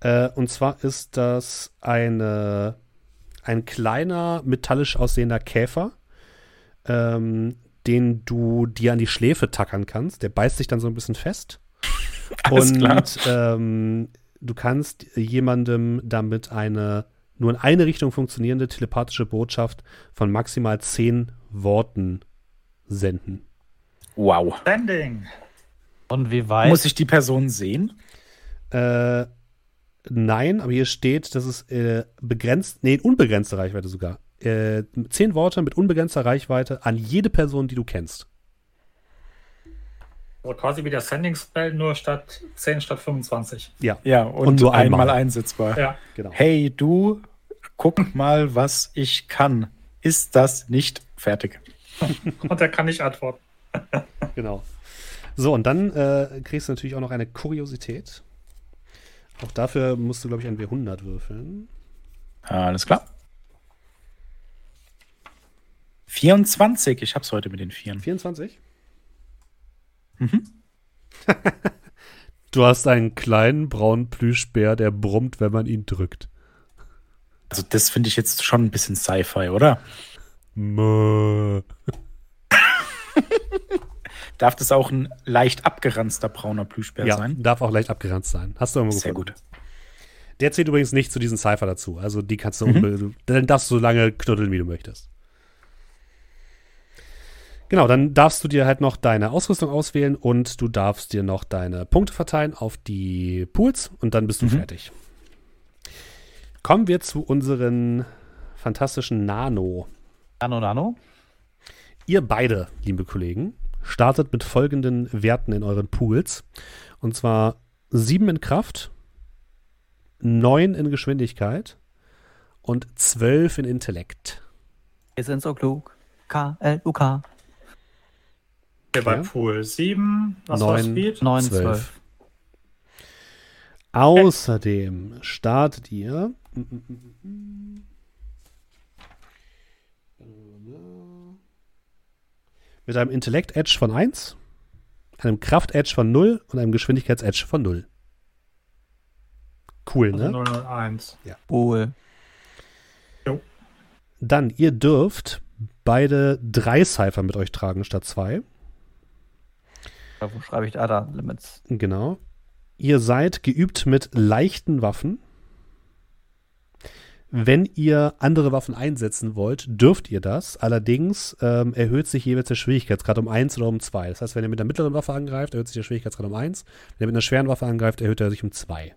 Äh, und zwar ist das eine, ein kleiner, metallisch aussehender Käfer, ähm, den du dir an die Schläfe tackern kannst. Der beißt sich dann so ein bisschen fest. Alles und klar. Ähm, du kannst jemandem damit eine nur in eine Richtung funktionierende telepathische Botschaft von maximal zehn Worten senden. Wow. Sending. Und wie weit? Muss ich die Person sehen? Äh, nein, aber hier steht, dass es äh, begrenzt, nee, unbegrenzte Reichweite sogar. Äh, zehn Worte mit unbegrenzter Reichweite an jede Person, die du kennst. Also quasi wie der Sending Spell, nur statt 10 statt 25. Ja. Ja, und, Und nur einmal einmal. einsetzbar. Ja. Genau. Hey, du, guck mal, was ich kann. Ist das nicht fertig? Und er kann nicht antworten. Genau. So, und dann äh, kriegst du natürlich auch noch eine Kuriosität. Auch dafür musst du, glaube ich, ein W100 würfeln. Alles klar. 24, ich hab's heute mit den Vieren. 24? Mhm. Du hast einen kleinen braunen Plüschbär, der brummt, wenn man ihn drückt. Also das finde ich jetzt schon ein bisschen Sci-Fi, oder? Mö. Darf das auch ein leicht abgeranzter brauner Plüschbär Ja, sein? darf auch leicht abgeranzt sein. Hast du irgendwo Sehr gefunden. gut. Der zählt übrigens nicht zu diesen Cypher dazu. Also die kannst du, Mhm. dann darfst du so lange knuddeln, wie du möchtest. Genau, dann darfst du dir halt noch deine Ausrüstung auswählen und du darfst dir noch deine Punkte verteilen auf die Pools und dann bist du Mhm. fertig. Kommen wir zu unseren fantastischen Nano. Nano, Nano. Ihr beide, liebe Kollegen, startet mit folgenden Werten in euren Pools. Und zwar 7 in Kraft, 9 in Geschwindigkeit und 12 in Intellekt. Wir sind so klug. K-L-U-K. Hier bei. Pool 7. Was war Neun. Speed? 9, 12. 12. Außerdem startet ihr. Mit einem Intellekt-Edge von 1, einem Kraft-Edge von 0 und einem Geschwindigkeits-Edge von 0. Cool, Also ne? 001. Cool. Dann, ihr dürft beide drei Cypher mit euch tragen statt zwei. Ja, wo schreibe ich da da? Limits. Genau. Ihr seid geübt mit leichten Waffen. Wenn ihr andere Waffen einsetzen wollt, dürft ihr das. Allerdings ähm, erhöht sich jeweils der Schwierigkeitsgrad um 1 oder um 2. Das heißt, wenn ihr mit einer mittleren Waffe angreift, erhöht sich der Schwierigkeitsgrad um 1. Wenn ihr mit einer schweren Waffe angreift, erhöht er sich um 2.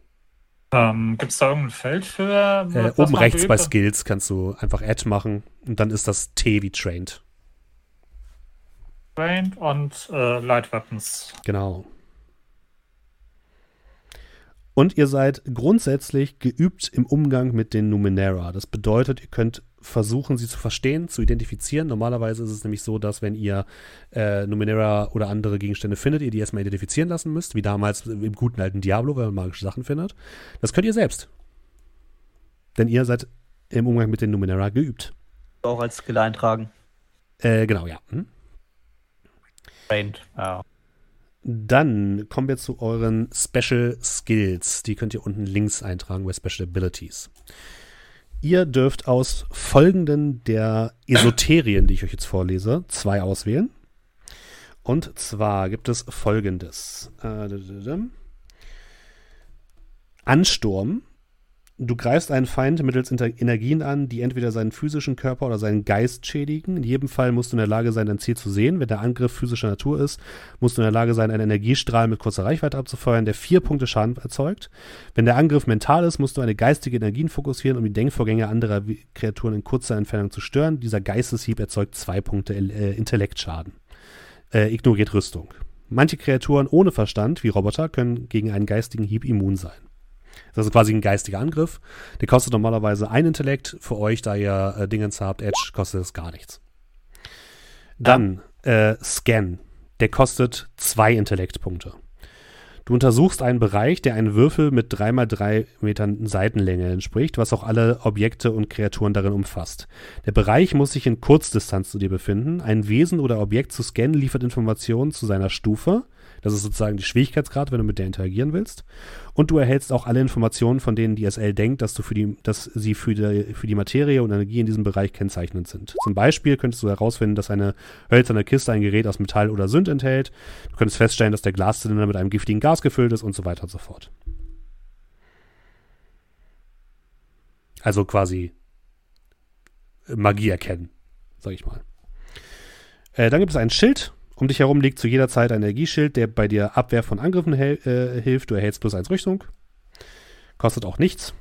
Ähm, Gibt es da irgendein Feld für? Äh, oben rechts bei? Skills kannst du einfach Add machen und dann ist das T wie Trained. Trained und äh, Light Weapons. Genau. Und ihr seid grundsätzlich geübt im Umgang mit den Numenera. Das bedeutet, ihr könnt versuchen, sie zu verstehen, zu identifizieren. Normalerweise ist es nämlich so, dass wenn ihr äh, Numenera oder andere Gegenstände findet, ihr die erstmal identifizieren lassen müsst, wie damals im guten alten Diablo, wenn man magische Sachen findet. Das könnt ihr selbst. Denn ihr seid im Umgang mit den Numenera geübt. Auch als Skill eintragen. Äh, genau, ja. Hm? Trained. Ja. Dann kommen wir zu euren Special Skills. Die könnt ihr unten links eintragen bei Special Abilities. Ihr dürft aus folgenden der Esoterien, die ich euch jetzt vorlese, zwei auswählen. Und zwar gibt es folgendes. Äh. Ansturm. Du greifst einen Feind mittels Inter Energien an, die entweder seinen physischen Körper oder seinen Geist schädigen. In jedem Fall musst du in der Lage sein, dein Ziel zu sehen. Wenn der Angriff physischer Natur ist, musst du in der Lage sein, einen Energiestrahl mit kurzer Reichweite abzufeuern, der vier Punkte Schaden erzeugt. Wenn der Angriff mental ist, musst du eine geistige Energien fokussieren, um die Denkvorgänge anderer Kreaturen in kurzer Entfernung zu stören. Dieser Geisteshieb erzeugt zwei Punkte äh, Intellektschaden. Äh, ignoriert Rüstung. Manche Kreaturen ohne Verstand, wie Roboter, können gegen einen geistigen Hieb immun sein. Das ist quasi ein geistiger Angriff. Der kostet normalerweise ein Intellekt. Für euch, da ihr äh, Dingens habt, Edge, kostet es gar nichts. Dann äh, Scan. Der kostet zwei Intellektpunkte. Du untersuchst einen Bereich, der einen Würfel mit 3x3 Metern Seitenlänge entspricht, was auch alle Objekte und Kreaturen darin umfasst. Der Bereich muss sich in Kurzdistanz zu dir befinden. Ein Wesen oder Objekt zu scannen liefert Informationen zu seiner Stufe. Das ist sozusagen die Schwierigkeitsgrad, wenn du mit der interagieren willst. Und du erhältst auch alle Informationen, von denen die SL denkt, dass, du für die, dass sie für die, für die Materie und Energie in diesem Bereich kennzeichnend sind. Zum Beispiel könntest du herausfinden, dass eine hölzerne Kiste ein Gerät aus Metall oder Sünd enthält. Du könntest feststellen, dass der Glaszylinder mit einem giftigen Gas gefüllt ist und so weiter und so fort. Also quasi Magie erkennen, sag ich mal. Äh, dann gibt es ein Schild. Um dich herum liegt zu jeder Zeit ein Energieschild, der bei dir Abwehr von Angriffen äh, hilft. Du erhältst plus eins Rüstung. Kostet auch nichts.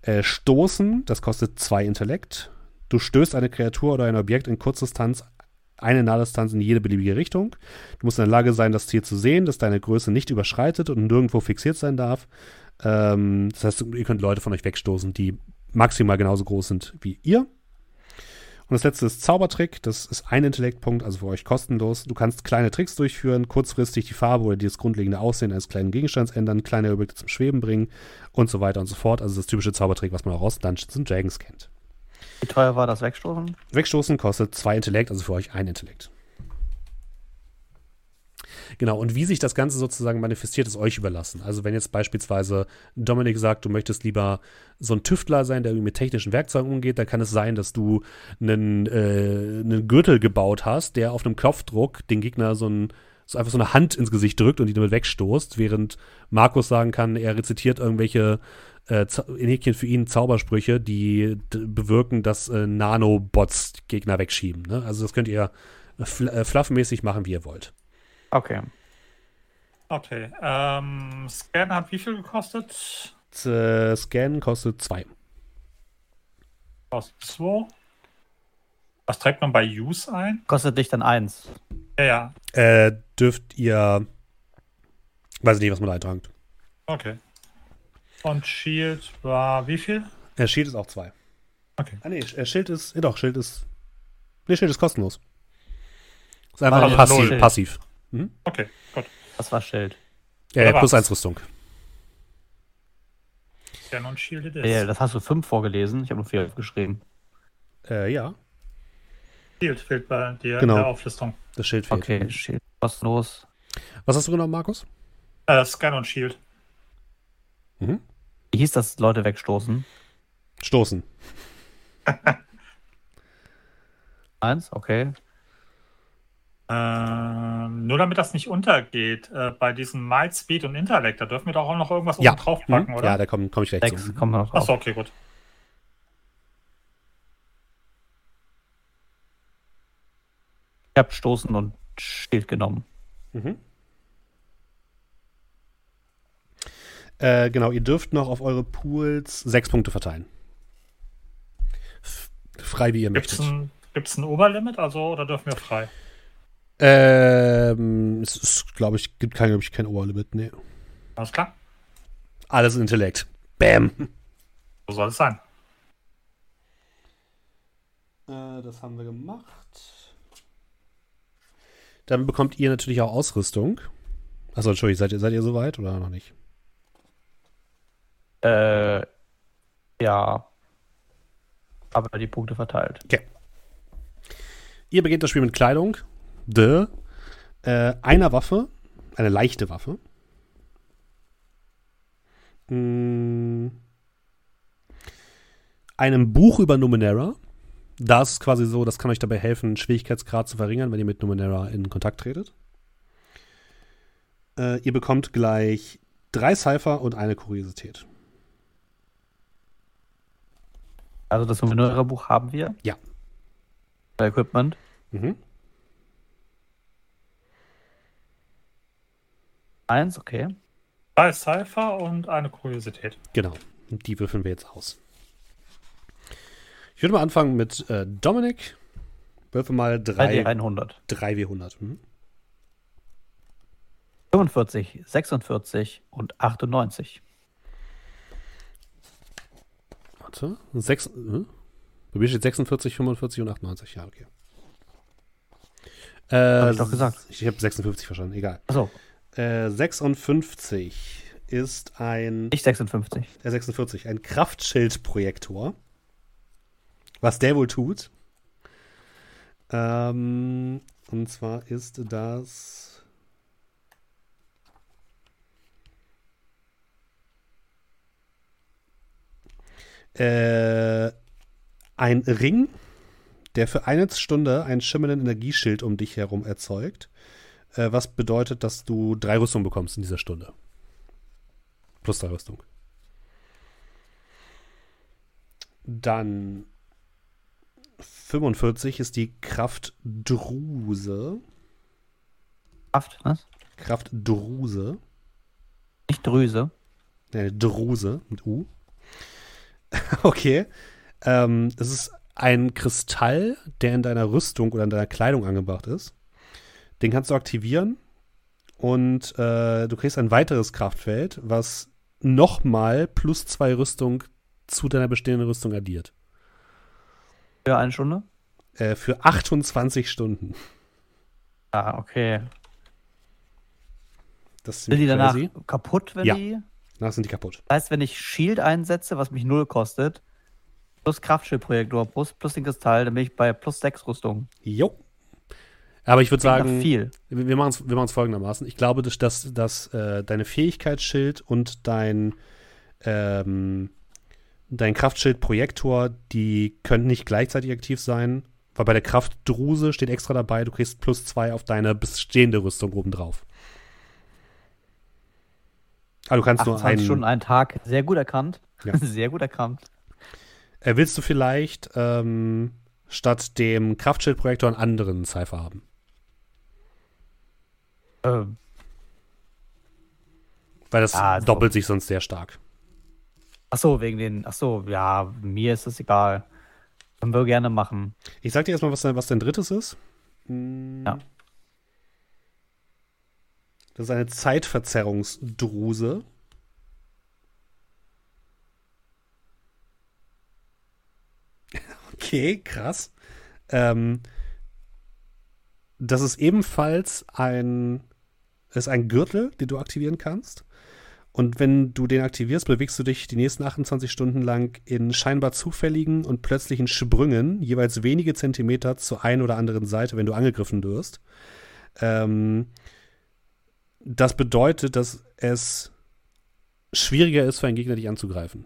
Äh, Stoßen, das kostet zwei Intellekt. Du stößt eine Kreatur oder ein Objekt in Kurzdistanz eine Nahdistanz in jede beliebige Richtung. Du musst in der Lage sein, das Ziel zu sehen, das deine Größe nicht überschreitet und nirgendwo fixiert sein darf. Ähm, das heißt, ihr könnt Leute von euch wegstoßen, die maximal genauso groß sind wie ihr. Und das letzte ist Zaubertrick. Das ist ein Intellektpunkt, also für euch kostenlos. Du kannst kleine Tricks durchführen, kurzfristig die Farbe oder das grundlegende Aussehen eines kleinen Gegenstands ändern, kleine Objekte zum Schweben bringen und so weiter und so fort. Also das typische Zaubertrick, was man auch aus Dungeons Dragons kennt. Wie teuer war das Wegstoßen? Wegstoßen kostet zwei Intellekt, also für euch ein Intellekt. Genau, und wie sich das Ganze sozusagen manifestiert, ist euch überlassen. Also wenn jetzt beispielsweise Dominik sagt, du möchtest lieber so ein Tüftler sein, der mit technischen Werkzeugen umgeht, dann kann es sein, dass du einen, äh, einen Gürtel gebaut hast, der auf einem Knopfdruck den Gegner so, ein, so einfach so eine Hand ins Gesicht drückt und die damit wegstoßt, während Markus sagen kann, er rezitiert irgendwelche äh, für ihn Zaubersprüche, die bewirken, dass äh, Nanobots Gegner wegschieben. Ne? Also das könnt ihr fl äh, fluffmäßig machen, wie ihr wollt. Okay. Okay. Ähm, Scan hat wie viel gekostet? Z- Scan kostet zwei. Kostet 2. Was trägt man bei Use ein? Kostet dich dann eins. Ja, ja. Äh, dürft ihr. Weiß ich nicht, was man da eintragt. Okay. Und Shield war wie viel? Äh, Schild ist auch zwei. Okay. Ah, nee, Sch- äh, Schild ist. Ja, doch, Schild ist. Nee, Schild ist kostenlos. Ist einfach Also passiv. null. Passiv. Okay, gut. Das war Schild. Ja, ja, plus was? 1 Rüstung. Canon Shielded Ja, ist. das hast du fünf vorgelesen. Ich habe nur vier aufgeschrieben. Äh, ja, Shield fehlt bei dir Genau. in der Auflistung. das Schild fehlt. Okay, Schild. Kostenlos. Was hast du genommen, Markus? Äh, Scan und Shield. Mhm. Wie hieß das, Leute wegstoßen? Stoßen. Eins, okay. Ähm, nur damit das nicht untergeht, äh, bei diesem Might, Speed und Intellect, da dürfen wir doch auch noch irgendwas Ja. oben drauf packen, Mhm. oder? Ja, da komme komm ich gleich Sechs, zu. kommen wir noch drauf. Achso, okay, gut. Ich habe Stoßen und Schild genommen. Mhm. Äh, genau, ihr dürft noch auf eure Pools sechs Punkte verteilen. F frei wie ihr Gibt es möchtet. ein, gibt's ein Oberlimit, also, oder dürfen wir frei? Ähm, es ist, glaube ich, gibt kein, glaub ich, kein Oberlimit. Nee. Alles klar? Alles Intellekt. Bam. So soll es sein. Äh, das haben wir gemacht. Dann bekommt ihr natürlich auch Ausrüstung. Achso, Entschuldigung, seid ihr, seid ihr soweit oder noch nicht? Äh, ja. Aber die Punkte verteilt. Ihr beginnt das Spiel mit Kleidung. De. Äh, einer Waffe. Eine leichte Waffe. Mm, einem Buch über Numenera. Da ist es quasi so, das kann euch dabei helfen, Schwierigkeitsgrad zu verringern, wenn ihr mit Numenera in Kontakt tretet. Äh, ihr bekommt gleich drei Cypher und eine Kuriosität. Also das Numenera-Buch haben wir. Ja. Bei Equipment. Mhm. Eins, okay. Drei Cypher und eine Kuriosität. Genau. Und die würfeln wir jetzt aus. Ich würde mal anfangen mit äh, Dominik. Würfel mal Bei die 3, 100. 3 W100. Mhm. 45, 46 und 98. Warte. 6, äh? Bei mir steht 46, 45 und 98. Ja, okay. Äh, Hab ich doch gesagt. Ich habe 56 verstanden, egal. Achso, Äh, 56 ist ein. nicht 56. Der 46, ein Kraftschildprojektor. Was der wohl tut. Ähm, und zwar ist das. Äh, ein Ring, der für eine Stunde einen schimmernden Energieschild um dich herum erzeugt. Äh, was bedeutet, dass du drei Rüstungen bekommst in dieser Stunde. Plus drei Rüstung. Dann 45 ist die Kraftdruse. Kraft, was? Kraftdruse. Nicht Drüse. Ne, Druse mit U. okay. Ähm, das ist ein Kristall, der in deiner Rüstung oder in deiner Kleidung angebracht ist. Den kannst du aktivieren und äh, du kriegst ein weiteres Kraftfeld, was nochmal plus zwei Rüstung zu deiner bestehenden Rüstung addiert. Für eine Stunde? Äh, für 28 Stunden. Ah, okay. Das Sind die danach crazy. kaputt, wenn Ja. die. Danach sind die kaputt. Das heißt, wenn ich Shield einsetze, was mich null kostet, plus Kraftschildprojektor, plus, plus den Kristall, dann bin ich bei plus 6 Rüstung. Jo. Aber ich würde sagen, viel. wir machen es wir machen's folgendermaßen. Ich glaube, dass, dass, dass äh, deine Fähigkeitsschild und dein, ähm, dein Kraftschildprojektor, die können nicht gleichzeitig aktiv sein, weil bei der Kraftdruse steht extra dabei, du kriegst plus zwei auf deine bestehende Rüstung obendrauf. Aber du kannst nur 28 Stunden, einen. einen Tag. Sehr gut erkannt. Ja. Sehr gut erkannt. Äh, willst du vielleicht ähm, statt dem Kraftschildprojektor einen anderen Cypher haben? Ähm, Weil das Ah, so. doppelt sich sonst sehr stark. ach so, wegen den. Ach so, ja, mir ist es egal. Können wir gerne machen. Ich sag dir erstmal, was, dein- was dein drittes ist. Hm. Ja. Das ist eine Zeitverzerrungsdruse. Okay, krass. Ähm, das ist ebenfalls ein, ist ein Gürtel, den du aktivieren kannst. Und wenn du den aktivierst, bewegst du dich die nächsten 28 Stunden lang in scheinbar zufälligen und plötzlichen Sprüngen, jeweils wenige Zentimeter zur einen oder anderen Seite, wenn du angegriffen wirst. Ähm, das bedeutet, dass es schwieriger ist für einen Gegner, dich anzugreifen.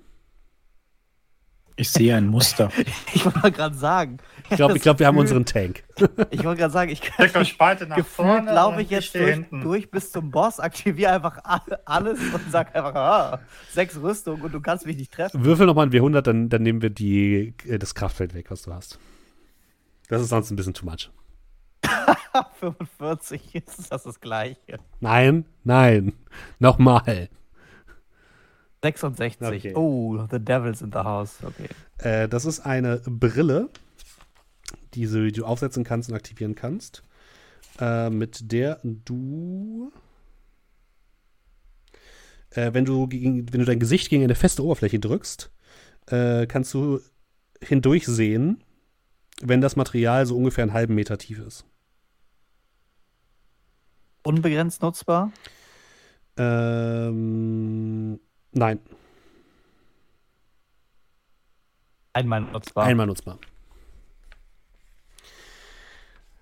Ich sehe ein Muster. Ich wollte gerade sagen. Ich glaube, ich glaub, wir haben unseren Tank. Ich wollte gerade sagen, ich Steckt euch beide nach Gefühlt vorne. laufe und ich jetzt stehe durch, durch bis zum Boss, aktiviere einfach all- alles und sag einfach, ah, sechs Rüstung und du kannst mich nicht treffen. Würfel nochmal ein W100, dann, dann nehmen wir die, äh, das Kraftfeld weg, was du hast. Das ist sonst ein bisschen too much. 45 ist das das gleiche. Nein, nein. Nochmal. 66. Okay. Oh, the devil's in the house. Okay. Äh, das ist eine Brille, die du, aufsetzen kannst und aktivieren kannst, äh, mit der du, äh, wenn du gegen, wenn du dein Gesicht gegen eine feste Oberfläche drückst, äh, kannst du hindurchsehen, wenn das Material so ungefähr einen halben Meter tief ist. Unbegrenzt nutzbar? Ähm, nein, Einmal nutzbar. einmal nutzbar.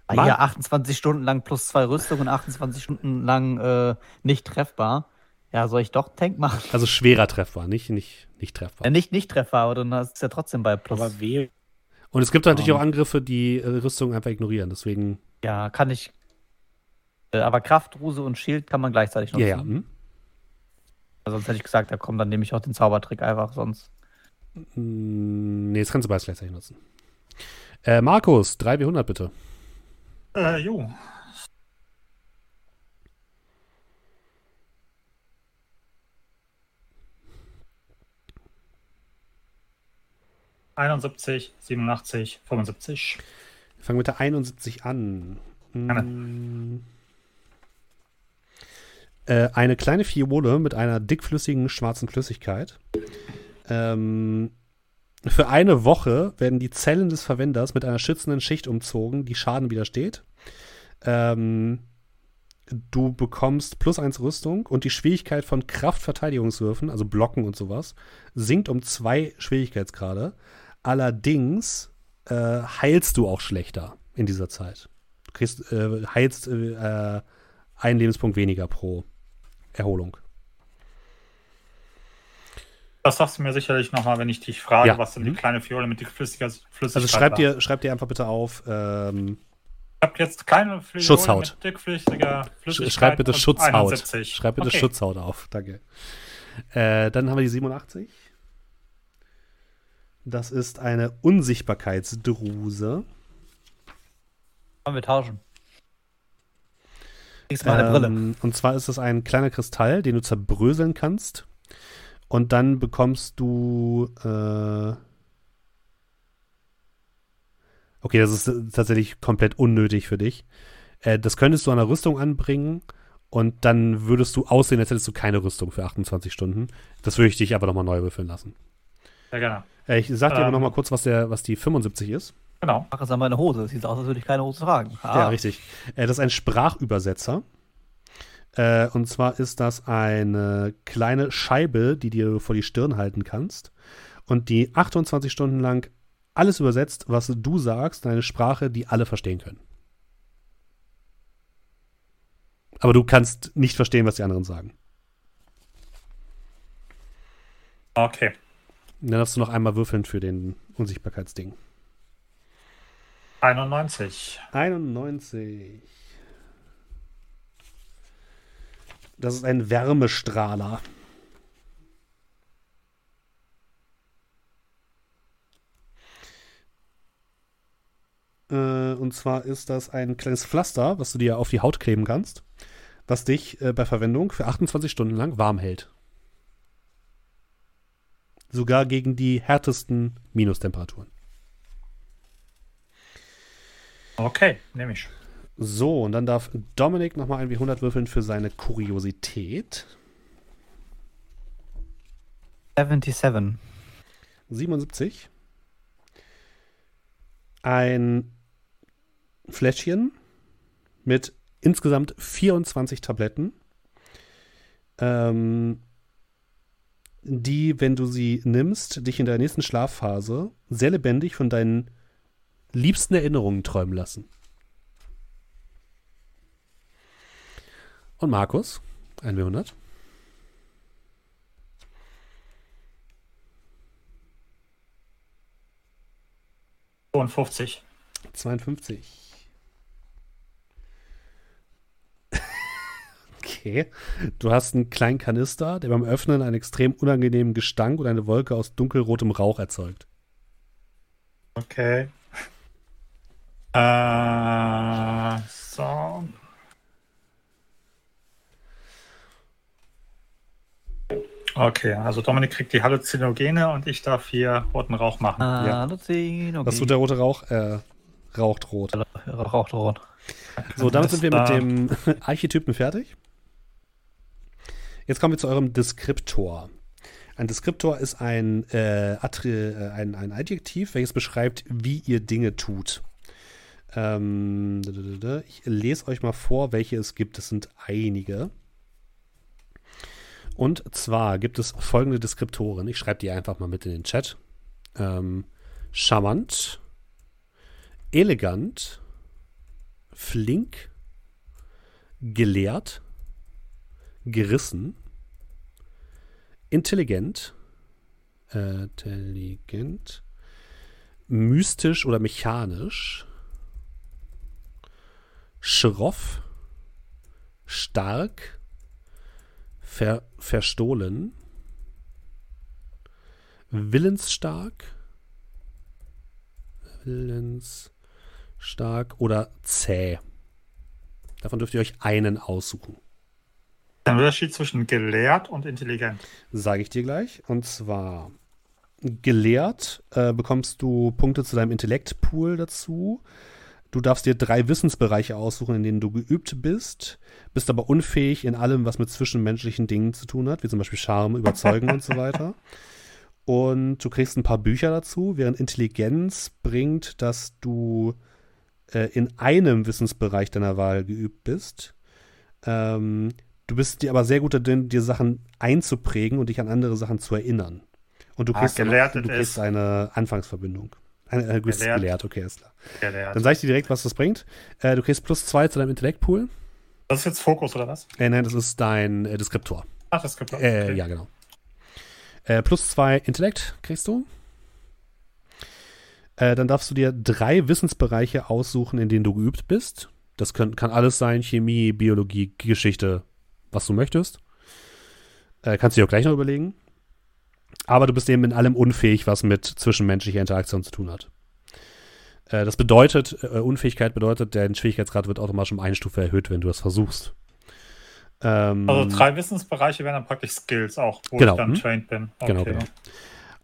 Ah, Hier 28 Stunden lang plus zwei Rüstung und 28 Stunden lang äh, nicht treffbar. Ja, soll ich doch Tank machen? Also schwerer treffbar, nicht, nicht, nicht treffbar. Ja, nicht nicht treffbar, aber dann ist es ja trotzdem bei plus. Aber wehe. Und es gibt natürlich auch Angriffe, die äh, Rüstung einfach ignorieren. Deswegen, ja, kann ich. Äh, aber Kraft, Ruse und Shield kann man gleichzeitig nutzen. ja, ja. hm. Also Sonst hätte ich gesagt, ja komm, dann nehme ich auch den Zaubertrick einfach, sonst. Mm, Nee, das kannst du beides gleichzeitig nutzen. Äh, Markus, 3W100 bitte. Äh, jo. Einundsiebzig, siebenundachtzig, fünfundsiebzig. Wir fangen mit der 71 an. Mm. Äh, eine kleine Fiole mit einer dickflüssigen schwarzen Flüssigkeit. Ähm, für eine Woche werden die Zellen des Verwenders mit einer schützenden Schicht umzogen, die Schaden widersteht. Ähm, du bekommst plus eins Rüstung und die Schwierigkeit von Kraftverteidigungswürfen, also Blocken und sowas, sinkt um zwei Schwierigkeitsgrade. Allerdings äh, heilst du auch schlechter in dieser Zeit. Du kriegst, äh, heilst äh, äh, einen Lebenspunkt weniger pro Erholung. Das sagst du mir sicherlich nochmal, wenn ich dich frage, Ja. was denn die Mhm. kleine Fiole mit Flüssigkeit, Flüssigkeit Also schreib war. dir, schreib dir einfach bitte auf, ähm, Ich habe jetzt keine Fiole Schutzhaut. mit dickflüssiger Flüssigkeit. schreib bitte Schutzhaut. 71. Schreib bitte Okay. Schutzhaut auf, danke. Äh, dann haben wir die 87. Das ist eine Unsichtbarkeitsdruse. Wollen wir tauschen? Kriegst mal eine Brille. Ähm, und zwar ist es ein kleiner Kristall, den du zerbröseln kannst. Und dann bekommst du. Äh okay, das ist tatsächlich komplett unnötig für dich. Äh, das könntest du an der Rüstung anbringen und dann würdest du aussehen, als hättest du keine Rüstung für 28 Stunden. Das würde ich dich aber nochmal neu würfeln lassen. Ja, genau. Äh, ich sag dir aber Ähm. nochmal kurz, was, der, was die 75 ist. Genau. Mach es an meine Hose. Es sieht aus, als würde ich keine Hose tragen. Ah, Ja, richtig. Äh, das ist ein Sprachübersetzer. Äh, und zwar ist das eine kleine Scheibe, die dir vor die Stirn halten kannst und die 28 Stunden lang alles übersetzt, was du sagst, in eine Sprache, die alle verstehen können. Aber du kannst nicht verstehen, was die anderen sagen. Okay. Dann darfst du noch einmal würfeln für den Unsichtbarkeitsding. 91. 91. Das ist ein Wärmestrahler. Äh, und zwar ist das ein kleines Pflaster, was du dir auf die Haut kleben kannst, was dich äh, bei Verwendung für 28 Stunden lang warm hält. Sogar gegen die härtesten Minustemperaturen. Okay, nehme ich. So, und dann darf Dominik nochmal ein W100 würfeln für seine Kuriosität. 77. 77. Ein Fläschchen mit insgesamt 24 Tabletten, ähm, die, wenn du sie nimmst, dich in der nächsten Schlafphase sehr lebendig von deinen liebsten Erinnerungen träumen lassen. Und Markus, ein W100. 52. 52. Okay. Du hast einen kleinen Kanister, der beim Öffnen einen extrem unangenehmen Gestank und eine Wolke aus dunkelrotem Rauch erzeugt. Okay. Äh, so. Okay, also Dominik kriegt die Halluzinogene und ich darf hier roten Rauch machen. Ja. Halluzinogen. Was tut der rote Rauch? Er raucht rot. Raucht rot. So, damit sind wir mit dem Archetypen fertig. Jetzt kommen wir zu eurem Deskriptor. Ein Deskriptor ist ein, äh, äh, ein, ein Adjektiv, welches beschreibt, wie ihr Dinge tut. Ähm, ich lese euch mal vor, welche es gibt. Es sind einige. Und zwar gibt es folgende Deskriptoren. Ich schreibe die einfach mal mit in den Chat. Ähm, charmant, elegant, flink, gelehrt, gerissen, intelligent, äh, intelligent, mystisch oder mechanisch, schroff, stark, ver, verstohlen, willensstark, willensstark oder zäh. Davon dürft ihr euch einen aussuchen. Der Unterschied zwischen gelehrt und intelligent. Sage ich dir gleich. Und zwar gelehrt äh, bekommst du Punkte zu deinem Intellektpool dazu. Du darfst dir drei Wissensbereiche aussuchen, in denen du geübt bist, bist aber unfähig in allem, was mit zwischenmenschlichen Dingen zu tun hat, wie zum Beispiel Charme, Überzeugen und so weiter. Und du kriegst ein paar Bücher dazu, während Intelligenz bringt, dass du äh, in einem Wissensbereich deiner Wahl geübt bist. Ähm, du bist dir aber sehr gut darin, dir Sachen einzuprägen und dich an andere Sachen zu erinnern. Und du Ah, kriegst, dann- gelehrt du kriegst eine Anfangsverbindung. Eine, du bist Gelehrt. gelehrt, okay, ist klar. Gelehrt. Dann sage ich dir direkt, was das bringt. Äh, du kriegst plus zwei zu deinem Intellektpool. Das ist jetzt Fokus, oder was? Äh, nein, das ist dein äh, Deskriptor. Ach, gibt Äh, okay. Ja, genau. Äh, plus zwei Intellekt kriegst du. Äh, dann darfst du dir drei Wissensbereiche aussuchen, in denen du geübt bist. Das können, kann alles sein: Chemie, Biologie, Geschichte, was du möchtest. Kannst du dir auch gleich noch überlegen. Aber du bist eben in allem unfähig, was mit zwischenmenschlicher Interaktion zu tun hat. Äh, das bedeutet, äh, Unfähigkeit bedeutet, dein Schwierigkeitsgrad wird automatisch um eine Stufe erhöht, wenn du das versuchst. Ähm, Also drei Wissensbereiche wären dann praktisch Skills auch, wo Genau, ich dann hm. trained bin. Genau, genau.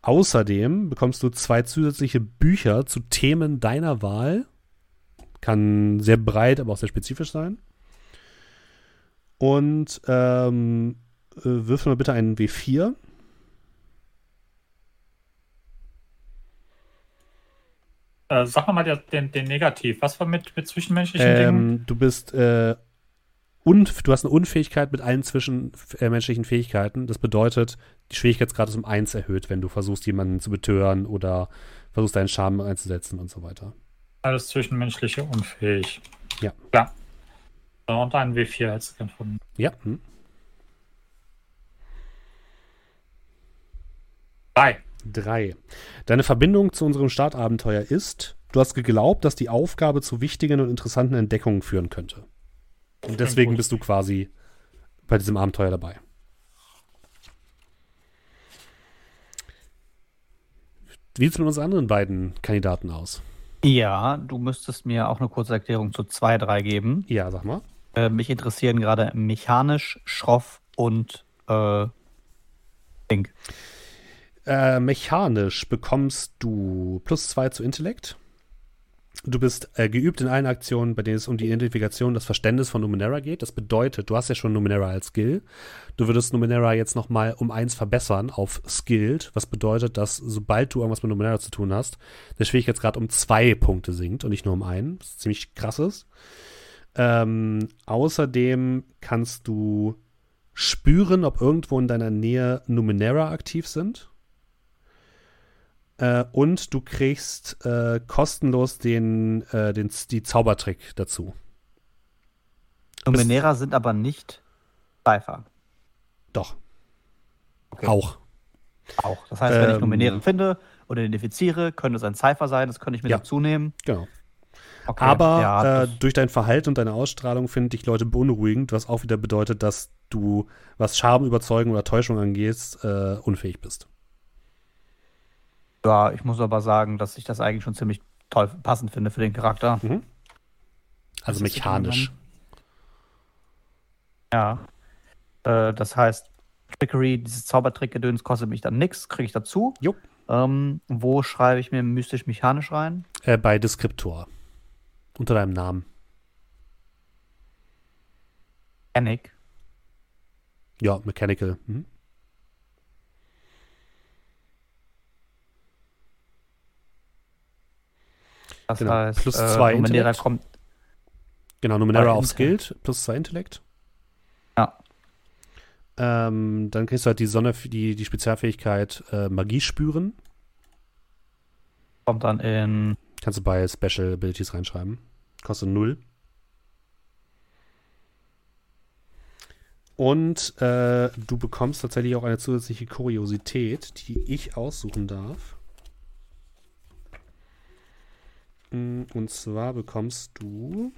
Außerdem bekommst du zwei zusätzliche Bücher zu Themen deiner Wahl. Kann sehr breit, aber auch sehr spezifisch sein. Und ähm, äh, wirf mal bitte einen W4. Äh, sag mal den, den Negativ. Was war mit, mit zwischenmenschlichen ähm, Dingen? Du bist äh, und du hast eine Unfähigkeit mit allen zwischenmenschlichen äh, Fähigkeiten. Das bedeutet, die Schwierigkeitsgrad ist um eins erhöht, wenn du versuchst, jemanden zu betören oder versuchst, deinen Charme einzusetzen und so weiter. Alles zwischenmenschliche unfähig. Ja. Ja. Und ein W4 hättest du gefunden. Ja. Hm. Bye. 3. Deine Verbindung zu unserem Startabenteuer ist, du hast geglaubt, dass die Aufgabe zu wichtigen und interessanten Entdeckungen führen könnte. Und deswegen bist du quasi bei diesem Abenteuer dabei. Wie sieht es mit unseren anderen beiden Kandidaten aus? Ja, du müsstest mir auch eine kurze Erklärung zu 2, 3 geben. Ja, sag mal. Äh, mich interessieren gerade mechanisch, schroff und äh, Link. Äh, mechanisch bekommst du plus zwei zu Intellekt. Du bist äh, geübt in allen Aktionen, bei denen es um die Identifikation und das Verständnis von Numenera geht. Das bedeutet, du hast ja schon Numenera als Skill. Du würdest Numenera jetzt nochmal um eins verbessern auf Skilled, was bedeutet, dass sobald du irgendwas mit Numenera zu tun hast, der Schwierigkeitsgrad um zwei Punkte sinkt und nicht nur um einen. Was ziemlich krass ist. Ähm, außerdem kannst du spüren, ob irgendwo in deiner Nähe Numenera aktiv sind. Äh, und du kriegst äh, kostenlos den, äh, den, die Zaubertrick dazu. Numenera sind aber nicht Cypher. Doch. Okay. Auch. Auch. Das heißt, wenn ich Ähm, Numenera finde oder identifiziere, könnte es ein Cypher sein, das könnte ich mir Ja. dazu nehmen. Genau. Okay. Aber ja, äh, durch dein Verhalten und deine Ausstrahlung finde ich Leute beunruhigend, was auch wieder bedeutet, dass du, was Charme, Überzeugung oder Täuschung angeht, äh, unfähig bist. Ja, ich muss aber sagen, dass ich das eigentlich schon ziemlich toll passend finde für den Charakter. Also Was ist mechanisch. Ja. Äh, das heißt, Trickery, dieses Zaubertrick-Gedöns kostet mich dann nichts, kriege ich dazu. Jo. Ähm, wo schreibe ich mir mystisch-mechanisch rein? Äh, bei Deskriptor. Unter deinem Namen. Panic. Ja, Mechanical. Mhm. Das Genau. heißt, Plus äh, zwei Numenera Intellekt. kommt. Genau, Numenera Bei auf Intellekt. Skill plus zwei Intellekt. Ja. Ähm, dann kriegst du halt die Sonne, die, die Spezialfähigkeit äh, Magie spüren. Kommt dann in. Kannst du bei Special Abilities reinschreiben. Kostet null. Und äh, du bekommst tatsächlich auch eine zusätzliche Kuriosität, die ich aussuchen darf. Mm, Und zwar bekommst du.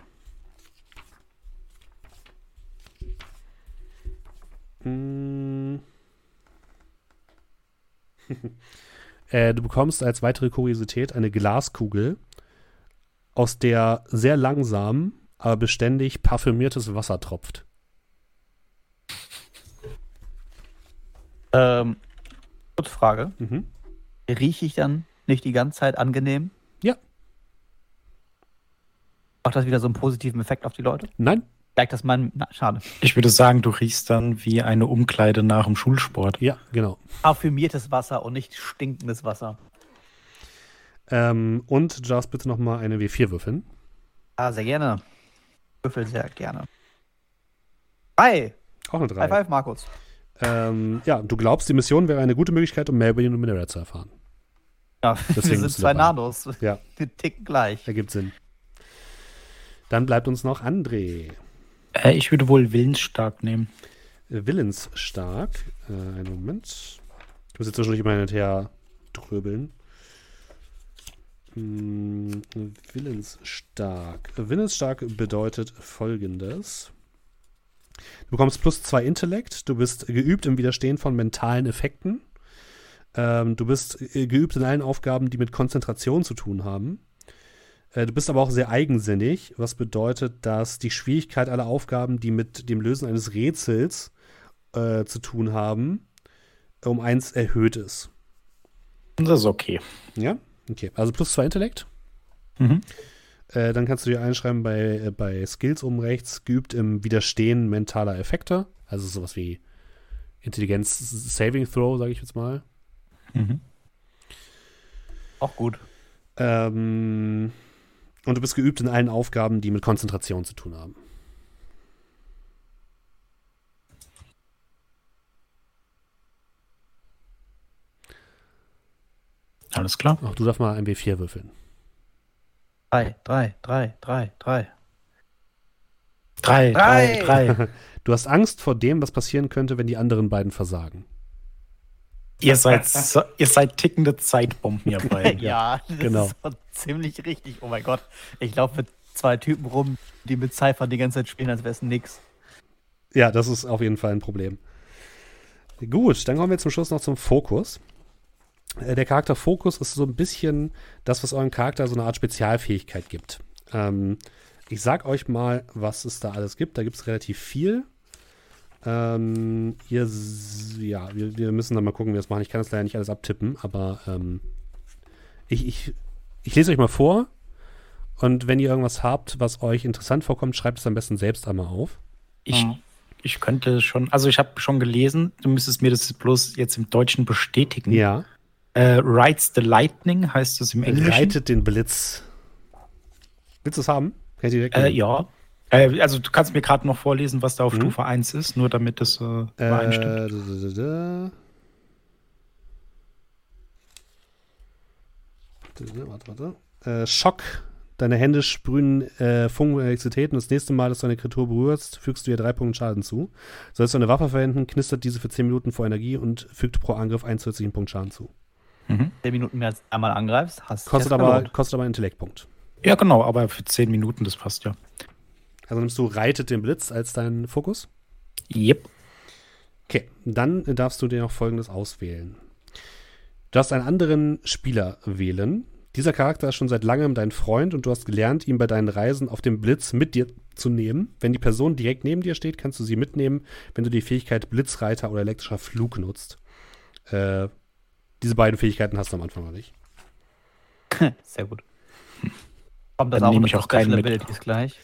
Mm. äh, du bekommst als weitere Kuriosität eine Glaskugel, aus der sehr langsam, aber beständig parfümiertes Wasser tropft. Ähm, kurze Frage. Mhm. Rieche ich dann nicht die ganze Zeit angenehm? Ja. Macht das wieder so einen positiven Effekt auf die Leute? Nein, Gleicht das mein. Na, schade. Ich würde sagen, du riechst dann wie eine Umkleide nach dem Schulsport. ja, genau. Parfümiertes Wasser und nicht stinkendes Wasser. Ähm, und darfst bitte nochmal eine W4 würfeln. Ah, sehr gerne. Würfel sehr gerne. Drei. Auch eine High 3. five, Markus. Ähm, ja, du glaubst, die Mission wäre eine gute Möglichkeit, um mehr über die Numenera zu erfahren. Ja, Deswegen wir sind zwei dabei. Nanos. Ja. Wir ticken gleich. Ergibt Sinn. Dann bleibt uns noch André. Äh, ich würde wohl willensstark nehmen. Äh, Willensstark. Äh, einen Moment. Ich muss jetzt zwischendurch immer hin und her dröbeln. Hm, Willensstark. Willensstark bedeutet folgendes. Du bekommst plus zwei Intellekt. Du bist geübt im Widerstehen von mentalen Effekten. Ähm, du bist äh, geübt in allen Aufgaben, die mit Konzentration zu tun haben. Äh, du bist aber auch sehr eigensinnig, was bedeutet, dass die Schwierigkeit aller Aufgaben, die mit dem Lösen eines Rätsels äh, zu tun haben, um eins erhöht ist. Das ist okay. Ja? Okay. Also plus zwei Intellekt. Mhm. Äh, dann kannst du dir einschreiben bei, äh, bei Skills oben rechts, geübt im Widerstehen mentaler Effekte. Also sowas wie Intelligenz Saving Throw, sage ich jetzt mal. Mhm. Auch gut. Ähm, und du bist geübt in allen Aufgaben, die mit Konzentration zu tun haben. Alles klar. Auch du darfst mal ein W4 würfeln. Drei, drei, drei, drei, drei. Drei, drei, Drei. Du hast Angst vor dem, was passieren könnte, wenn die anderen beiden versagen. ihr, seid, ihr seid tickende Zeitbomben, ihr beiden. Ja, das genau. ist ziemlich richtig. Oh mein Gott. Ich laufe mit zwei Typen rum, die mit Cypher die ganze Zeit spielen, als wäre es nix. Ja, das ist auf jeden Fall ein Problem. Gut, dann kommen wir zum Schluss noch zum Fokus. Äh, Der Charakter Fokus ist so ein bisschen das, was eurem Charakter so eine Art Spezialfähigkeit gibt. Ähm, ich sag euch mal, was es da alles gibt. Da gibt es relativ viel. Ähm, ihr, ja, wir, wir müssen dann mal gucken, wie wir das machen. Ich kann das leider nicht alles abtippen, aber ähm, ich, ich, ich lese euch mal vor. Und wenn ihr irgendwas habt, was euch interessant vorkommt, schreibt es am besten selbst einmal auf. Ich, ich könnte schon, also ich habe schon gelesen, du müsstest mir das bloß jetzt im Deutschen bestätigen. Ja. Äh, Rides the Lightning heißt es im Englischen. Reitet den Blitz. Willst du es haben? Kann ich dir direkt Äh, ja. Äh, also du kannst mir gerade noch vorlesen, was da auf Mhm. Stufe 1 ist, nur damit es äh, Äh, übereinstimmt. da, da, da, da. Da, da, Warte, warte. Äh, Schock. Deine Hände sprühen äh, Funken und Elektrizität und das nächste Mal, dass du eine Kreatur berührst, fügst du ihr drei Punkte Schaden zu. Sollst du eine Waffe verwenden, knistert diese für 10 Minuten vor Energie und fügt pro Angriff einen zusätzlichen Punkt Schaden zu. Mhm. 10 Minuten mehr als einmal angreifst, hast Kostet aber, gelohnt. kostet aber einen Intellektpunkt. Ja, genau, aber für 10 Minuten, das passt ja. Also nimmst du Reitet den Blitz als deinen Fokus. Yep. Okay, dann darfst du dir noch folgendes auswählen. Du darfst einen anderen Spieler wählen. Dieser Charakter ist schon seit langem dein Freund und du hast gelernt, ihn bei deinen Reisen auf dem Blitz mit dir zu nehmen. Wenn die Person direkt neben dir steht, kannst du sie mitnehmen, wenn du die Fähigkeit Blitzreiter oder elektrischer Flug nutzt. Äh, diese beiden Fähigkeiten hast du am Anfang noch nicht. Sehr gut. Kommt das Dann auch nehme ich auch keinen mit. Abilities gleich?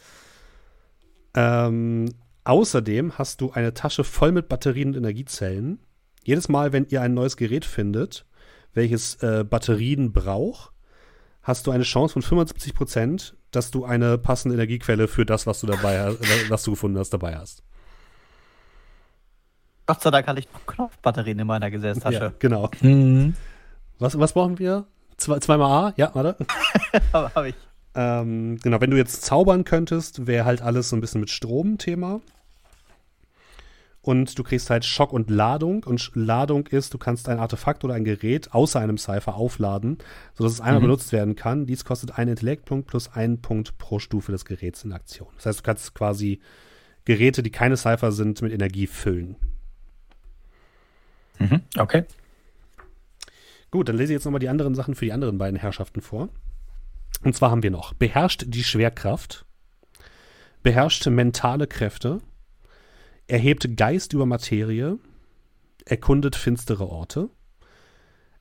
Ähm, außerdem hast du eine Tasche voll mit Batterien und Energiezellen. Jedes Mal, wenn ihr ein neues Gerät findet, welches äh, Batterien braucht, hast du eine Chance von 75 Prozent, dass du eine passende Energiequelle für das, was du dabei hast, was du gefunden hast, dabei hast. Gott sei Dank hatte ich noch Knopfbatterien in meiner Gesäßtasche. Ja, genau. Mhm. Was, was brauchen wir? Zwei, zweimal A? Ja, warte. Aber habe ich. Ähm, genau, wenn du jetzt zaubern könntest, wäre halt alles so ein bisschen mit Strom Thema. Und du kriegst halt Schock und Ladung. Und Ladung ist, du kannst ein Artefakt oder ein Gerät außer einem Cypher aufladen, sodass es einmal Mhm. benutzt werden kann. Dies kostet einen Intellektpunkt plus einen Punkt pro Stufe des Geräts in Aktion. Das heißt, du kannst quasi Geräte, die keine Cypher sind, mit Energie füllen. Mhm. Okay. Gut, dann lese ich jetzt nochmal die anderen Sachen für die anderen beiden Herrschaften vor. Und zwar haben wir noch beherrscht die Schwerkraft, beherrscht mentale Kräfte, erhebt Geist über Materie, erkundet finstere Orte,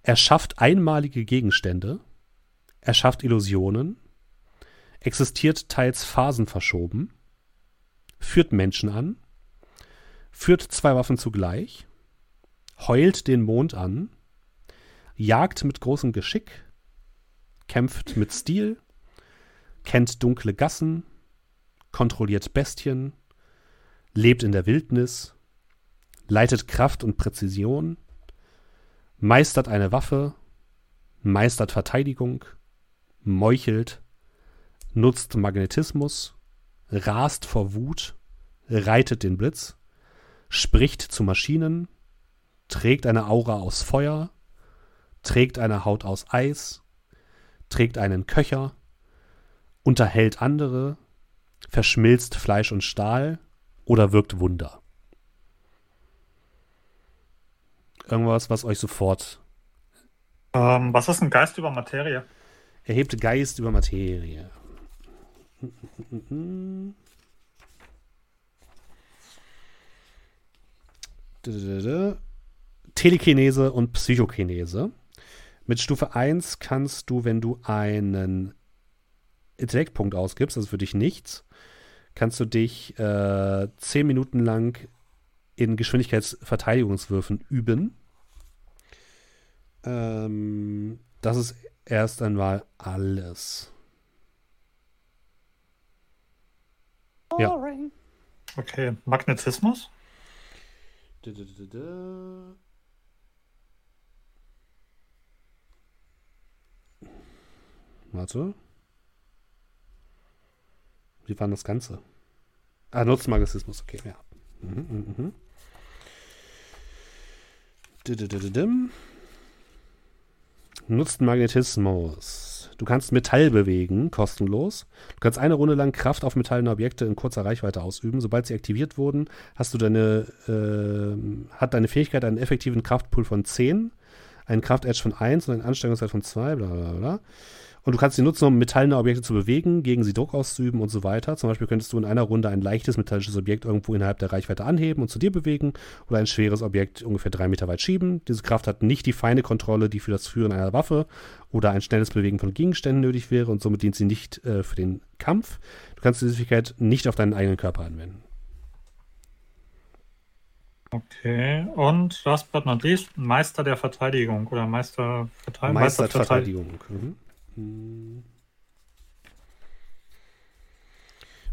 erschafft einmalige Gegenstände, erschafft Illusionen, existiert teils phasenverschoben, führt Menschen an, führt zwei Waffen zugleich, heult den Mond an, jagt mit großem Geschick, kämpft mit Stil, kennt dunkle Gassen, kontrolliert Bestien, lebt in der Wildnis, leitet Kraft und Präzision, meistert eine Waffe, meistert Verteidigung, meuchelt, nutzt Magnetismus, rast vor Wut, reitet den Blitz, spricht zu Maschinen, trägt eine Aura aus Feuer, trägt eine Haut aus Eis, trägt einen Köcher, unterhält andere, verschmilzt Fleisch und Stahl oder wirkt Wunder. Irgendwas, was euch sofort Ähm, was ist ein Geist über Materie? erhebt Geist über Materie. Telekinese und Psychokinese. Mit Stufe 1 kannst du, wenn du einen Intellektpunkt ausgibst, also für dich nichts, kannst du dich äh, 10 Minuten lang in Geschwindigkeitsverteidigungswürfen üben. Ähm, das ist erst einmal alles. Ja. Okay, Magnetismus? Warte. Wie war das Ganze? Ah, Nutzmagnetismus, okay, ja. Mhm, mhm, mhm. Didididim. Nutzt Magnetismus. Du kannst Metall bewegen, kostenlos. Du kannst eine Runde lang Kraft auf metallene Objekte in kurzer Reichweite ausüben. Sobald sie aktiviert wurden, hast du deine, ähm, hat deine Fähigkeit einen effektiven Kraftpool von 10, einen Kraft-Edge von 1 und eine Anstrengungszeit von 2, bla bla bla. Und du kannst sie nutzen, um metallene Objekte zu bewegen, gegen sie Druck auszuüben und so weiter. Zum Beispiel könntest du in einer Runde ein leichtes metallisches Objekt irgendwo innerhalb der Reichweite anheben und zu dir bewegen oder ein schweres Objekt ungefähr drei Meter weit schieben. Diese Kraft hat nicht die feine Kontrolle, die für das Führen einer Waffe oder ein schnelles Bewegen von Gegenständen nötig wäre und somit dient sie nicht äh, für den Kampf. Du kannst diese Fähigkeit nicht auf deinen eigenen Körper anwenden. Okay, und last but not least, Meister der Verteidigung oder Meister Verteidigung. Meisterverteidigung. Mhm. Hm.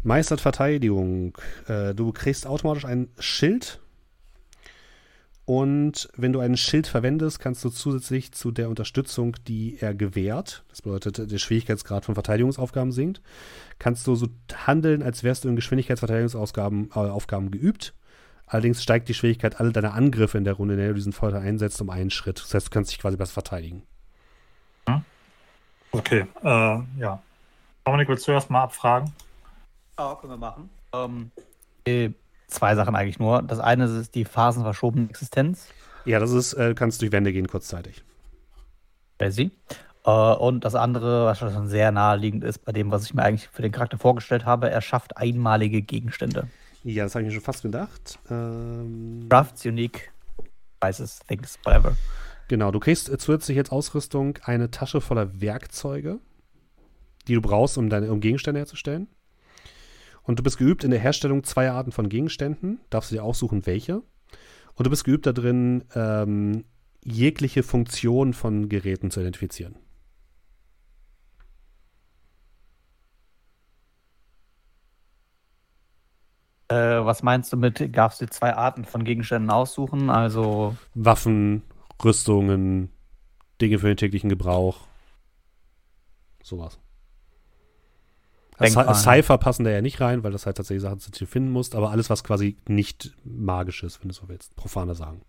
Meistert Verteidigung. Äh, du kriegst automatisch ein Schild. Und wenn du einen Schild verwendest, kannst du zusätzlich zu der Unterstützung, die er gewährt, das bedeutet, der Schwierigkeitsgrad von Verteidigungsaufgaben sinkt, kannst du so handeln, als wärst du in Geschwindigkeitsverteidigungsaufgaben äh, Aufgaben geübt. Allerdings steigt die Schwierigkeit alle deiner Angriffe in der Runde, in der du diesen Folter einsetzt, um einen Schritt. Das heißt, du kannst dich quasi besser verteidigen. Okay, äh, ja. Dominik, willst du erst mal abfragen? Ja, können wir machen. Ähm, äh, zwei Sachen eigentlich nur. Das eine ist die phasenverschobene Existenz. Ja, das ist, äh, kannst durch Wände gehen kurzzeitig. Crazy. Äh, und das andere, was schon sehr naheliegend ist, bei dem, was ich mir eigentlich für den Charakter vorgestellt habe, er schafft einmalige Gegenstände. Ja, das habe ich mir schon fast gedacht. Ähm, Crafts, Unique, Devices, Things, whatever. Genau, du kriegst zusätzlich jetzt Ausrüstung eine Tasche voller Werkzeuge, die du brauchst, um deine um Gegenstände herzustellen. Und du bist geübt in der Herstellung zweier Arten von Gegenständen. Darfst du dir aussuchen, welche. Und du bist geübt da drin, ähm, jegliche Funktion von Geräten zu identifizieren. Äh, was meinst du mit, darfst du dir zwei Arten von Gegenständen aussuchen? Also, Waffen, Rüstungen, Dinge für den täglichen Gebrauch. Sowas. Also Denkfallen. Cypher passen da ja nicht rein, weil das halt tatsächlich Sachen sind, die du finden musst, aber alles, was quasi nicht magisch ist, wenn du so willst. Profaner sagen.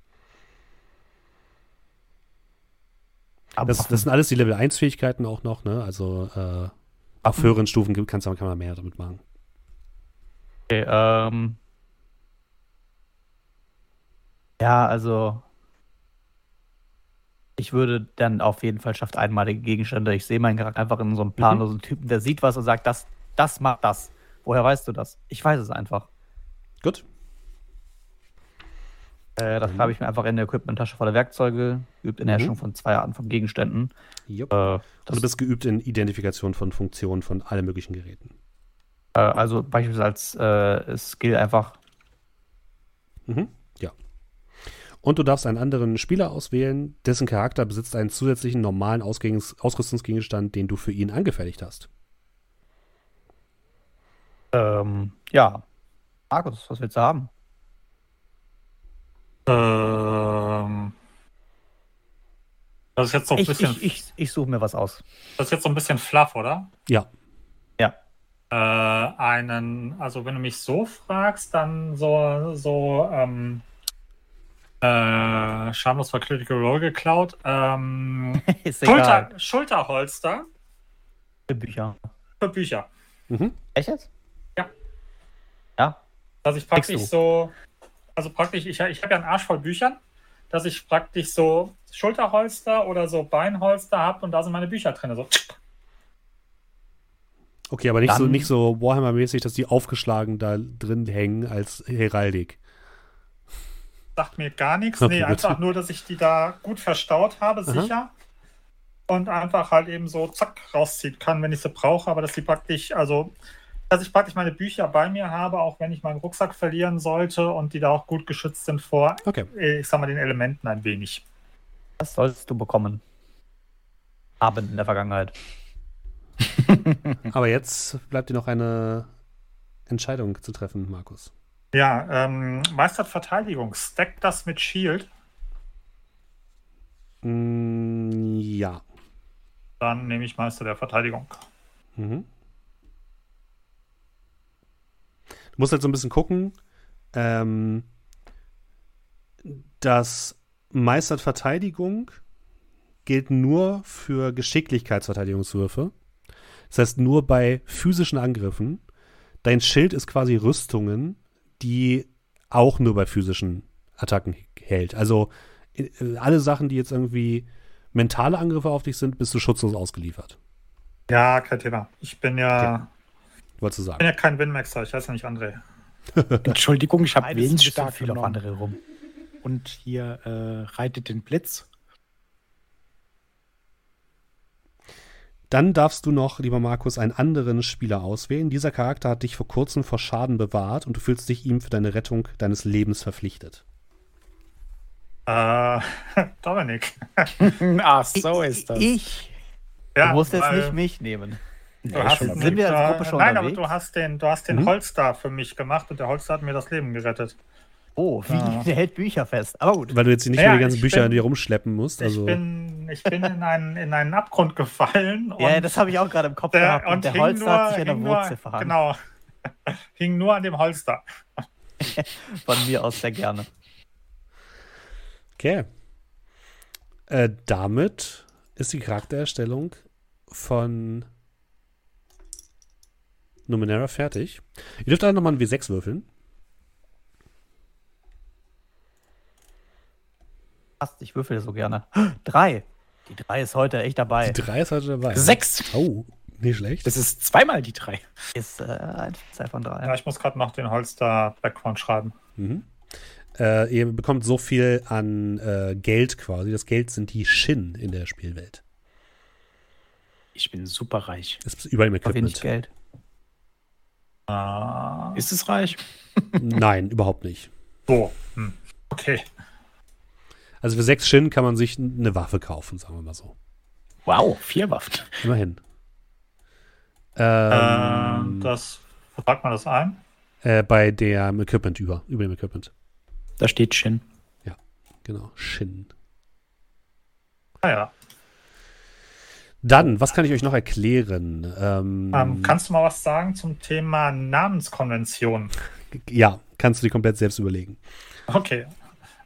Das, das sind alles die Level 1 Fähigkeiten auch noch, ne? Also äh, auf höheren Stufen gibt- kannst du kann man mehr damit machen. Okay, ähm. Ja, also. Ich würde dann auf jeden Fall schafft einmalige Gegenstände. Ich sehe meinen Charakter einfach in so einem planlosen Typen, der sieht was und sagt, das, das macht das. Woher weißt du das? Ich weiß es einfach. Gut. Äh, das Mhm. habe ich mir einfach in der Equipment-Tasche voller Werkzeuge, geübt in der Mhm. Herstellung von zwei Arten von Gegenständen. Äh, Und das, du bist geübt in Identifikation von Funktionen von allen möglichen Geräten. äh, also beispielsweise als äh, Skill einfach. Mhm. Und du darfst einen anderen Spieler auswählen, dessen Charakter besitzt einen zusätzlichen normalen Ausgangs Ausrüstungsgegenstand, den du für ihn angefertigt hast. Ähm, ja. Markus, was willst du haben? Ähm, das ist jetzt so ein Ich, bisschen, ich, ich, ich suche mir was aus. das ist jetzt so ein bisschen fluff, oder? Ja. Ja. Äh, einen, also wenn du mich so fragst, dann so, so, ähm, äh, schamlos war Critical Role geklaut. Ähm, Ist egal. Schulter, Schulterholster Für Bücher. für Bücher. Mhm. Echt jetzt? Ja. Ja. Dass ich praktisch so, also praktisch, ich, ich habe ja einen Arsch voll Büchern, dass ich praktisch so Schulterholster oder so Beinholster habe und da sind meine Bücher drin. So. Okay, aber nicht so, Dann- nicht so Warhammer-mäßig, dass die aufgeschlagen da drin hängen als Heraldik. Sagt mir gar nichts. Okay, nee, gut. einfach nur, dass ich die da gut verstaut habe, sicher. Und einfach halt eben so zack rausziehen kann, wenn ich sie brauche. Aber dass die praktisch, also, dass ich praktisch meine Bücher bei mir habe, auch wenn ich meinen Rucksack verlieren sollte und die da auch gut geschützt sind vor, Okay. äh, ich sag mal, den Elementen ein wenig. Das sollst du bekommen. Haben in der Vergangenheit. Aber jetzt bleibt dir noch eine Entscheidung zu treffen, Markus. Ja, ähm, Meistert Verteidigung. Stack das mit Shield. Mm, ja. Dann nehme ich Meister der Verteidigung. Mhm. Du musst halt so ein bisschen gucken, ähm, dass meistert Verteidigung gilt nur für Geschicklichkeitsverteidigungswürfe. Das heißt nur bei physischen Angriffen. Dein Schild ist quasi Rüstungen, die auch nur bei physischen Attacken hält. Also äh, alle Sachen, die jetzt irgendwie mentale Angriffe auf dich sind, bist du schutzlos ausgeliefert. Ja, kein Thema. Ich bin ja, Wolltest du bin sagen? ja kein Winmaxer, ich heiße ja nicht André. Entschuldigung, ich habe bisschen Willensstark viel auf andere rum. Und hier äh, reitet den Blitz. Dann darfst du noch, lieber Markus, einen anderen Spieler auswählen. Dieser Charakter hat dich vor kurzem vor Schaden bewahrt und du fühlst dich ihm für deine Rettung deines Lebens verpflichtet. Äh, Dominik. Ach, so ist das. Ich. Ja, du musst jetzt nicht mich nehmen. Du Ja, hast Sind wir als Gruppe schon Nein, aber unterwegs? du hast den, du hast den Mhm. Holster für mich gemacht und der Holster hat mir das Leben gerettet. Oh, wie? Ja. Der hält Bücher fest. Aber gut. Weil du jetzt nicht Ja, mehr die ganzen Bücher bin- an dir rumschleppen musst. Also, ich bin, ich bin in, einen, in einen Abgrund gefallen. Ja, und das habe ich auch gerade im Kopf der, gehabt. und Und der Holster nur, hat sich an der Wurzel nur, verhangen. Genau. hing nur an dem Holster. Von mir aus sehr gerne. okay. Äh, damit ist die Charaktererstellung von Numenera fertig. Ihr dürft alle nochmal ein W6 würfeln. Passt, ich würfel so gerne. Drei. Die drei ist heute echt dabei. Die 3 ist heute dabei. Sechs. Oh, nicht schlecht. Das ist zweimal die drei. Ist äh, ein Zwei von drei. Ja, ich muss gerade noch den Holster-Background schreiben. Mhm. Äh, ihr bekommt so viel an äh, Geld quasi. Das Geld sind die Shin in der Spielwelt. Ich bin super reich. Es ist überall im Auf wenig Equipment. Geld. Äh, Ist es reich? Nein, überhaupt nicht. so. Hm. Okay. Also für sechs Shin kann man sich eine Waffe kaufen, sagen wir mal so. Wow, vier Waffen. Immerhin. Ähm, Ähm, das, wo packt man das ein? äh, bei dem Equipment über, über dem Equipment. Da steht Shin. Genau, Shin. Naja. Dann, was kann ich euch noch erklären? Ähm, Ähm, kannst du mal was sagen zum Thema Namenskonvention? ja, kannst du dir komplett selbst überlegen. Okay.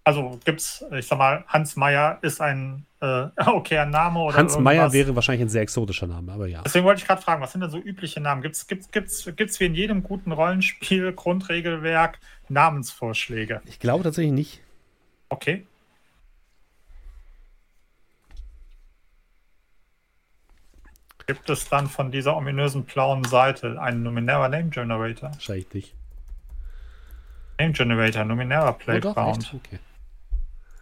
Also gibt's, ich sag mal, Hans Meyer ist ein äh, okayer Name oder Hans Meyer irgendwas? wäre wahrscheinlich ein sehr exotischer Name, aber ja. Deswegen wollte ich gerade fragen, was sind denn so übliche Namen? Gibt's, gibt's, gibt's, gibt's wie in jedem guten Rollenspiel, Grundregelwerk, Namensvorschläge? Ich glaube tatsächlich nicht. Okay. Gibt es dann von dieser ominösen blauen Seite einen Numenera Name Generator? Wahrscheinlich nicht. Name Generator, Numenera Oh, doch, Playground. echt? Okay.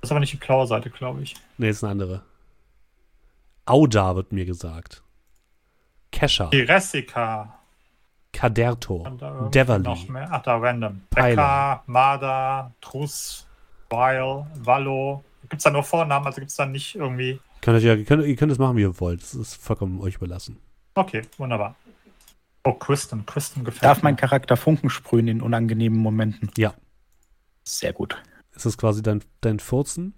Das ist aber nicht die blaue Seite, glaube ich. Nee, ist eine andere. Auda wird mir gesagt. Kesha, Jessica. Kaderto, Deverly, Noch mehr. Ach, da random. Becca, Marda, Truss, Weil, Wallo. Gibt es da nur Vornamen? Also gibt es da nicht irgendwie. Könnt ihr, ihr, könnt, ihr könnt es machen, wie ihr wollt. Das ist vollkommen euch überlassen. Okay, wunderbar. Oh, Kristen. Kristen gefällt Darf mir. mein Charakter Funken sprühen in unangenehmen Momenten? Ja. Sehr gut. Ist das quasi dein, dein Furzen?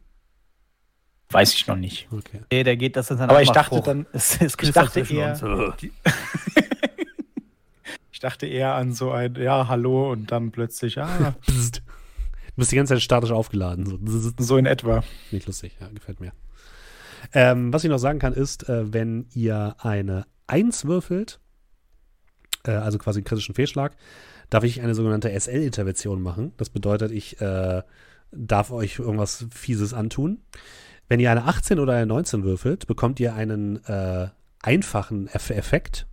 Weiß ich noch nicht. Okay. Nee, der geht das in seinen Aber ich dachte Abmachspruch. dann- es, es ich dachte eher-. Ich dachte eher an so ein, ja, hallo und dann plötzlich, ah, Psst. Du bist die ganze Zeit statisch aufgeladen. So, so in etwa. Nicht lustig, ja, gefällt mir. Ähm, was ich noch sagen kann, ist, äh, wenn ihr eine 1 würfelt, äh, also quasi einen kritischen Fehlschlag, darf ich eine sogenannte SL-Intervention machen. Das bedeutet, ich äh, darf euch irgendwas Fieses antun. Wenn ihr eine 18 oder eine 19 würfelt, bekommt ihr einen äh, einfachen Eff Effekt,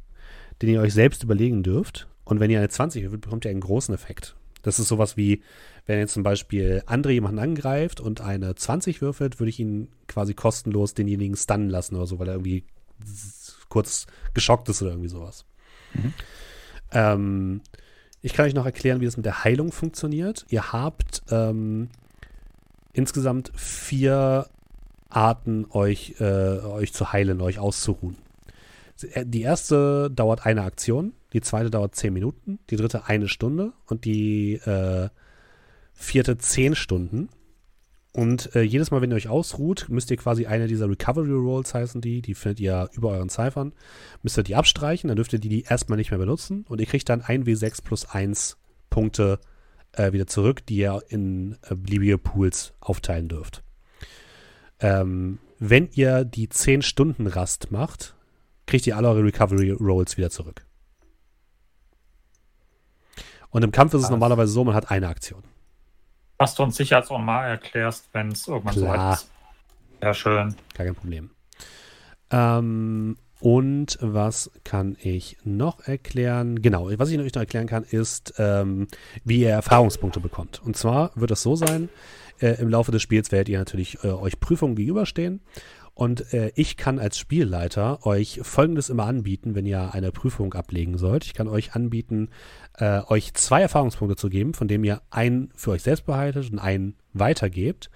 den ihr euch selbst überlegen dürft. Und wenn ihr eine 20 würfelt, bekommt ihr einen großen Effekt. Das ist sowas wie, wenn jetzt zum Beispiel André jemanden angreift und eine 20 würfelt, würde ich ihn quasi kostenlos denjenigen stunnen lassen oder so, weil er irgendwie kurz geschockt ist oder irgendwie sowas. Ähm, ich kann euch noch erklären, wie das mit der Heilung funktioniert. Ihr habt ähm, insgesamt vier Arten, euch, äh, euch zu heilen, euch auszuruhen. Die erste dauert eine Aktion, die zweite dauert zehn Minuten, die dritte eine Stunde und die äh, vierte zehn Stunden. Und äh, jedes Mal, wenn ihr euch ausruht, müsst ihr quasi eine dieser Recovery Rolls heißen die, die findet ihr über euren Ziffern, müsst ihr die abstreichen, dann dürft ihr die, die erstmal nicht mehr benutzen und ihr kriegt dann 1W6 plus 1 Punkte äh, wieder zurück, die ihr in äh, beliebige Pools aufteilen dürft. Ähm, wenn ihr die 10 Stunden Rast macht, kriegt ihr alle eure Recovery Rolls wieder zurück. Und im Kampf ist es normalerweise so, man hat eine Aktion. Was du uns sicher als mal erklärst, wenn es irgendwann so Klar. weit ist. Sehr schön. Gar kein Problem. Ähm, und was kann ich noch erklären? Genau, was ich euch noch erklären kann, ist, ähm, wie ihr Erfahrungspunkte bekommt. Und zwar wird es so sein, äh, im Laufe des Spiels werdet ihr natürlich äh, euch Prüfungen gegenüberstehen. Und äh, ich kann als Spielleiter euch Folgendes immer anbieten, wenn ihr eine Prüfung ablegen sollt. Ich kann euch anbieten, äh, euch zwei Erfahrungspunkte zu geben, von dem ihr einen für euch selbst behaltet und einen weitergebt.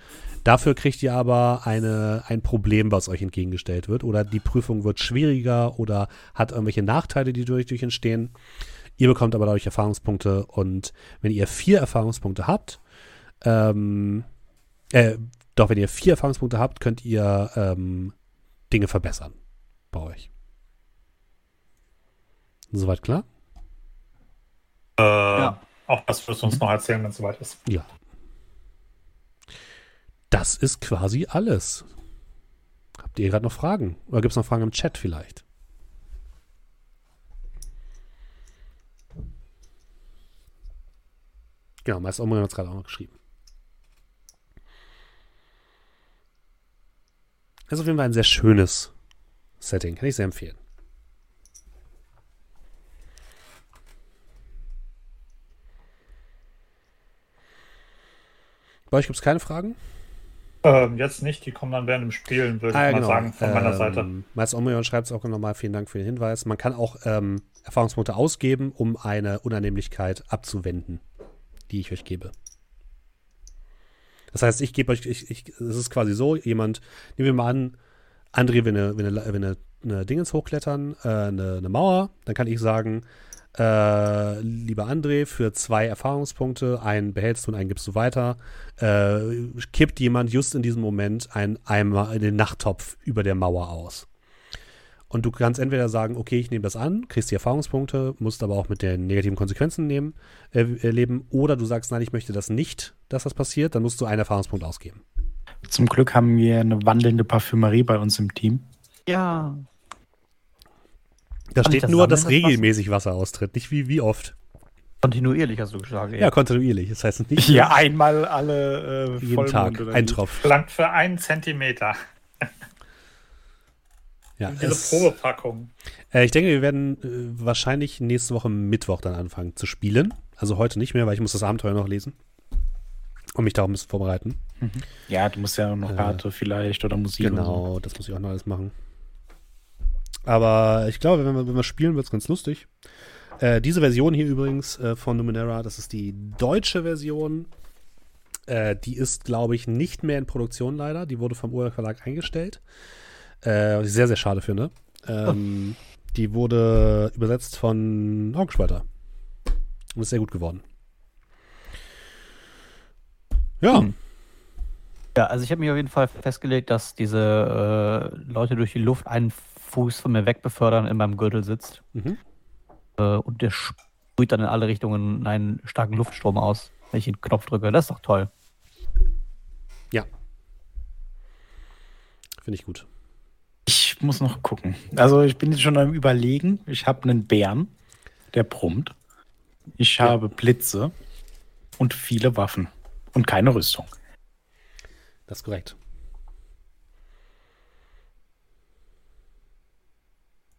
Dafür kriegt ihr aber eine, ein Problem, was euch entgegengestellt wird. Oder die Prüfung wird schwieriger oder hat irgendwelche Nachteile, die durch, durch entstehen. Ihr bekommt aber dadurch Erfahrungspunkte und wenn ihr vier Erfahrungspunkte habt, ähm, äh, doch, wenn ihr vier Erfahrungspunkte habt, könnt ihr ähm, Dinge verbessern bei euch. Soweit klar? Äh, ja. Auch das wirst du uns noch erzählen, wenn es soweit ist. Ja. Das ist quasi alles. Habt ihr gerade noch Fragen? Oder gibt es noch Fragen im Chat vielleicht? Genau, Meister Omri hat es gerade auch noch geschrieben. Das ist auf jeden Fall ein sehr schönes Setting. Kann ich sehr empfehlen. Bei euch gibt es keine Fragen? Ähm, jetzt nicht, die kommen dann während dem Spielen, würde ah, ich mal genau. sagen, von meiner ähm, Seite. Meister Omrion schreibt es auch nochmal, vielen Dank für den Hinweis. Man kann auch ähm, Erfahrungspunkte ausgeben, um eine Unannehmlichkeit abzuwenden die ich euch gebe. Das heißt, ich gebe euch, es ist quasi so, jemand, nehmen wir mal an, André will eine, will eine, will eine, eine Dingens hochklettern, äh, eine, eine Mauer, dann kann ich sagen, äh, lieber André, für zwei Erfahrungspunkte, einen behältst du und einen gibst du weiter, äh, kippt jemand just in diesem Moment einen Eimer den Nachttopf über der Mauer aus. Und du kannst entweder sagen, okay, ich nehme das an, kriegst die Erfahrungspunkte, musst aber auch mit den negativen Konsequenzen nehmen, äh, leben. Oder du sagst, nein, ich möchte das nicht, dass das passiert, dann musst du einen Erfahrungspunkt ausgeben. Zum Glück haben wir eine wandelnde Parfümerie bei uns im Team. Ja. Da steht das nur, dass regelmäßig Wasser austritt, nicht wie, wie oft. Kontinuierlich hast du gesagt. Ja, ja kontinuierlich. Das heißt nicht. Ja, einmal alle äh, jeden Tag. Ein Tropf. Langt für einen Zentimeter. Ja, Diese es, Probepackung. Äh, ich denke, wir werden äh, wahrscheinlich nächste Woche Mittwoch dann anfangen zu spielen. Also heute nicht mehr, weil ich muss das Abenteuer noch lesen. Und mich darauf ein bisschen vorbereiten. Mhm. Ja, du musst ja noch äh, Karte äh, vielleicht oder Musik. Genau, so. das muss ich auch noch alles machen. Aber ich glaube, wenn wir, wenn wir spielen, wird es ganz lustig. Äh, diese Version hier übrigens äh, von Numenera, das ist die deutsche Version. Äh, die ist, glaube ich, nicht mehr in Produktion leider. Die wurde vom Urheber Verlag eingestellt. Äh, was ich sehr, sehr schade finde. Ähm, oh. Die wurde übersetzt von Augenspalter. Und ist sehr gut geworden. Ja. Hm. Ja, also ich habe mich auf jeden Fall festgelegt, dass diese äh, Leute durch die Luft einen Fuß von mir wegbefördern in meinem Gürtel sitzt. Mhm. Äh, und der sprüht dann in alle Richtungen einen starken Luftstrom aus, wenn ich den Knopf drücke. Das ist doch toll. Ja. Finde ich gut. Ich muss noch gucken. Also ich bin jetzt schon am Überlegen. Ich habe einen Bären, der brummt. Ich ja. habe Blitze und viele Waffen und keine Rüstung. Das ist korrekt.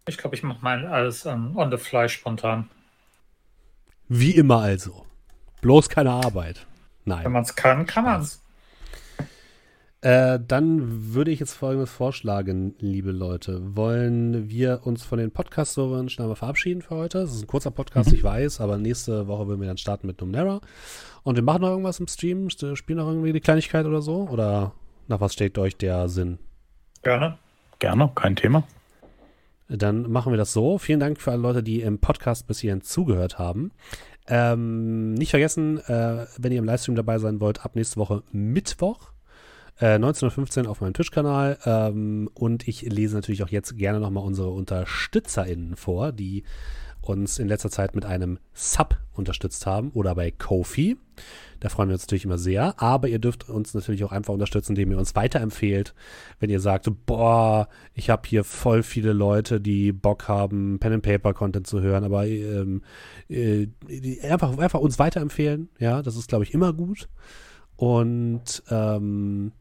Ich glaube, ich mache mal alles um, on the fly spontan. Wie immer also. Bloß keine Arbeit. Nein. Wenn man es kann, kann man es. Äh, dann würde ich jetzt folgendes vorschlagen, liebe Leute. Wollen wir uns von den Podcast-Servern schnell mal verabschieden für heute? Das ist ein kurzer Podcast, mhm. ich weiß, aber nächste Woche würden wir dann starten mit Numenera. Und wir machen noch irgendwas im Stream? Spielen noch irgendwie die Kleinigkeit oder so? Oder nach was steht euch der Sinn? Gerne. Gerne, kein Thema. Dann machen wir das so. Vielen Dank für alle Leute, die im Podcast bis hierhin zugehört haben. Ähm, nicht vergessen, äh, wenn ihr im Livestream dabei sein wollt, ab nächste Woche Mittwoch äh, 1915 auf meinem Twitch-Kanal. Ähm, und ich lese natürlich auch jetzt gerne nochmal unsere UnterstützerInnen vor, die uns in letzter Zeit mit einem Sub unterstützt haben oder bei Kofi. Da freuen wir uns natürlich immer sehr. Aber ihr dürft uns natürlich auch einfach unterstützen, indem ihr uns weiterempfehlt. Wenn ihr sagt, boah, ich habe hier voll viele Leute, die Bock haben, Pen and Paper Content zu hören, aber ähm, äh, einfach, einfach uns weiterempfehlen. Ja, das ist, glaube ich, immer gut. Und ähm,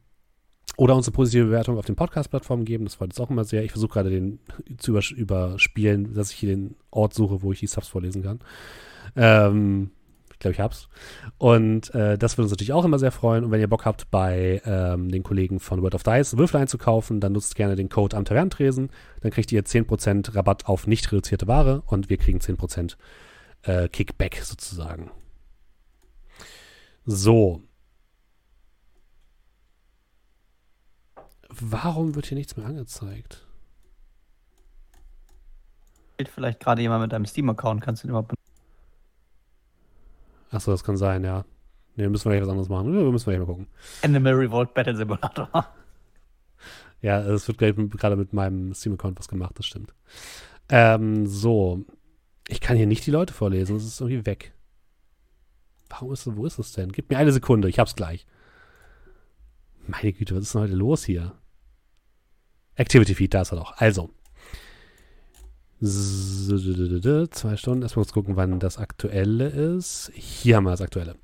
oder uns eine positive Bewertung auf den Podcast-Plattformen geben. Das freut uns auch immer sehr. Ich versuche gerade den zu überspielen, dass ich hier den Ort suche, wo ich die Subs vorlesen kann. Ähm, Ich glaube, ich hab's. Und äh, das würde uns natürlich auch immer sehr freuen. Und wenn ihr Bock habt, bei ähm, den Kollegen von World of Dice Würfel einzukaufen, dann nutzt gerne den Code am Tavernentresen. Dann kriegt ihr 10% Rabatt auf nicht reduzierte Ware und wir kriegen 10% äh, Kickback sozusagen. So. Warum wird hier nichts mehr angezeigt? Fehlt vielleicht gerade jemand mit deinem Steam-Account, kannst du den überhaupt Achso, das kann sein, ja. Ne, müssen wir gleich was anderes machen. Ja, müssen wir gleich mal gucken. Animal Revolt Battle Simulator. Ja, es wird gerade mit meinem Steam-Account was gemacht, das stimmt. Ähm, so. Ich kann hier nicht die Leute vorlesen, es ist irgendwie weg. Warum ist es, wo ist es denn? Gib mir eine Sekunde, ich hab's gleich. Meine Güte, was ist denn heute los hier? Activity Feed, da ist er doch. Also. Zwei Stunden. Erstmal kurz gucken, wann das Aktuelle ist. Hier haben wir das Aktuelle.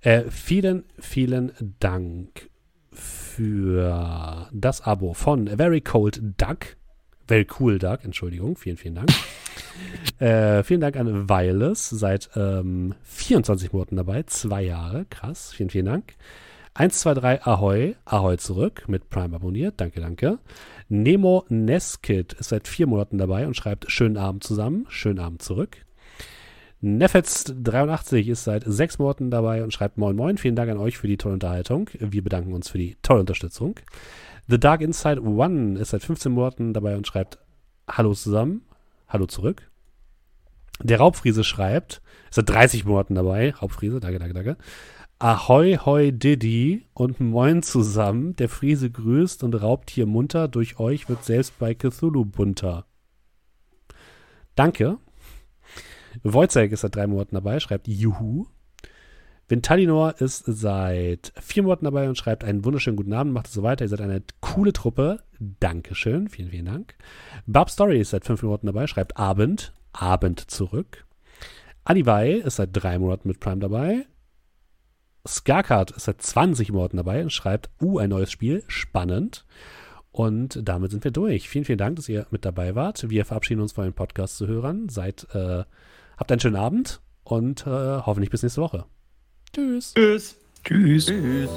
Äh, vielen, vielen Dank für das Abo von Very Cold Duck. Very Cool Duck, Entschuldigung. Vielen, vielen Dank. äh, vielen Dank an Wireless. Seit ähm, 24 Monaten dabei. Zwei Jahre. Krass. Vielen, vielen Dank. 1, 2, 3, Ahoi. Ahoi zurück. Mit Prime abonniert. Danke, danke. Nemo Neskid ist seit vier Monaten dabei und schreibt Schönen Abend zusammen. Schönen Abend zurück. Nefetz83 ist seit sechs Monaten dabei und schreibt Moin Moin. Vielen Dank an euch für die tolle Unterhaltung. Wir bedanken uns für die tolle Unterstützung. The Dark Inside One ist seit 15 Monaten dabei und schreibt Hallo zusammen. Hallo zurück. Der Raubfriese schreibt, ist seit 30 Monaten dabei. Raubfriese, danke, danke, danke. Ahoi, hoi, Diddy und Moin zusammen. Der Friese grüßt und raubt hier munter. Durch euch wird selbst bei Cthulhu bunter. Danke. Wojciech ist seit drei Monaten dabei, schreibt Juhu. Vintalinor ist seit vier Monaten dabei und schreibt einen wunderschönen guten Abend, macht es so weiter. Ihr seid eine coole Truppe. Dankeschön, vielen, vielen Dank. Barb Story ist seit fünf Monaten dabei, schreibt Abend, Abend zurück. Anivai ist seit drei Monaten mit Prime dabei. Scarcard ist seit 20 Monaten dabei und schreibt, uh, ein neues Spiel, spannend. Und damit sind wir durch. Vielen, vielen Dank, dass ihr mit dabei wart. Wir verabschieden uns von den Podcast-Zuhörern. Seid, äh, habt einen schönen Abend und äh, hoffentlich bis nächste Woche. Tschüss. Tschüss. Tschüss. Tschüss.